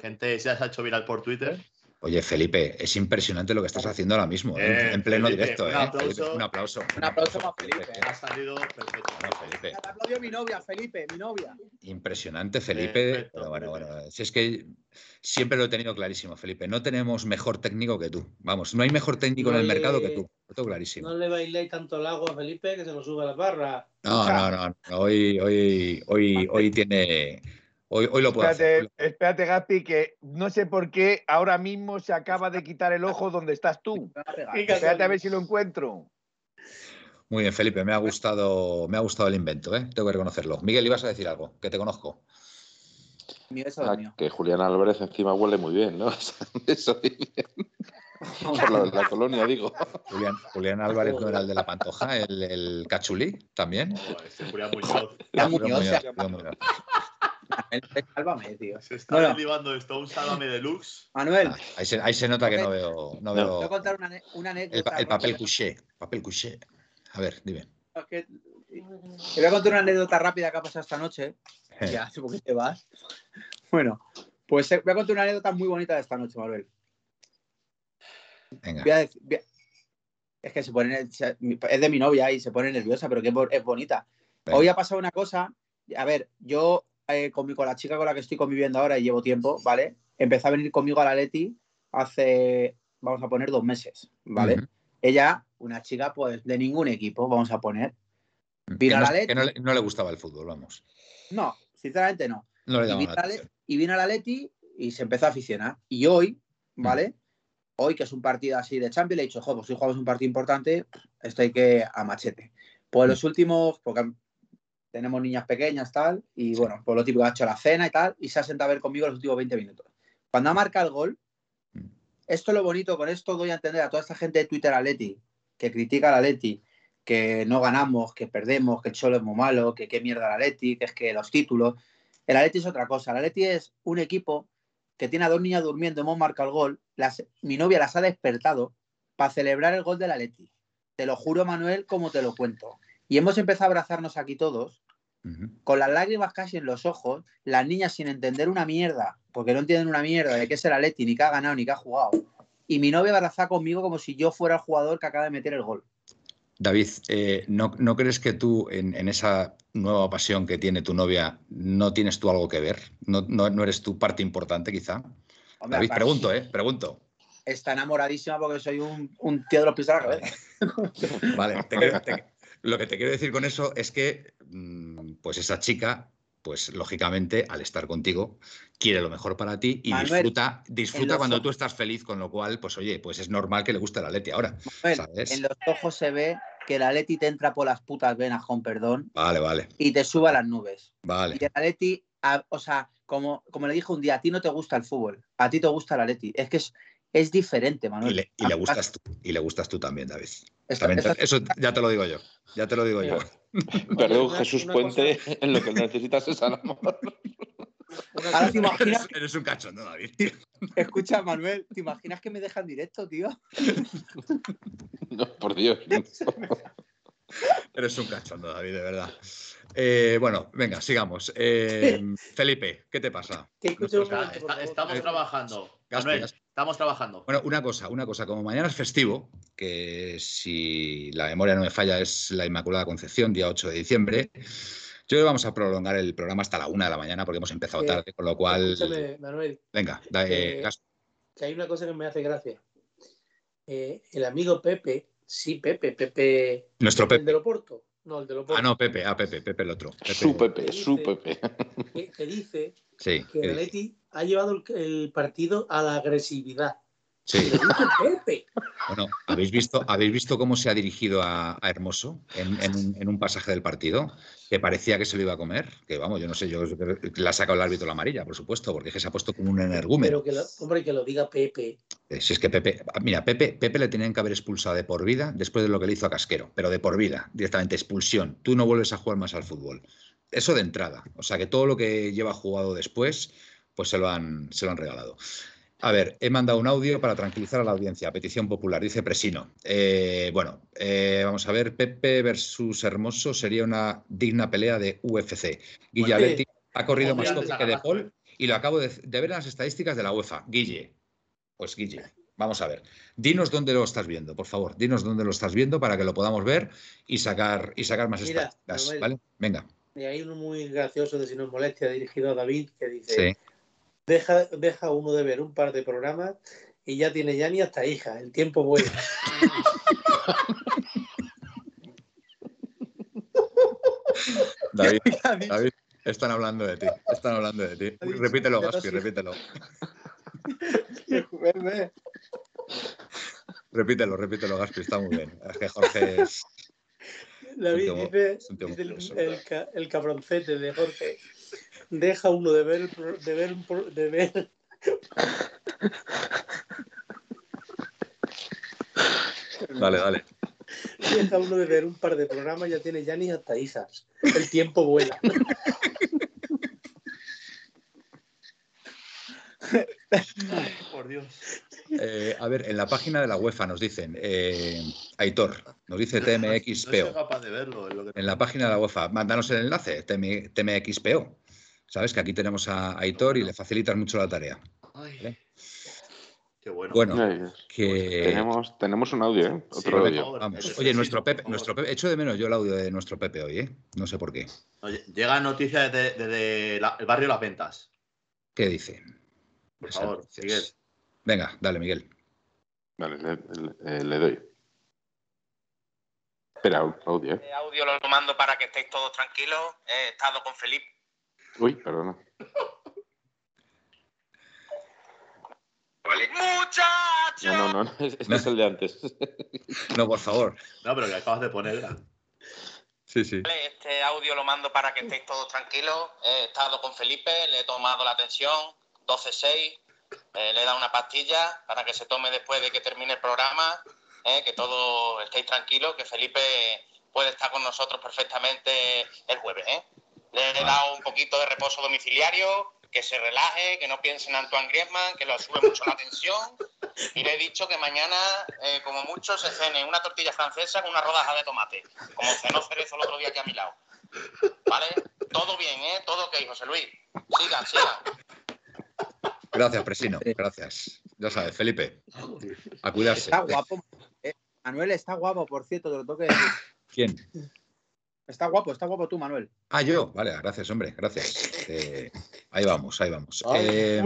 [SPEAKER 2] Gente ya se ha hecho viral por Twitter.
[SPEAKER 1] Oye, Felipe, es impresionante lo que estás haciendo ahora mismo, ¿eh?
[SPEAKER 2] Eh,
[SPEAKER 1] en pleno
[SPEAKER 2] Felipe,
[SPEAKER 1] directo.
[SPEAKER 2] un
[SPEAKER 1] ¿eh?
[SPEAKER 2] aplauso.
[SPEAKER 1] Felipe, un aplauso.
[SPEAKER 5] Un aplauso para Felipe.
[SPEAKER 2] Eh, Ha salido perfecto.
[SPEAKER 1] Bueno, Felipe.
[SPEAKER 5] Aplaudió mi novia, Felipe, mi novia.
[SPEAKER 1] Impresionante, Felipe.
[SPEAKER 2] Perfecto,
[SPEAKER 1] Pero bueno,
[SPEAKER 2] Felipe.
[SPEAKER 1] bueno, si es que siempre lo he tenido clarísimo, Felipe. No tenemos mejor técnico que tú. Vamos, no hay mejor técnico
[SPEAKER 4] No
[SPEAKER 1] en el
[SPEAKER 4] le-
[SPEAKER 1] mercado que tú. Lo tengo clarísimo.
[SPEAKER 4] No le bailéis tanto el agua a Felipe que se lo sube a la barra.
[SPEAKER 1] No, no, no. no. Hoy, hoy, hoy, hoy tiene. Hoy, hoy lo puedo hacer.
[SPEAKER 3] Espérate, Gaspi, que no sé por qué ahora mismo se acaba de quitar el ojo donde estás tú. Espérate a ver si lo encuentro.
[SPEAKER 1] Muy bien, Felipe. Me ha gustado, me ha gustado el invento, ¿eh? Tengo que reconocerlo. Miguel, ibas a decir algo, que te conozco.
[SPEAKER 6] Ah, que Julián Álvarez encima huele muy bien, ¿no? <laughs> Eso la, la colonia, digo.
[SPEAKER 1] Julián, Julián Álvarez no era el de la Pantoja, el, el Cachulí también.
[SPEAKER 2] Este Julián Muñoz.
[SPEAKER 5] Ya
[SPEAKER 1] Julián
[SPEAKER 5] Muñoz,
[SPEAKER 1] Muñoz,
[SPEAKER 5] ya.
[SPEAKER 1] Julián Muñoz.
[SPEAKER 5] Manuel, Sálvame, tío.
[SPEAKER 2] Se está
[SPEAKER 5] Bueno.
[SPEAKER 2] derivando esto, un sálvame deluxe.
[SPEAKER 5] Manuel,
[SPEAKER 1] Ah, Ahí se, ahí se nota que no veo, no veo
[SPEAKER 5] voy a contar una, una anécdota.
[SPEAKER 1] el papel couché. Papel couché. A ver, dime.
[SPEAKER 5] Es que- Te voy a contar una anécdota rápida que ha pasado esta noche.
[SPEAKER 1] Eh,
[SPEAKER 5] Ya, supongo que te vas. Bueno, pues eh, voy a contar una anécdota muy bonita de esta noche, Manuel.
[SPEAKER 1] Venga.
[SPEAKER 5] Voy a dec- voy a- Es que se pone, es de mi novia y se pone nerviosa, pero que es bo- es bonita.
[SPEAKER 1] Venga.
[SPEAKER 5] Hoy ha pasado una cosa. A ver, yo eh, con, mi- con la chica con la que estoy conviviendo ahora y llevo tiempo, ¿vale? Empezó a venir conmigo a la Leti hace, vamos a poner, dos meses, ¿vale? Ella, una chica, pues, de ningún equipo, vamos a poner. Vino a
[SPEAKER 1] no,
[SPEAKER 5] la Leti.
[SPEAKER 1] que no le, no le gustaba el fútbol, vamos.
[SPEAKER 5] No, sinceramente no.
[SPEAKER 1] No le
[SPEAKER 5] Y vino, a Le- y vino a la Leti y se empezó a aficionar. Y hoy,
[SPEAKER 1] Mm.
[SPEAKER 5] ¿vale? Hoy, que es un partido así de Champions, le he dicho, joder, pues si jugamos un partido importante, esto hay que a machete. Pues
[SPEAKER 1] Mm.
[SPEAKER 5] los últimos, porque tenemos niñas pequeñas, tal, y bueno, por lo típico ha hecho la cena y tal, y se ha sentado a ver conmigo los últimos 20 minutos. Cuando ha marcado el gol,
[SPEAKER 1] Mm.
[SPEAKER 5] esto es lo bonito, con esto doy a entender a toda esta gente de Twitter Atleti, que critica al Atleti, que no ganamos, que perdemos, que el Cholo es muy malo, que qué mierda el Atleti, que es que los títulos. El Atleti es otra cosa. El Atleti es un equipo que tiene a dos niñas durmiendo, hemos marcado el gol, las- mi novia las ha despertado para celebrar el gol del Atleti. Te lo juro, Manuel, como te lo cuento. Y hemos empezado a abrazarnos aquí todos, con las lágrimas casi en los ojos, las niñas sin entender una mierda, porque no entienden una mierda de qué es el Atleti, ni que ha ganado, ni que ha jugado. Y mi novia abrazada conmigo como si yo fuera el jugador que acaba de meter el gol.
[SPEAKER 1] David, eh, ¿no, no crees que tú en, en esa nueva pasión que tiene tu novia no tienes tú algo que ver? ¿No, no, no eres tu parte importante, quizá?
[SPEAKER 5] Hombre,
[SPEAKER 1] David, pregunto, ¿eh? Pregunto.
[SPEAKER 5] Está enamoradísima porque soy un, un tío de los pies a la cabeza. <laughs>
[SPEAKER 1] Vale, te te- lo que te quiero decir con eso es que, mm, pues esa chica, pues lógicamente, al estar contigo, quiere lo mejor para ti y
[SPEAKER 5] Manuel,
[SPEAKER 1] disfruta, disfruta cuando
[SPEAKER 5] ojos-
[SPEAKER 1] tú estás feliz, con lo cual, pues oye, pues es normal que le guste la Leti ahora.
[SPEAKER 5] Manuel,
[SPEAKER 1] ¿sabes?
[SPEAKER 5] en los ojos se ve que el Atleti te entra por las putas venas, con perdón,
[SPEAKER 1] Vale, vale,
[SPEAKER 5] y te sube a las nubes.
[SPEAKER 1] vale.
[SPEAKER 5] Y el Atleti, a- o sea, como, como le dije un día, a ti no te gusta el fútbol, a ti te gusta el Atleti. Es que es, es diferente,
[SPEAKER 1] Y
[SPEAKER 5] Manuel.
[SPEAKER 1] le, y le gustas tú, y le gustas tú también, David.
[SPEAKER 5] Esta-
[SPEAKER 1] eso ya te lo digo yo. Ya te lo digo yo.
[SPEAKER 6] Perdón, Jesús
[SPEAKER 4] una
[SPEAKER 6] Puente, en lo que necesitas es amor.
[SPEAKER 5] Ahora te imaginas,
[SPEAKER 1] Eres, eres un cachondo, David.
[SPEAKER 5] escucha, Manuel, ¿te imaginas que me dejan directo, tío? <laughs>
[SPEAKER 6] No, por Dios. no.
[SPEAKER 1] Eres un cachondo, David, de verdad. Eh, bueno, venga, sigamos. Eh, <laughs> Felipe, ¿qué te pasa?
[SPEAKER 4] Momento,
[SPEAKER 2] estamos
[SPEAKER 1] Eh,
[SPEAKER 2] trabajando. Manuel, estamos trabajando.
[SPEAKER 1] Bueno, una cosa, una cosa. Como mañana es festivo, que si la memoria no me falla es la Inmaculada Concepción, día 8 de diciembre, yo creo que vamos a prolongar el programa hasta la una de la mañana porque hemos empezado
[SPEAKER 4] Eh,
[SPEAKER 1] tarde, con lo cual...
[SPEAKER 4] Escúchame, Manuel,
[SPEAKER 1] Venga, da- eh,
[SPEAKER 4] Eh, que hay una cosa que me hace gracia. Eh, el amigo Pepe, sí, Pepe, Pepe,
[SPEAKER 1] nuestro
[SPEAKER 4] el
[SPEAKER 1] Pepe.
[SPEAKER 4] de Loporto, no, el de Loporto,
[SPEAKER 1] Ah, no, Pepe, ah, Pepe, Pepe el otro. Pepe-
[SPEAKER 6] Su Pepe, su Pepe.
[SPEAKER 4] que, que dice
[SPEAKER 1] Sí,
[SPEAKER 4] que
[SPEAKER 1] ¿qué
[SPEAKER 4] el? Atleti ha llevado el, el partido a la agresividad.
[SPEAKER 1] sí. Bueno, ¿habéis visto, ¿habéis visto cómo se ha dirigido a, a Hermoso en, en un, en un pasaje del partido? Que parecía que se lo iba a comer. Que vamos, yo no sé, yo la ha sacado el árbitro la amarilla, por supuesto, porque es que se ha puesto como un energúmeno.
[SPEAKER 4] Pero que lo, hombre, que lo diga Pepe.
[SPEAKER 1] Eh, Si es que Pepe, mira, Pepe, Pepe le tenían que haber expulsado de por vida después de lo que le hizo a Casquero, pero de por vida, directamente expulsión. Tú no vuelves a jugar más al fútbol. Eso de entrada. O sea que todo lo que lleva jugado después, pues se lo han, se lo han regalado. A ver, he mandado un audio para tranquilizar a la audiencia, petición popular, dice Presino. Eh, bueno, eh, vamos a ver, Pepe versus Hermoso sería una digna pelea de UFC. Guilla
[SPEAKER 4] Bueno,
[SPEAKER 1] Leti, Ha corrido más Toque que De Paul y lo acabo de, ver en las estadísticas de la UEFA. Guille. Pues Guille. Vamos a ver. Dinos dónde lo estás viendo, por favor. Dinos dónde lo estás viendo para que lo podamos ver y sacar, y sacar más estadísticas. ¿vale? Venga.
[SPEAKER 4] Y hay uno muy gracioso de Si nos molestia dirigido a David que dice: deja, deja uno de ver un par de programas y ya tiene ya ni hasta hija. El tiempo vuela. <laughs>
[SPEAKER 1] David, David, están hablando de ti. Están hablando de ti. Repítelo, Gaspi, repítelo. <laughs> repítelo, repítelo, Gaspi, está muy bien. Es que Jorge es.
[SPEAKER 4] David dice, el, el, cabroncete de Jorge. Deja uno de ver, de ver, de ver.
[SPEAKER 1] Dale, dale.
[SPEAKER 4] Deja uno de ver un par de programas, ya tiene ya ni hasta hijas. El tiempo vuela.
[SPEAKER 1] por Dios. Eh, a ver, en la página de la UEFA nos dicen, eh, Aitor, nos dice TMXPO. En la página de la UEFA, mándanos el enlace, TMXPO. Sabes que aquí tenemos a Aitor y le facilitas mucho la tarea.
[SPEAKER 2] Qué bueno.
[SPEAKER 1] Bueno, que...
[SPEAKER 6] Pues tenemos, tenemos un audio, ¿eh? Otro audio.
[SPEAKER 1] Vamos. Oye, nuestro Pepe, nuestro Pepe, echo de menos yo el audio de nuestro Pepe hoy, ¿eh? No sé por qué.
[SPEAKER 2] Oye, llega noticia desde, el barrio Las Ventas.
[SPEAKER 1] ¿Qué dice?
[SPEAKER 2] Por favor, Miguel.
[SPEAKER 1] Venga, dale, Miguel.
[SPEAKER 6] Vale, le, le, doy. Espera, audio. ¿eh?
[SPEAKER 10] audio lo mando para que estéis todos tranquilos. He estado con Felipe.
[SPEAKER 6] Uy, perdona.
[SPEAKER 10] ¡Muchachos!
[SPEAKER 6] No, no, no, este es el de antes. <laughs>
[SPEAKER 1] no, por favor.
[SPEAKER 2] No, pero que acabas de poner.
[SPEAKER 1] Sí, sí.
[SPEAKER 10] Este audio lo mando para que estéis todos tranquilos. He estado con Felipe, le he tomado la atención, 12-6, eh, le he dado una pastilla para que se tome después de que termine el programa, eh, que todos estéis tranquilos, que Felipe puede estar con nosotros perfectamente el jueves. Eh. Le he dado un poquito de reposo domiciliario, que se relaje, que no piense en Antoine Griezmann, que lo sube mucho la tensión. Y le he dicho que mañana, eh, como mucho, se cene una tortilla francesa con una rodaja de tomate, como cenó Cerezo el otro día aquí a mi lado. ¿Vale? Todo bien, ¿eh? Todo ok, José Luis. Sigan, sigan.
[SPEAKER 1] Gracias, Presino. Gracias. Ya sabes, Felipe. A cuidarse.
[SPEAKER 5] Está guapo. Eh, Manuel está guapo, por cierto, te lo toque decir.
[SPEAKER 1] ¿Quién?
[SPEAKER 5] Está guapo, está guapo tú, Manuel.
[SPEAKER 1] Ah, yo. Vale, gracias, hombre, gracias. Eh, ahí vamos, ahí vamos. Eh,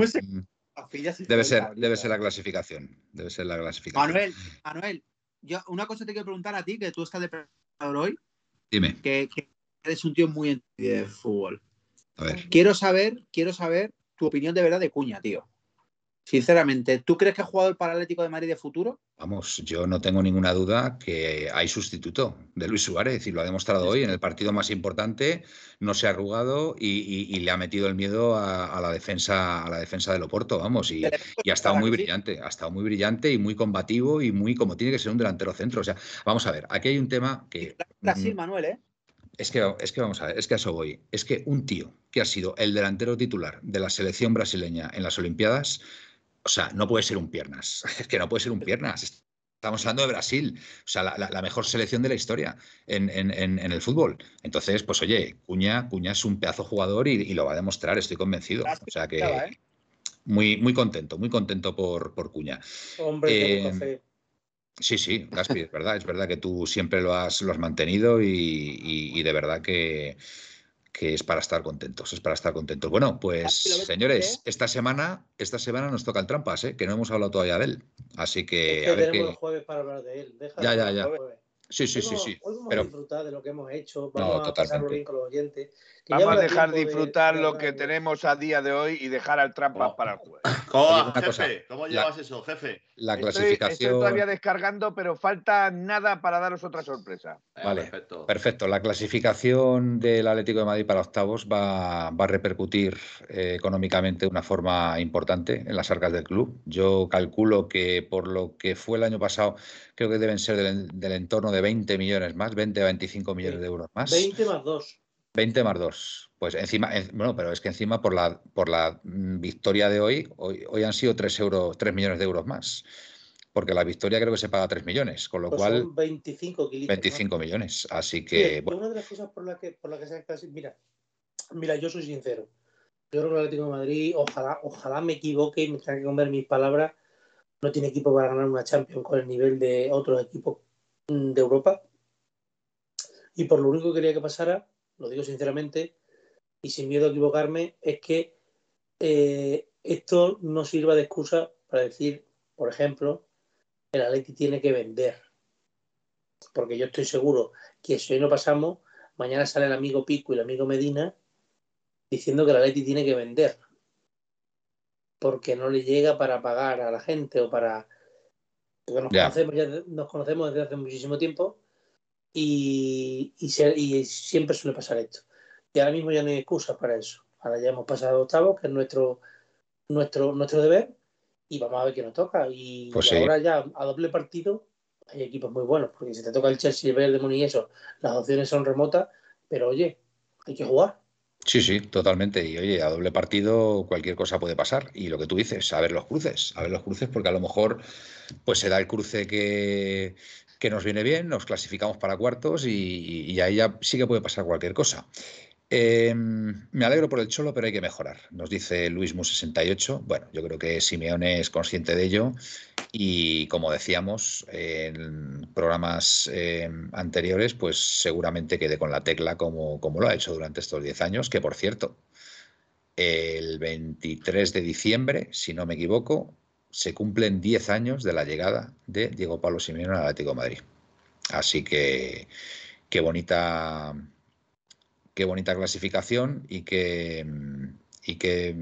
[SPEAKER 1] debe ser, debe ser la clasificación. Debe ser la clasificación.
[SPEAKER 5] Manuel, Manuel, yo una cosa te quiero preguntar a ti, que tú estás de preparador hoy.
[SPEAKER 1] Dime.
[SPEAKER 5] Que, eres un tío muy de fútbol. A ver. Quiero saber, quiero saber tu opinión de verdad de Cuña, tío. Sinceramente, ¿tú crees que ha jugado el Paralítico de Madrid de futuro?
[SPEAKER 1] Vamos, yo no tengo ninguna duda que hay sustituto de Luis Suárez y lo ha demostrado hoy en el partido más importante, no se ha arrugado y, le ha metido el miedo a, la defensa a la defensa del Oporto, vamos, y, ha estado muy brillante, ha estado muy brillante y muy combativo y muy como tiene que ser un delantero centro. O sea, vamos a ver, aquí hay un tema que.
[SPEAKER 5] Brasil, mm, Manuel, ¿eh?
[SPEAKER 1] Es que, es que vamos a ver, es que a eso voy. Es que un tío que ha sido el delantero titular de la selección brasileña en las Olimpiadas o sea, no puede ser un piernas. <laughs> Es que no puede ser un piernas. Estamos hablando de Brasil, o sea, la, mejor selección de la historia en, el fútbol. Entonces, pues oye, Cuña, Cuña es un pedazo jugador y, lo va a demostrar, estoy convencido. O sea que ¿eh? muy, muy contento, muy contento por, por Cuña.
[SPEAKER 4] Hombre, eh,
[SPEAKER 1] Sí, sí, Gaspi, es verdad, es verdad que tú siempre lo has, lo has mantenido y de verdad que, que es para estar contentos, es para estar contentos. Bueno, pues señores, esta semana, esta semana nos toca el trampas, ¿eh? que no hemos hablado todavía de él. Así que.
[SPEAKER 4] a ver tenemos el jueves para hablar de él.
[SPEAKER 1] ya, ya, ya. Sí, sí, sí, sí.
[SPEAKER 4] Hoy vamos a disfrutar de lo que hemos hecho, vamos a pasarlo bien con los oyentes.
[SPEAKER 3] Vamos a dejar disfrutar lo que tenemos a día de hoy y dejar al trampas oh. para el jueves. <laughs>
[SPEAKER 2] ¿Cómo, jefe? ¿Cómo llevas eso, jefe?
[SPEAKER 1] La clasificación.
[SPEAKER 3] Estoy, todavía descargando, pero falta nada para daros otra sorpresa.
[SPEAKER 1] Eh, vale, perfecto. perfecto. La clasificación del Atlético de Madrid para octavos va, va a repercutir eh, económicamente de una forma importante en las arcas del club. Yo calculo que por lo que fue el año pasado, creo que deben ser del, entorno de 20 millones más, 20 a 25 millones de euros más.
[SPEAKER 4] 20 más 2.
[SPEAKER 1] 20 más 2. Pues encima, bueno, pero es que encima por la, por la mm, victoria de hoy, hoy, han sido 3, euros, 3 millones de euros más. Porque la victoria creo que se paga 3 millones, con lo pues cual.
[SPEAKER 4] Son 25
[SPEAKER 1] 25 millones. Así que.
[SPEAKER 4] Una de las cosas por las que, por la que se mira, Mira, yo soy sincero. Yo creo que el Atlético de Madrid, ojalá, ojalá me equivoque y me tenga que comer mis palabras. No tiene equipo para ganar una Champions con el nivel de otros equipos mm, de Europa. Y por lo único que quería que pasara, lo digo sinceramente, y sin miedo a equivocarme, es que eh, esto no sirva de excusa para decir, por ejemplo, el Atleti tiene que vender. Porque yo estoy seguro que si hoy no pasamos, mañana sale el amigo Pico y el amigo Medina diciendo que el Atleti tiene que vender. Porque no le llega para pagar a la gente o para. Porque nos, conocemos, ya, nos conocemos desde hace muchísimo tiempo y, y, y siempre suele pasar esto. Y ahora mismo ya no hay excusas para eso. Ahora ya hemos pasado octavo, que es nuestro, nuestro, nuestro deber, y vamos a ver qué nos toca. Y,
[SPEAKER 1] Pues sí.
[SPEAKER 4] ahora ya a doble partido hay equipos muy buenos, porque si te toca el Chelsea, el Bayern de y eso, las opciones son remotas, pero oye, hay que jugar.
[SPEAKER 1] Sí, sí, totalmente. Y oye, a doble partido cualquier cosa puede pasar. Y lo que tú dices, a ver los cruces, a ver los cruces, porque a lo mejor pues se da el cruce que, que nos viene bien, nos clasificamos para cuartos y, y ahí ya sí que puede pasar cualquier cosa. Eh, me alegro por el Cholo, pero hay que mejorar, nos dice Luis Mu68. Bueno, yo creo que Simeone es consciente de ello y como decíamos en programas eh, anteriores, pues seguramente quede con la tecla como, como lo ha hecho durante estos 10 años, que por cierto, el 23 de diciembre, si no me equivoco, se cumplen 10 años de la llegada de Diego Pablo Simeone al Atlético Madrid. Así que qué bonita qué bonita clasificación y qué, y qué,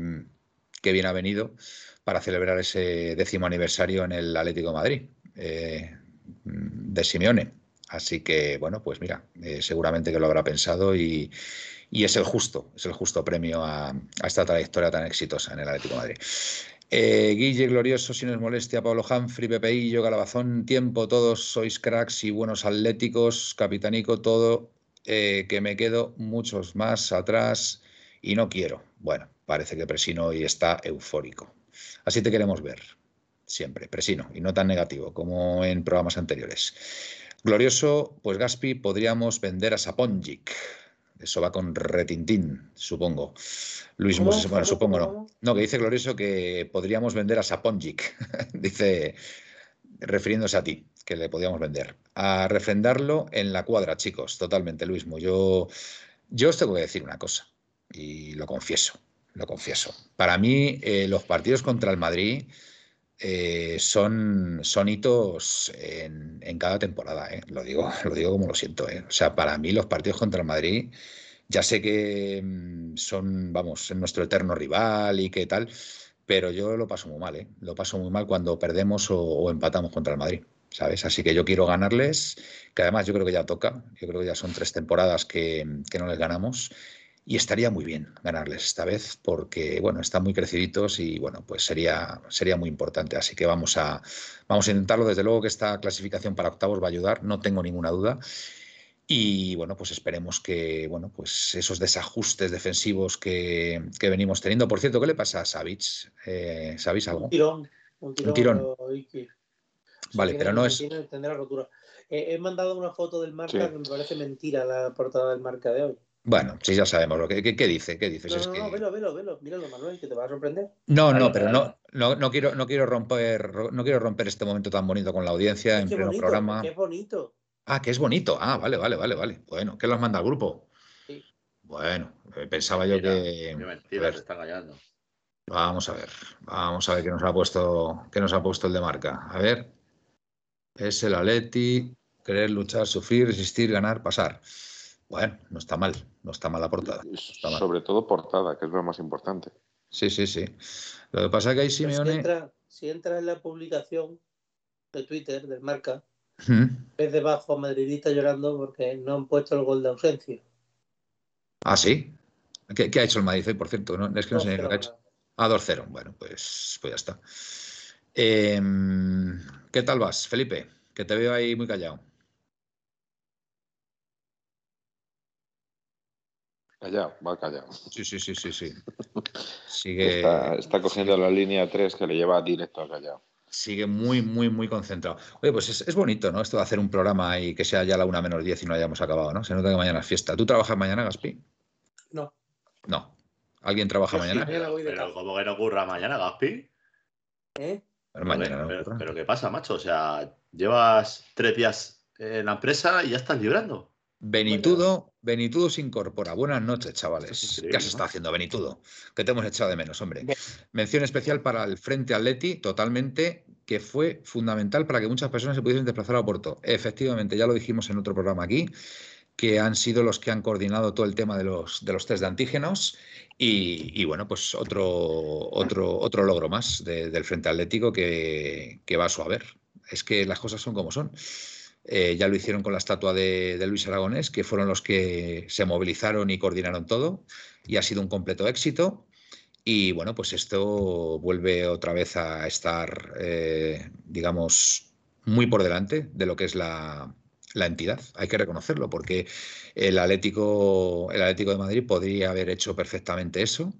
[SPEAKER 1] bien ha venido para celebrar ese décimo aniversario en el Atlético Madrid eh, de Simeone. Así que, bueno, pues mira, eh, seguramente que lo habrá pensado y, y, es el justo, es el justo premio a, esta trayectoria tan exitosa en el Atlético Madrid. Eh, Guille Glorioso, si no es molestia, Pablo Humphrey, Pepeillo, Calabazón, tiempo, todos sois cracks y buenos atléticos, capitanico, todo eh, que me quedo muchos más atrás y no quiero. Bueno, parece que Presino hoy está eufórico. Así te queremos ver, siempre, Presino, y no tan negativo como en programas anteriores. Glorioso, pues Gaspi, podríamos vender a Saponjic. Eso va con retintín, supongo. Luis Moses, bueno, supongo no. No, que dice Glorioso que podríamos vender a Saponjic. <laughs> dice, refiriéndose a ti que le podíamos vender. A refrendarlo en la cuadra, chicos, totalmente, Luismo. Yo, yo os tengo que decir una cosa, y lo confieso, lo confieso. Para mí, eh, los partidos contra el Madrid eh, son, son hitos en, en cada temporada, eh. lo, digo, <laughs> lo digo como lo siento. O sea, para mí los partidos contra el Madrid, ya sé que mm, son, vamos, nuestro eterno rival y qué tal, pero yo lo paso muy mal, ¿eh? lo paso muy mal cuando perdemos o, o empatamos contra el Madrid. ¿sabes? Así que yo quiero ganarles, que además yo creo que ya toca, yo creo que ya son tres temporadas que, que, no les ganamos y estaría muy bien ganarles esta vez porque, bueno, están muy creciditos y, bueno, pues sería, sería muy importante. Así que vamos a, vamos a intentarlo. Desde luego que esta clasificación para octavos va a ayudar, no tengo ninguna duda. Y bueno, pues esperemos que bueno, pues esos desajustes defensivos que, que venimos teniendo. Por cierto, ¿qué le pasa a Savic? Eh, ¿Sabéis algo?
[SPEAKER 4] Un tirón. Un tirón.
[SPEAKER 1] Un tirón. Vale, pero no es.
[SPEAKER 4] Tendrá rotura. Eh, he mandado una foto del marca sí. que me parece mentira la portada del marca de hoy.
[SPEAKER 1] Bueno, sí, ya sabemos lo que, ¿qué, qué dice, qué dices.
[SPEAKER 4] No,
[SPEAKER 1] es
[SPEAKER 4] no,
[SPEAKER 1] que...
[SPEAKER 4] no, velo, velo, velo, míralo, Manuel, que te va a sorprender.
[SPEAKER 1] No, no, pero no, no, no quiero, no quiero romper, no quiero romper este momento tan bonito con la audiencia en pleno
[SPEAKER 4] bonito,
[SPEAKER 1] programa.
[SPEAKER 4] Qué bonito.
[SPEAKER 1] Ah, que es bonito. Ah, vale, vale, vale, vale. Bueno, ¿qué los manda al grupo?
[SPEAKER 4] Sí.
[SPEAKER 1] Bueno, pensaba yo que.
[SPEAKER 2] Mentira, se está engañando.
[SPEAKER 1] Vamos a ver, vamos a ver qué nos ha puesto, qué nos ha puesto el de marca. A ver. Es el Atleti, querer luchar, sufrir, resistir, ganar, pasar. Bueno, no está mal, no está mal la portada. Está mal.
[SPEAKER 6] Sobre todo portada, que es lo más importante.
[SPEAKER 1] Sí, sí, sí. Lo que pasa es que ahí Simeone.
[SPEAKER 4] Si entra, si entra en la publicación de Twitter del marca,
[SPEAKER 1] ¿Mm?
[SPEAKER 4] ves debajo madridista llorando porque no han puesto el gol de ausencia.
[SPEAKER 1] Ah, sí. ¿Qué, qué ha hecho el Madrid por cierto? No, es que no sé lo que ha hecho. Ah, 2-0. Bueno, pues, pues ya está. Eh, ¿Qué tal vas, Felipe? Que te veo ahí muy callado.
[SPEAKER 6] Callado, va callado.
[SPEAKER 1] Sí, sí, sí, sí, sí. <laughs> Sigue...
[SPEAKER 6] Está, está cogiendo la línea 3 que le lleva directo a callado.
[SPEAKER 1] Sigue muy, muy, muy concentrado. Oye, pues es, es, bonito, ¿no? Esto de hacer un programa y que sea ya la una menos 10 y no hayamos acabado, ¿no? Se nota que mañana es fiesta. ¿Tú trabajas mañana, Gaspi?
[SPEAKER 4] No.
[SPEAKER 1] No. ¿Alguien trabaja mañana?
[SPEAKER 2] Pero, pero ¿cómo que no ocurra mañana, Gaspi?
[SPEAKER 4] ¿Eh?
[SPEAKER 1] Pero mañana no
[SPEAKER 2] pero, pero ¿qué pasa, macho? O sea, llevas tres días en la empresa y ya estás librando.
[SPEAKER 1] Benitudo, Benitudo se incorpora. Buenas noches, chavales. ¿Qué has
[SPEAKER 2] ¿no?
[SPEAKER 1] estado haciendo, Benitudo? Que te hemos echado de menos, hombre. Mención especial para el Frente Atleti, totalmente, que fue fundamental para que muchas personas se pudiesen desplazar a Oporto. Efectivamente, ya lo dijimos en otro programa aquí, que han sido los que han coordinado todo el tema de los, de los test de antígenos. Y, y bueno, pues otro, otro, otro logro más de- del Frente Atlético que, que va a su haber. Es que las cosas son como son. Eh, ya lo hicieron con la estatua de, Luis Aragonés, que fueron los que se movilizaron y coordinaron todo, y ha sido un completo éxito. Y bueno, pues esto vuelve otra vez a estar, eh, digamos, muy por delante de lo que es la, entidad. Hay que reconocerlo, porque el Atlético, el Atlético de Madrid podría haber hecho perfectamente eso.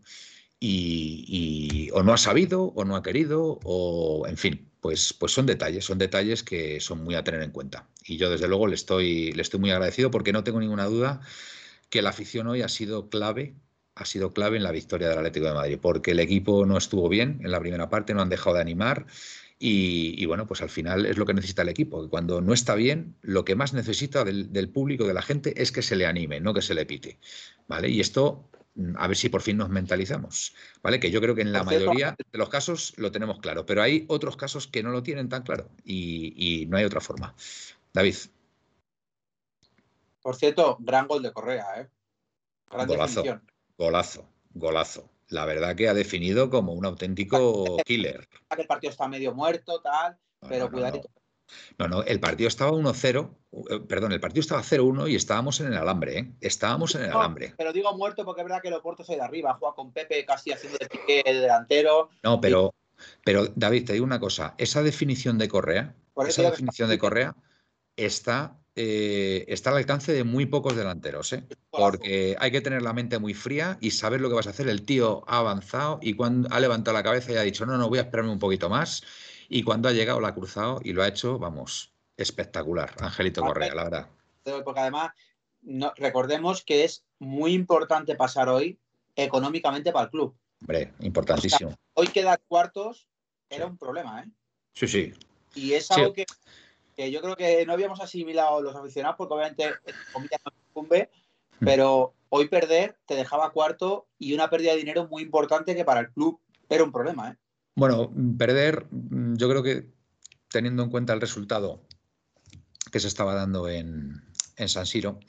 [SPEAKER 1] Y o no ha sabido, o no ha querido, o en fin, pues, pues son detalles, son detalles que son muy a tener en cuenta. Y yo desde luego le estoy, le estoy muy agradecido porque no tengo ninguna duda que la afición hoy ha sido clave, ha sido clave en la victoria del Atlético de Madrid, porque el equipo no estuvo bien en la primera parte, no han dejado de animar. Y, bueno, pues al final es lo que necesita el equipo. que Cuando no está bien, lo que más necesita del, del público, de la gente, es que se le anime, no que se le pite. ¿Vale? Y esto, a ver si por fin nos mentalizamos. ¿Vale? Que yo creo que en la mayoría de los casos lo tenemos claro, pero hay otros casos que no lo tienen tan claro y, y no hay otra forma. David,
[SPEAKER 5] Por cierto, gran gol de Correa, ¿eh? Gran
[SPEAKER 1] Golazo.
[SPEAKER 5] definición.
[SPEAKER 1] golazo, golazo. La verdad que ha definido como un auténtico killer.
[SPEAKER 5] El partido está medio muerto, tal,
[SPEAKER 1] No,
[SPEAKER 5] pero
[SPEAKER 1] no, no,
[SPEAKER 5] cuidadito.
[SPEAKER 1] No, no, el partido estaba 1-0, eh, perdón, el partido estaba 0-1 y estábamos en el alambre, ¿eh? Estábamos en el
[SPEAKER 5] No,
[SPEAKER 1] alambre.
[SPEAKER 5] pero digo muerto porque es verdad que el Oporto soy de arriba, juega con Pepe casi haciendo de pique el delantero.
[SPEAKER 1] No, pero, pero David, te digo una cosa, esa definición de Correa, esa definición de Correa está, eh, está al alcance de muy pocos delanteros, ¿eh? Porque hay que tener la mente muy fría y saber lo que vas a hacer. El tío ha avanzado y cuando ha levantado la cabeza y ha dicho, no, no, voy a esperarme un poquito más. Y cuando ha llegado, la ha cruzado y lo ha hecho, vamos, espectacular. Angelito Correa, la verdad.
[SPEAKER 5] Porque además, no, recordemos que es muy importante pasar hoy económicamente para el club.
[SPEAKER 1] Hombre, importantísimo.
[SPEAKER 5] Hoy quedar cuartos era
[SPEAKER 1] Sí.
[SPEAKER 5] un problema, ¿eh?
[SPEAKER 1] Sí, sí.
[SPEAKER 5] Y es
[SPEAKER 1] Sí.
[SPEAKER 5] algo que, que yo creo que no habíamos asimilado los aficionados, porque obviamente comillas, no incumbe,
[SPEAKER 1] Hmm.
[SPEAKER 5] pero hoy perder te dejaba cuarto y una pérdida de dinero muy importante que para el club era un problema, ¿eh?
[SPEAKER 1] Bueno, perder, mm, yo creo que teniendo en cuenta el resultado que se estaba dando en, en San Siro,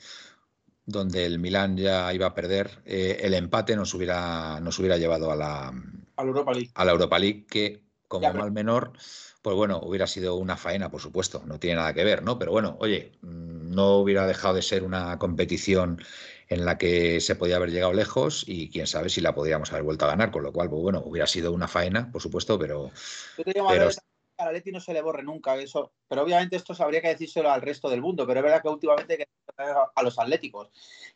[SPEAKER 1] donde el Milán ya iba a perder, eh, el empate nos hubiera, nos hubiera llevado a la,
[SPEAKER 5] A la Europa League.
[SPEAKER 1] a la Europa League, que como
[SPEAKER 5] Ya, pero-
[SPEAKER 1] mal menor, pues bueno, hubiera sido una faena, por supuesto, no tiene nada que ver, ¿no? Pero bueno, oye, mm, no hubiera dejado de ser una competición en la que se podía haber llegado lejos y quién sabe si la podríamos haber vuelto a ganar, con lo cual, pues bueno, hubiera sido una faena, por supuesto, pero
[SPEAKER 5] Yo te digo,
[SPEAKER 1] Pero-
[SPEAKER 5] a la Leti no se le borre nunca eso, pero obviamente esto habría que decírselo al resto del mundo, pero es verdad que últimamente hay que a los atléticos,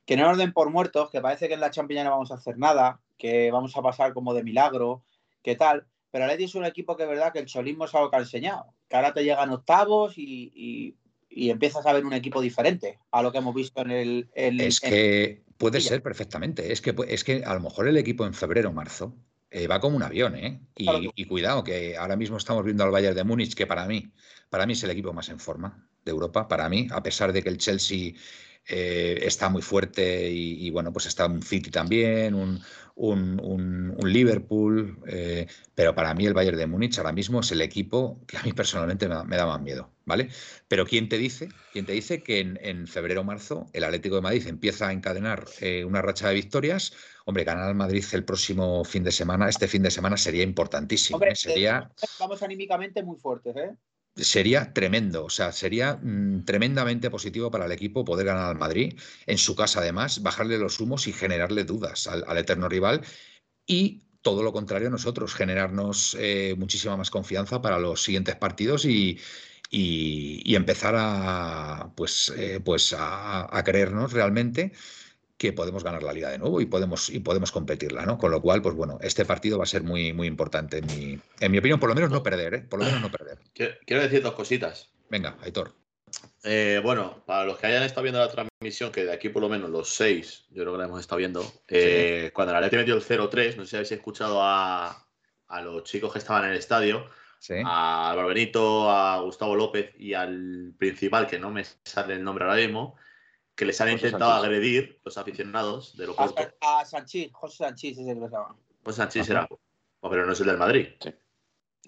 [SPEAKER 5] que no nos den por muertos, que parece que en la Champions no vamos a hacer nada, que vamos a pasar como de milagro, que tal, pero Atleti es un equipo que es verdad que el cholismo es algo que ha enseñado, que ahora te llegan octavos y, y- y empiezas a ver un equipo diferente a lo que hemos visto en el... en-
[SPEAKER 1] Es
[SPEAKER 5] en-
[SPEAKER 1] que puede ser perfectamente. Es que, es que a lo mejor el equipo en febrero o marzo eh, va como un avión, ¿eh? Y,
[SPEAKER 5] Claro que-
[SPEAKER 1] y cuidado, que ahora mismo estamos viendo al Bayern de Múnich, que para mí, para mí es el equipo más en forma de Europa, para mí, a pesar de que el Chelsea eh, está muy fuerte y, y, bueno, pues está un City también, un, un- un- un Liverpool, eh, pero para mí el Bayern de Múnich ahora mismo es el equipo que a mí personalmente me, da- me da más miedo, ¿vale? Pero ¿quién te dice? ¿Quién te dice que en, en febrero o marzo el Atlético de Madrid empieza a encadenar eh, una racha de victorias? Hombre, ganar al Madrid el próximo fin de semana, este fin de semana sería importantísimo.
[SPEAKER 5] Hombre,
[SPEAKER 1] ¿eh? Sería,
[SPEAKER 5] vamos anímicamente muy fuertes, ¿eh?
[SPEAKER 1] Sería tremendo, o sea, sería mm, tremendamente positivo para el equipo poder ganar al Madrid en su casa, además, bajarle los humos y generarle dudas al, eterno rival. Y todo lo contrario a nosotros, generarnos eh, muchísima más confianza para los siguientes partidos y, empezar a, pues, eh, pues a creernos realmente que podemos ganar la liga de nuevo y podemos, y podemos competirla, ¿no? Con lo cual, pues bueno, este partido va a ser muy, muy importante en mi, en mi opinión, por lo menos no perder, ¿eh? Por lo menos no perder. <coughs>
[SPEAKER 2] Quiero decir dos cositas.
[SPEAKER 1] Venga, Aitor.
[SPEAKER 2] Eh, bueno, para los que hayan estado viendo la transmisión, que de aquí por lo menos los seis, yo creo que la hemos estado viendo, eh, cuando la Leti metió el 0-3, no sé si habéis escuchado a, a los chicos que estaban en el estadio,
[SPEAKER 1] Sí.
[SPEAKER 2] a Álvaro Benito, a Gustavo López y al principal, que no me sale el nombre ahora mismo, que les han
[SPEAKER 6] José
[SPEAKER 2] intentado agredir los aficionados de
[SPEAKER 5] A,
[SPEAKER 2] Loporto.
[SPEAKER 5] a Sanchís, José Sanchís es el que se llama.
[SPEAKER 2] Pues Sánchez
[SPEAKER 6] Ajá.
[SPEAKER 2] era, oh, pero no es el del Madrid.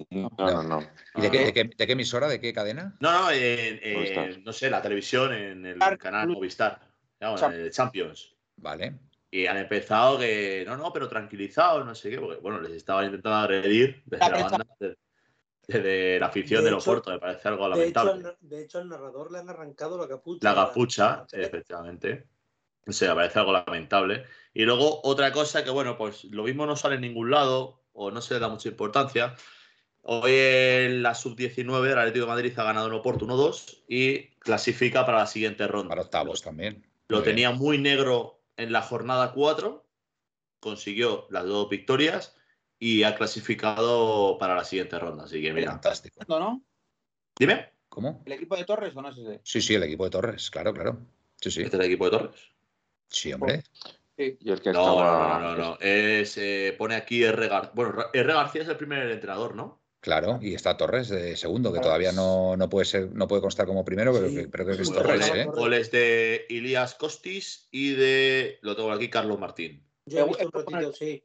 [SPEAKER 6] No, no, no.
[SPEAKER 1] ¿Y de
[SPEAKER 2] Ah,
[SPEAKER 1] qué, de qué- de qué emisora? ¿De qué cadena?
[SPEAKER 2] No, no, en, en-
[SPEAKER 6] Movistar.
[SPEAKER 2] no sé, la televisión, en el canal. Movistar, digamos,
[SPEAKER 5] Champ-
[SPEAKER 2] en el Champions.
[SPEAKER 1] Vale.
[SPEAKER 2] Y han empezado que, no, no, pero tranquilizados, no sé qué, porque, bueno, les estaban intentando agredir desde
[SPEAKER 4] La
[SPEAKER 2] banda, de- la afición
[SPEAKER 4] De
[SPEAKER 2] de,
[SPEAKER 4] hecho-
[SPEAKER 2] Loporto, me parece algo
[SPEAKER 4] De hecho,
[SPEAKER 2] lamentable.
[SPEAKER 4] de hecho, al narrador le han arrancado la capucha.
[SPEAKER 2] La capucha,
[SPEAKER 4] la- la-
[SPEAKER 2] efectivamente. O sea, me parece algo lamentable. Y luego otra cosa que, bueno, pues lo mismo no sale en ningún lado o no se le da mucha importancia. Hoy en la sub-19 el Atlético de Madrid ha ganado en Oporto 1-2 y clasifica para la siguiente ronda.
[SPEAKER 1] Para octavos también.
[SPEAKER 2] Lo
[SPEAKER 1] Muy bien.
[SPEAKER 2] tenía muy negro en la jornada 4, consiguió las dos victorias y ha clasificado para la siguiente ronda. Así que mira,
[SPEAKER 1] Fantástico.
[SPEAKER 5] ¿No, no?
[SPEAKER 2] dime,
[SPEAKER 1] ¿Cómo?
[SPEAKER 5] ¿El equipo de Torres o no es ese?
[SPEAKER 1] Sí, sí, el equipo de Torres, claro, claro. Sí, sí.
[SPEAKER 2] este es el equipo de Torres.
[SPEAKER 1] Sí, hombre.
[SPEAKER 6] Y el que
[SPEAKER 2] No,
[SPEAKER 6] estaba.
[SPEAKER 2] no, no, no, no. Es, eh, pone aquí R. Gar... Bueno, R. García es el primer entrenador, ¿no?
[SPEAKER 1] Claro, y está Torres de segundo, que todavía no, no puede ser, no puede constar como primero, pero,
[SPEAKER 4] Sí.
[SPEAKER 1] que- pero creo que es Torres, ¿eh?
[SPEAKER 4] Torres.
[SPEAKER 2] goles de Ilias Costis y de. Lo tengo aquí, Carlos Martín.
[SPEAKER 4] Yo he
[SPEAKER 5] Eh,
[SPEAKER 4] visto un
[SPEAKER 5] eh,
[SPEAKER 4] ratito, sí.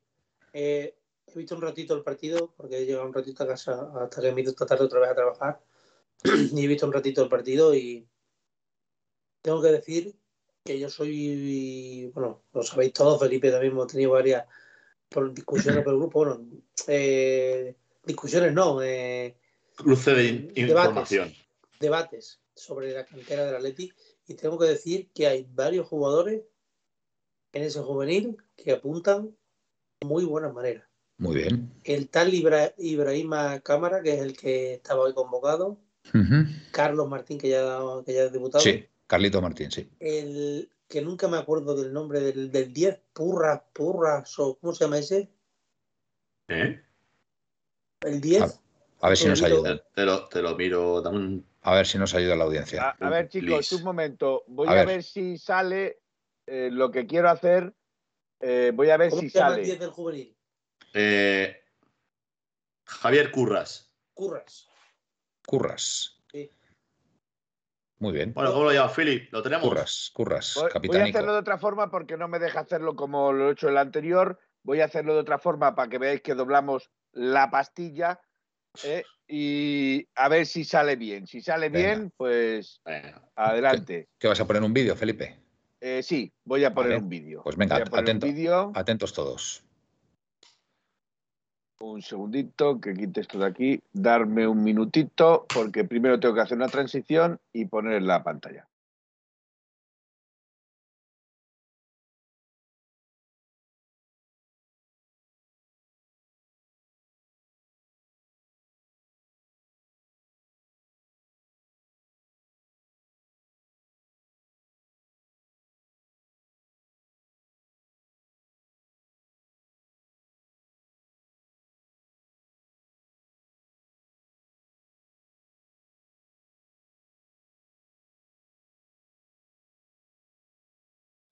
[SPEAKER 4] Eh, he visto un ratito el partido porque he llegado un ratito a casa hasta que me he ido esta tarde otra vez a trabajar. <clears throat> y he visto un ratito el partido y tengo que decir que yo soy, bueno, lo sabéis todos, Felipe también hemos tenido varias discusiones por el grupo, bueno, eh, discusiones no, eh,
[SPEAKER 2] Cruce de in-
[SPEAKER 4] Debates.
[SPEAKER 2] información.
[SPEAKER 4] debates sobre la cantera del Atleti y tengo que decir que hay varios jugadores en ese juvenil que apuntan muy buenas maneras.
[SPEAKER 1] Muy bien.
[SPEAKER 4] El tal Ibra- Ibrahima Cámara, que es el que estaba hoy convocado. Carlos Martín, que ya, que ya es diputado,
[SPEAKER 1] Sí, Carlito Martín, sí.
[SPEAKER 4] el que nunca me acuerdo del nombre del, del 10, Purras, Purras, o ¿cómo se llama ese?
[SPEAKER 2] ¿Eh?
[SPEAKER 4] El 10.
[SPEAKER 1] Ah, A ver si nos ayuda.
[SPEAKER 2] Te, lo, te lo miro. dame un-
[SPEAKER 1] A ver si nos ayuda la audiencia.
[SPEAKER 3] A, a ver, chicos,
[SPEAKER 2] Please.
[SPEAKER 3] un momento. Voy
[SPEAKER 1] A
[SPEAKER 3] a,
[SPEAKER 1] ver.
[SPEAKER 3] ver. si sale eh, lo que quiero hacer. eh, voy a ver
[SPEAKER 4] ¿Cómo
[SPEAKER 3] si
[SPEAKER 4] se llama el
[SPEAKER 3] sale.
[SPEAKER 4] 10 del juvenil?
[SPEAKER 2] Eh, Javier Curras.
[SPEAKER 4] Curras.
[SPEAKER 1] Curras.
[SPEAKER 4] Sí.
[SPEAKER 1] Muy bien.
[SPEAKER 2] Bueno, ¿cómo lo llama Philip? ¿Lo tenemos?
[SPEAKER 1] Curras, Curras,
[SPEAKER 3] Voy, voy a hacerlo de otra forma porque no me deja hacerlo como lo he hecho el anterior. Voy a hacerlo de otra forma para que veáis que doblamos la pastilla ¿eh? y a ver si sale bien. Si sale
[SPEAKER 1] Venga.
[SPEAKER 3] bien, pues
[SPEAKER 2] Venga.
[SPEAKER 3] adelante.
[SPEAKER 1] ¿Qué vas a poner un vídeo, Felipe?
[SPEAKER 3] Eh, sí, voy a poner
[SPEAKER 1] Vale.
[SPEAKER 3] un vídeo.
[SPEAKER 1] Pues venga, atento.
[SPEAKER 3] un vídeo.
[SPEAKER 1] Atentos todos.
[SPEAKER 3] Un segundito, que quite esto de aquí. Darme un minutito, porque primero tengo que hacer una transición y poner la pantalla.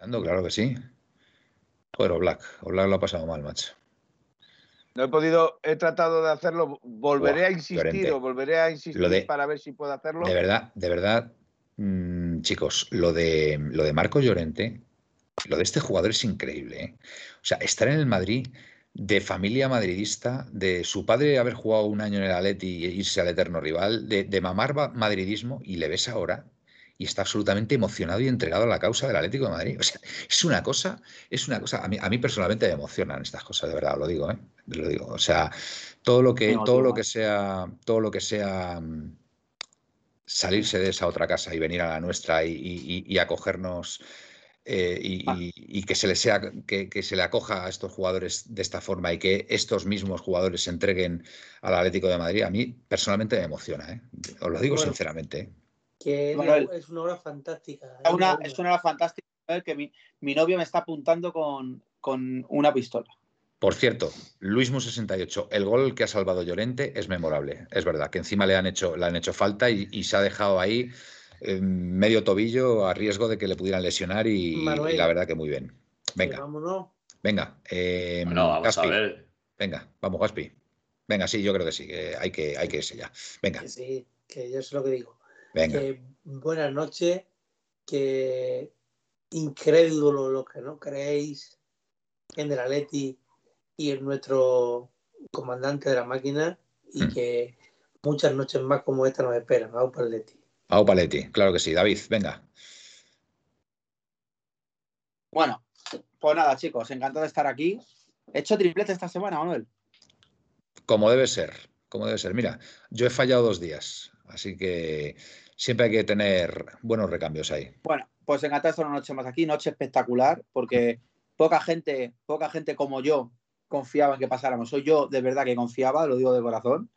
[SPEAKER 1] Ando, claro que sí. Joder, Black. Black lo ha pasado mal, macho.
[SPEAKER 3] No he podido, he tratado de hacerlo. Volveré a insistir o volveré a insistir
[SPEAKER 1] Lo de-
[SPEAKER 3] para ver si puedo hacerlo.
[SPEAKER 1] De verdad, de verdad, mm, chicos, lo de, lo de Marco Llorente, lo de este jugador es increíble. ¿eh? O sea, estar en el Madrid de familia madridista, de su padre haber jugado un año en el Atleti e irse al eterno rival, de, de mamar madridismo y le ves ahora y está absolutamente emocionado y entregado a la causa del Atlético de Madrid. O sea, es una cosa, es una cosa, a mí, a mí personalmente me emocionan estas cosas, de verdad, lo digo, ¿eh? Lo digo. O sea, todo lo que, todo lo que sea, todo lo que sea mm, salirse de esa otra casa y venir a la nuestra y, y- y- y acogernos eh, y,
[SPEAKER 5] Ah.
[SPEAKER 1] y- y que se le sea que, que se le acoja a estos jugadores de esta forma y que estos mismos jugadores se entreguen al Atlético de Madrid, a mí personalmente me emociona, ¿eh? Os lo digo
[SPEAKER 4] Bueno.
[SPEAKER 1] sinceramente. ¿Eh?
[SPEAKER 4] Que es,
[SPEAKER 5] Manuel.
[SPEAKER 4] es una hora fantástica.
[SPEAKER 5] Es una,
[SPEAKER 4] una-
[SPEAKER 5] es una hora fantástica ver que mi, mi novio me está apuntando con, con una pistola.
[SPEAKER 1] Por cierto, Luismo 68, el gol que ha salvado Llorente es memorable. Es verdad que encima le han hecho, le han hecho falta y, y se ha dejado ahí eh, medio tobillo a riesgo de que le pudieran lesionar y,
[SPEAKER 4] Manuel.
[SPEAKER 1] y la verdad que muy bien. Venga,
[SPEAKER 4] vámonos.
[SPEAKER 1] venga. eh,
[SPEAKER 2] Bueno, vamos
[SPEAKER 1] Gaspi.
[SPEAKER 2] a ver.
[SPEAKER 1] Venga, vamos, Gaspi. Venga, sí, yo creo que sí, que hay que, hay que irse ya. Venga,
[SPEAKER 4] Que sí, que yo sé lo que digo.
[SPEAKER 1] Venga.
[SPEAKER 4] Que buenas noches, que incrédulo los que no creéis en el Atleti y en nuestro comandante de la máquina y
[SPEAKER 1] Mm.
[SPEAKER 4] que muchas noches más como esta nos esperan. El Atleti.
[SPEAKER 1] Pau Paletti, claro que sí. David, venga.
[SPEAKER 5] Bueno, pues nada, chicos, encantado de estar aquí. He hecho triplete esta semana, Manuel.
[SPEAKER 1] Como debe ser, como debe ser. Mira, yo he fallado dos días, así que siempre hay que tener buenos recambios ahí.
[SPEAKER 5] Bueno, pues estar una noche más aquí, noche espectacular, porque poca gente, poca gente como yo confiaba en que pasáramos. Soy yo de verdad que confiaba, lo digo de corazón.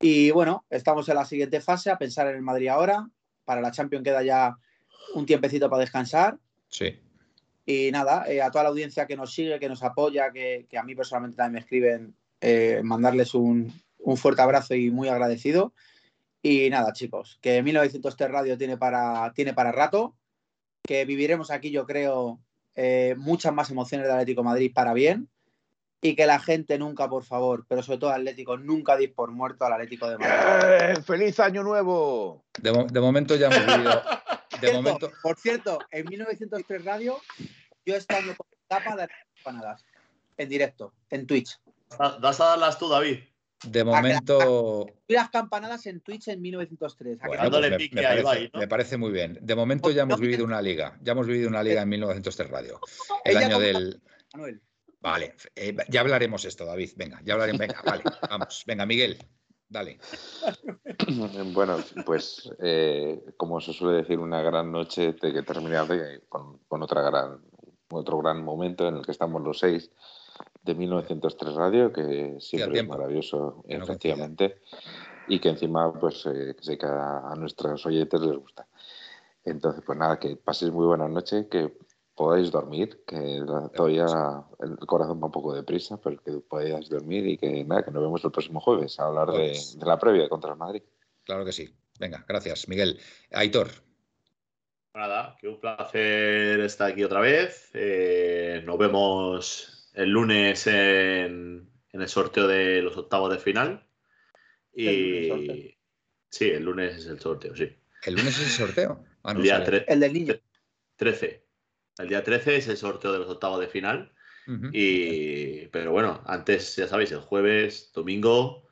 [SPEAKER 5] Y bueno, estamos en la siguiente fase, a pensar en el Madrid ahora. Para la Champions queda ya un tiempecito para descansar.
[SPEAKER 1] Sí.
[SPEAKER 5] Y nada, eh, a toda la audiencia que nos sigue, que nos apoya, que, que a mí personalmente también me escriben, eh, mandarles un, un fuerte abrazo y muy agradecido. Y nada, chicos, que 1903 Radio tiene para, tiene para rato, que viviremos aquí, yo creo, eh, muchas más emociones del Atlético de Madrid para bien. Y que la gente nunca, por favor, pero sobre todo Atlético, nunca dis por muerto al Atlético de Madrid.
[SPEAKER 3] ¡Eh! ¡Feliz año nuevo!
[SPEAKER 1] De, mo- de momento ya hemos vivido. De
[SPEAKER 5] Cierto,
[SPEAKER 1] momento,
[SPEAKER 5] Por cierto, en 1903 Radio, yo he estado con tapa de las empanadas en directo, en Twitch.
[SPEAKER 2] ¿Das a darlas tú, David?
[SPEAKER 1] De momento.
[SPEAKER 5] Las campanadas en Twitch en 1903. ¿A que
[SPEAKER 1] Bueno,
[SPEAKER 5] no?
[SPEAKER 2] Dándole
[SPEAKER 1] pues me, parece,
[SPEAKER 2] Ibai, ¿no?
[SPEAKER 1] me parece muy bien. De momento ya hemos vivido una liga. Ya hemos vivido una liga en 1903 Radio. <laughs> El año del.
[SPEAKER 5] Manuel.
[SPEAKER 1] Vale, eh, ya hablaremos esto, David. Venga, ya hablaremos. Venga, vale, vamos. Venga, Miguel, dale. <laughs>
[SPEAKER 6] Bueno, pues eh, como se suele decir, una gran noche de que terminar de- con, con otra gran, otro gran momento en el que estamos los seis de 1903 Radio, que siempre es maravilloso,
[SPEAKER 1] Que no
[SPEAKER 6] efectivamente, y que encima, pues eh, sé que a, a nuestros oyentes les gusta. Entonces, pues nada, que paséis muy buena noche, que podáis dormir, que todavía el corazón va un poco deprisa, pero que podáis dormir y que nada, que nos vemos el próximo jueves a hablar de la previa contra el Madrid.
[SPEAKER 1] Claro que sí. Venga, gracias, Miguel. Aitor,
[SPEAKER 2] Nada, que un placer estar aquí otra vez. Eh, nos vemos el lunes en, en el sorteo de los octavos de final. Y sí, el lunes es el sorteo, sí.
[SPEAKER 1] ¿el lunes es el sorteo? Ah, no
[SPEAKER 2] el día tre-
[SPEAKER 5] El del niño.
[SPEAKER 2] 13. El día 13 es el sorteo de los octavos de final. Y, pero bueno, antes, ya sabéis, el jueves, domingo,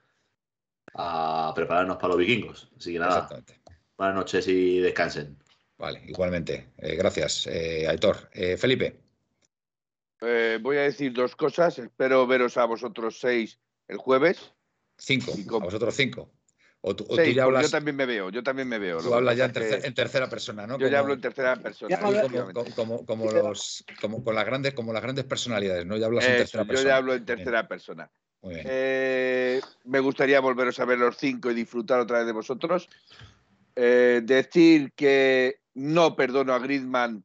[SPEAKER 2] a prepararnos para los vikingos. Así que nada,
[SPEAKER 1] Exactamente.
[SPEAKER 2] buenas noches y descansen.
[SPEAKER 1] Vale, igualmente. Eh, gracias, eh, Aitor. Eh, Felipe,
[SPEAKER 3] Eh, voy a decir dos cosas. Espero veros a vosotros seis el jueves.
[SPEAKER 1] cinco. A vosotros cinco. O tú, o tú
[SPEAKER 3] Seis,
[SPEAKER 1] ya
[SPEAKER 3] porque
[SPEAKER 1] hablas,
[SPEAKER 3] yo también me veo, yo también me veo.
[SPEAKER 1] tú hablas ya en, tercer- tercera persona, ¿no?
[SPEAKER 3] Yo ya hablo en tercera persona.
[SPEAKER 1] Como, como, como, como los, como, con las grandes, como las grandes personalidades, ¿no? Ya hablas en tercera
[SPEAKER 3] yo
[SPEAKER 1] persona.
[SPEAKER 3] ya hablo en
[SPEAKER 1] bien,
[SPEAKER 3] tercera persona.
[SPEAKER 1] Muy bien.
[SPEAKER 3] Eh, me gustaría volveros a ver los cinco y disfrutar otra vez de vosotros. Eh, decir que no perdono a Griezmann,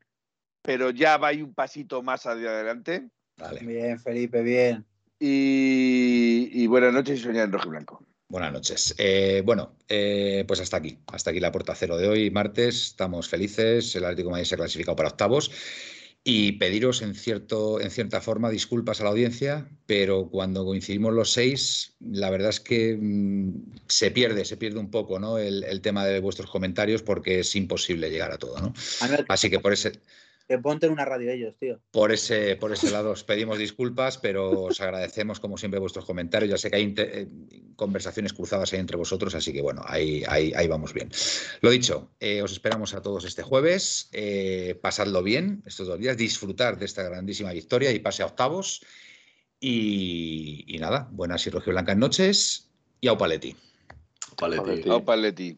[SPEAKER 3] pero ya va ahí un pasito más hacia adelante.
[SPEAKER 1] Vale.
[SPEAKER 5] Bien, Felipe, bien.
[SPEAKER 3] Y, y buenas noches y soñar en rojo y blanco.
[SPEAKER 1] Buenas noches. Eh, bueno, eh, pues hasta aquí. Hasta aquí la puerta cero de hoy, martes. Estamos felices. El Atlético de Madrid se ha clasificado para octavos. Y pediros en, cierto, en cierta forma disculpas a la audiencia, pero cuando coincidimos los seis, la verdad es que mm, se pierde, se pierde un poco ¿no? el, el tema de vuestros comentarios porque es imposible llegar a todo. ¿no? Así que por ese,
[SPEAKER 5] que ponte en una radio ellos, tío.
[SPEAKER 1] por ese, por ese lado os pedimos disculpas, pero os agradecemos como siempre vuestros comentarios. Ya sé que hay inter- eh, conversaciones cruzadas ahí entre vosotros, así que bueno, ahí, ahí, ahí vamos bien. Lo dicho, eh, os esperamos a todos este jueves. eh, pasadlo bien estos dos días, disfrutar de esta grandísima victoria y pase a octavos. Y, y nada, buenas y rojiblancas noches y au paletti.
[SPEAKER 2] Tío.
[SPEAKER 3] Au Paletti.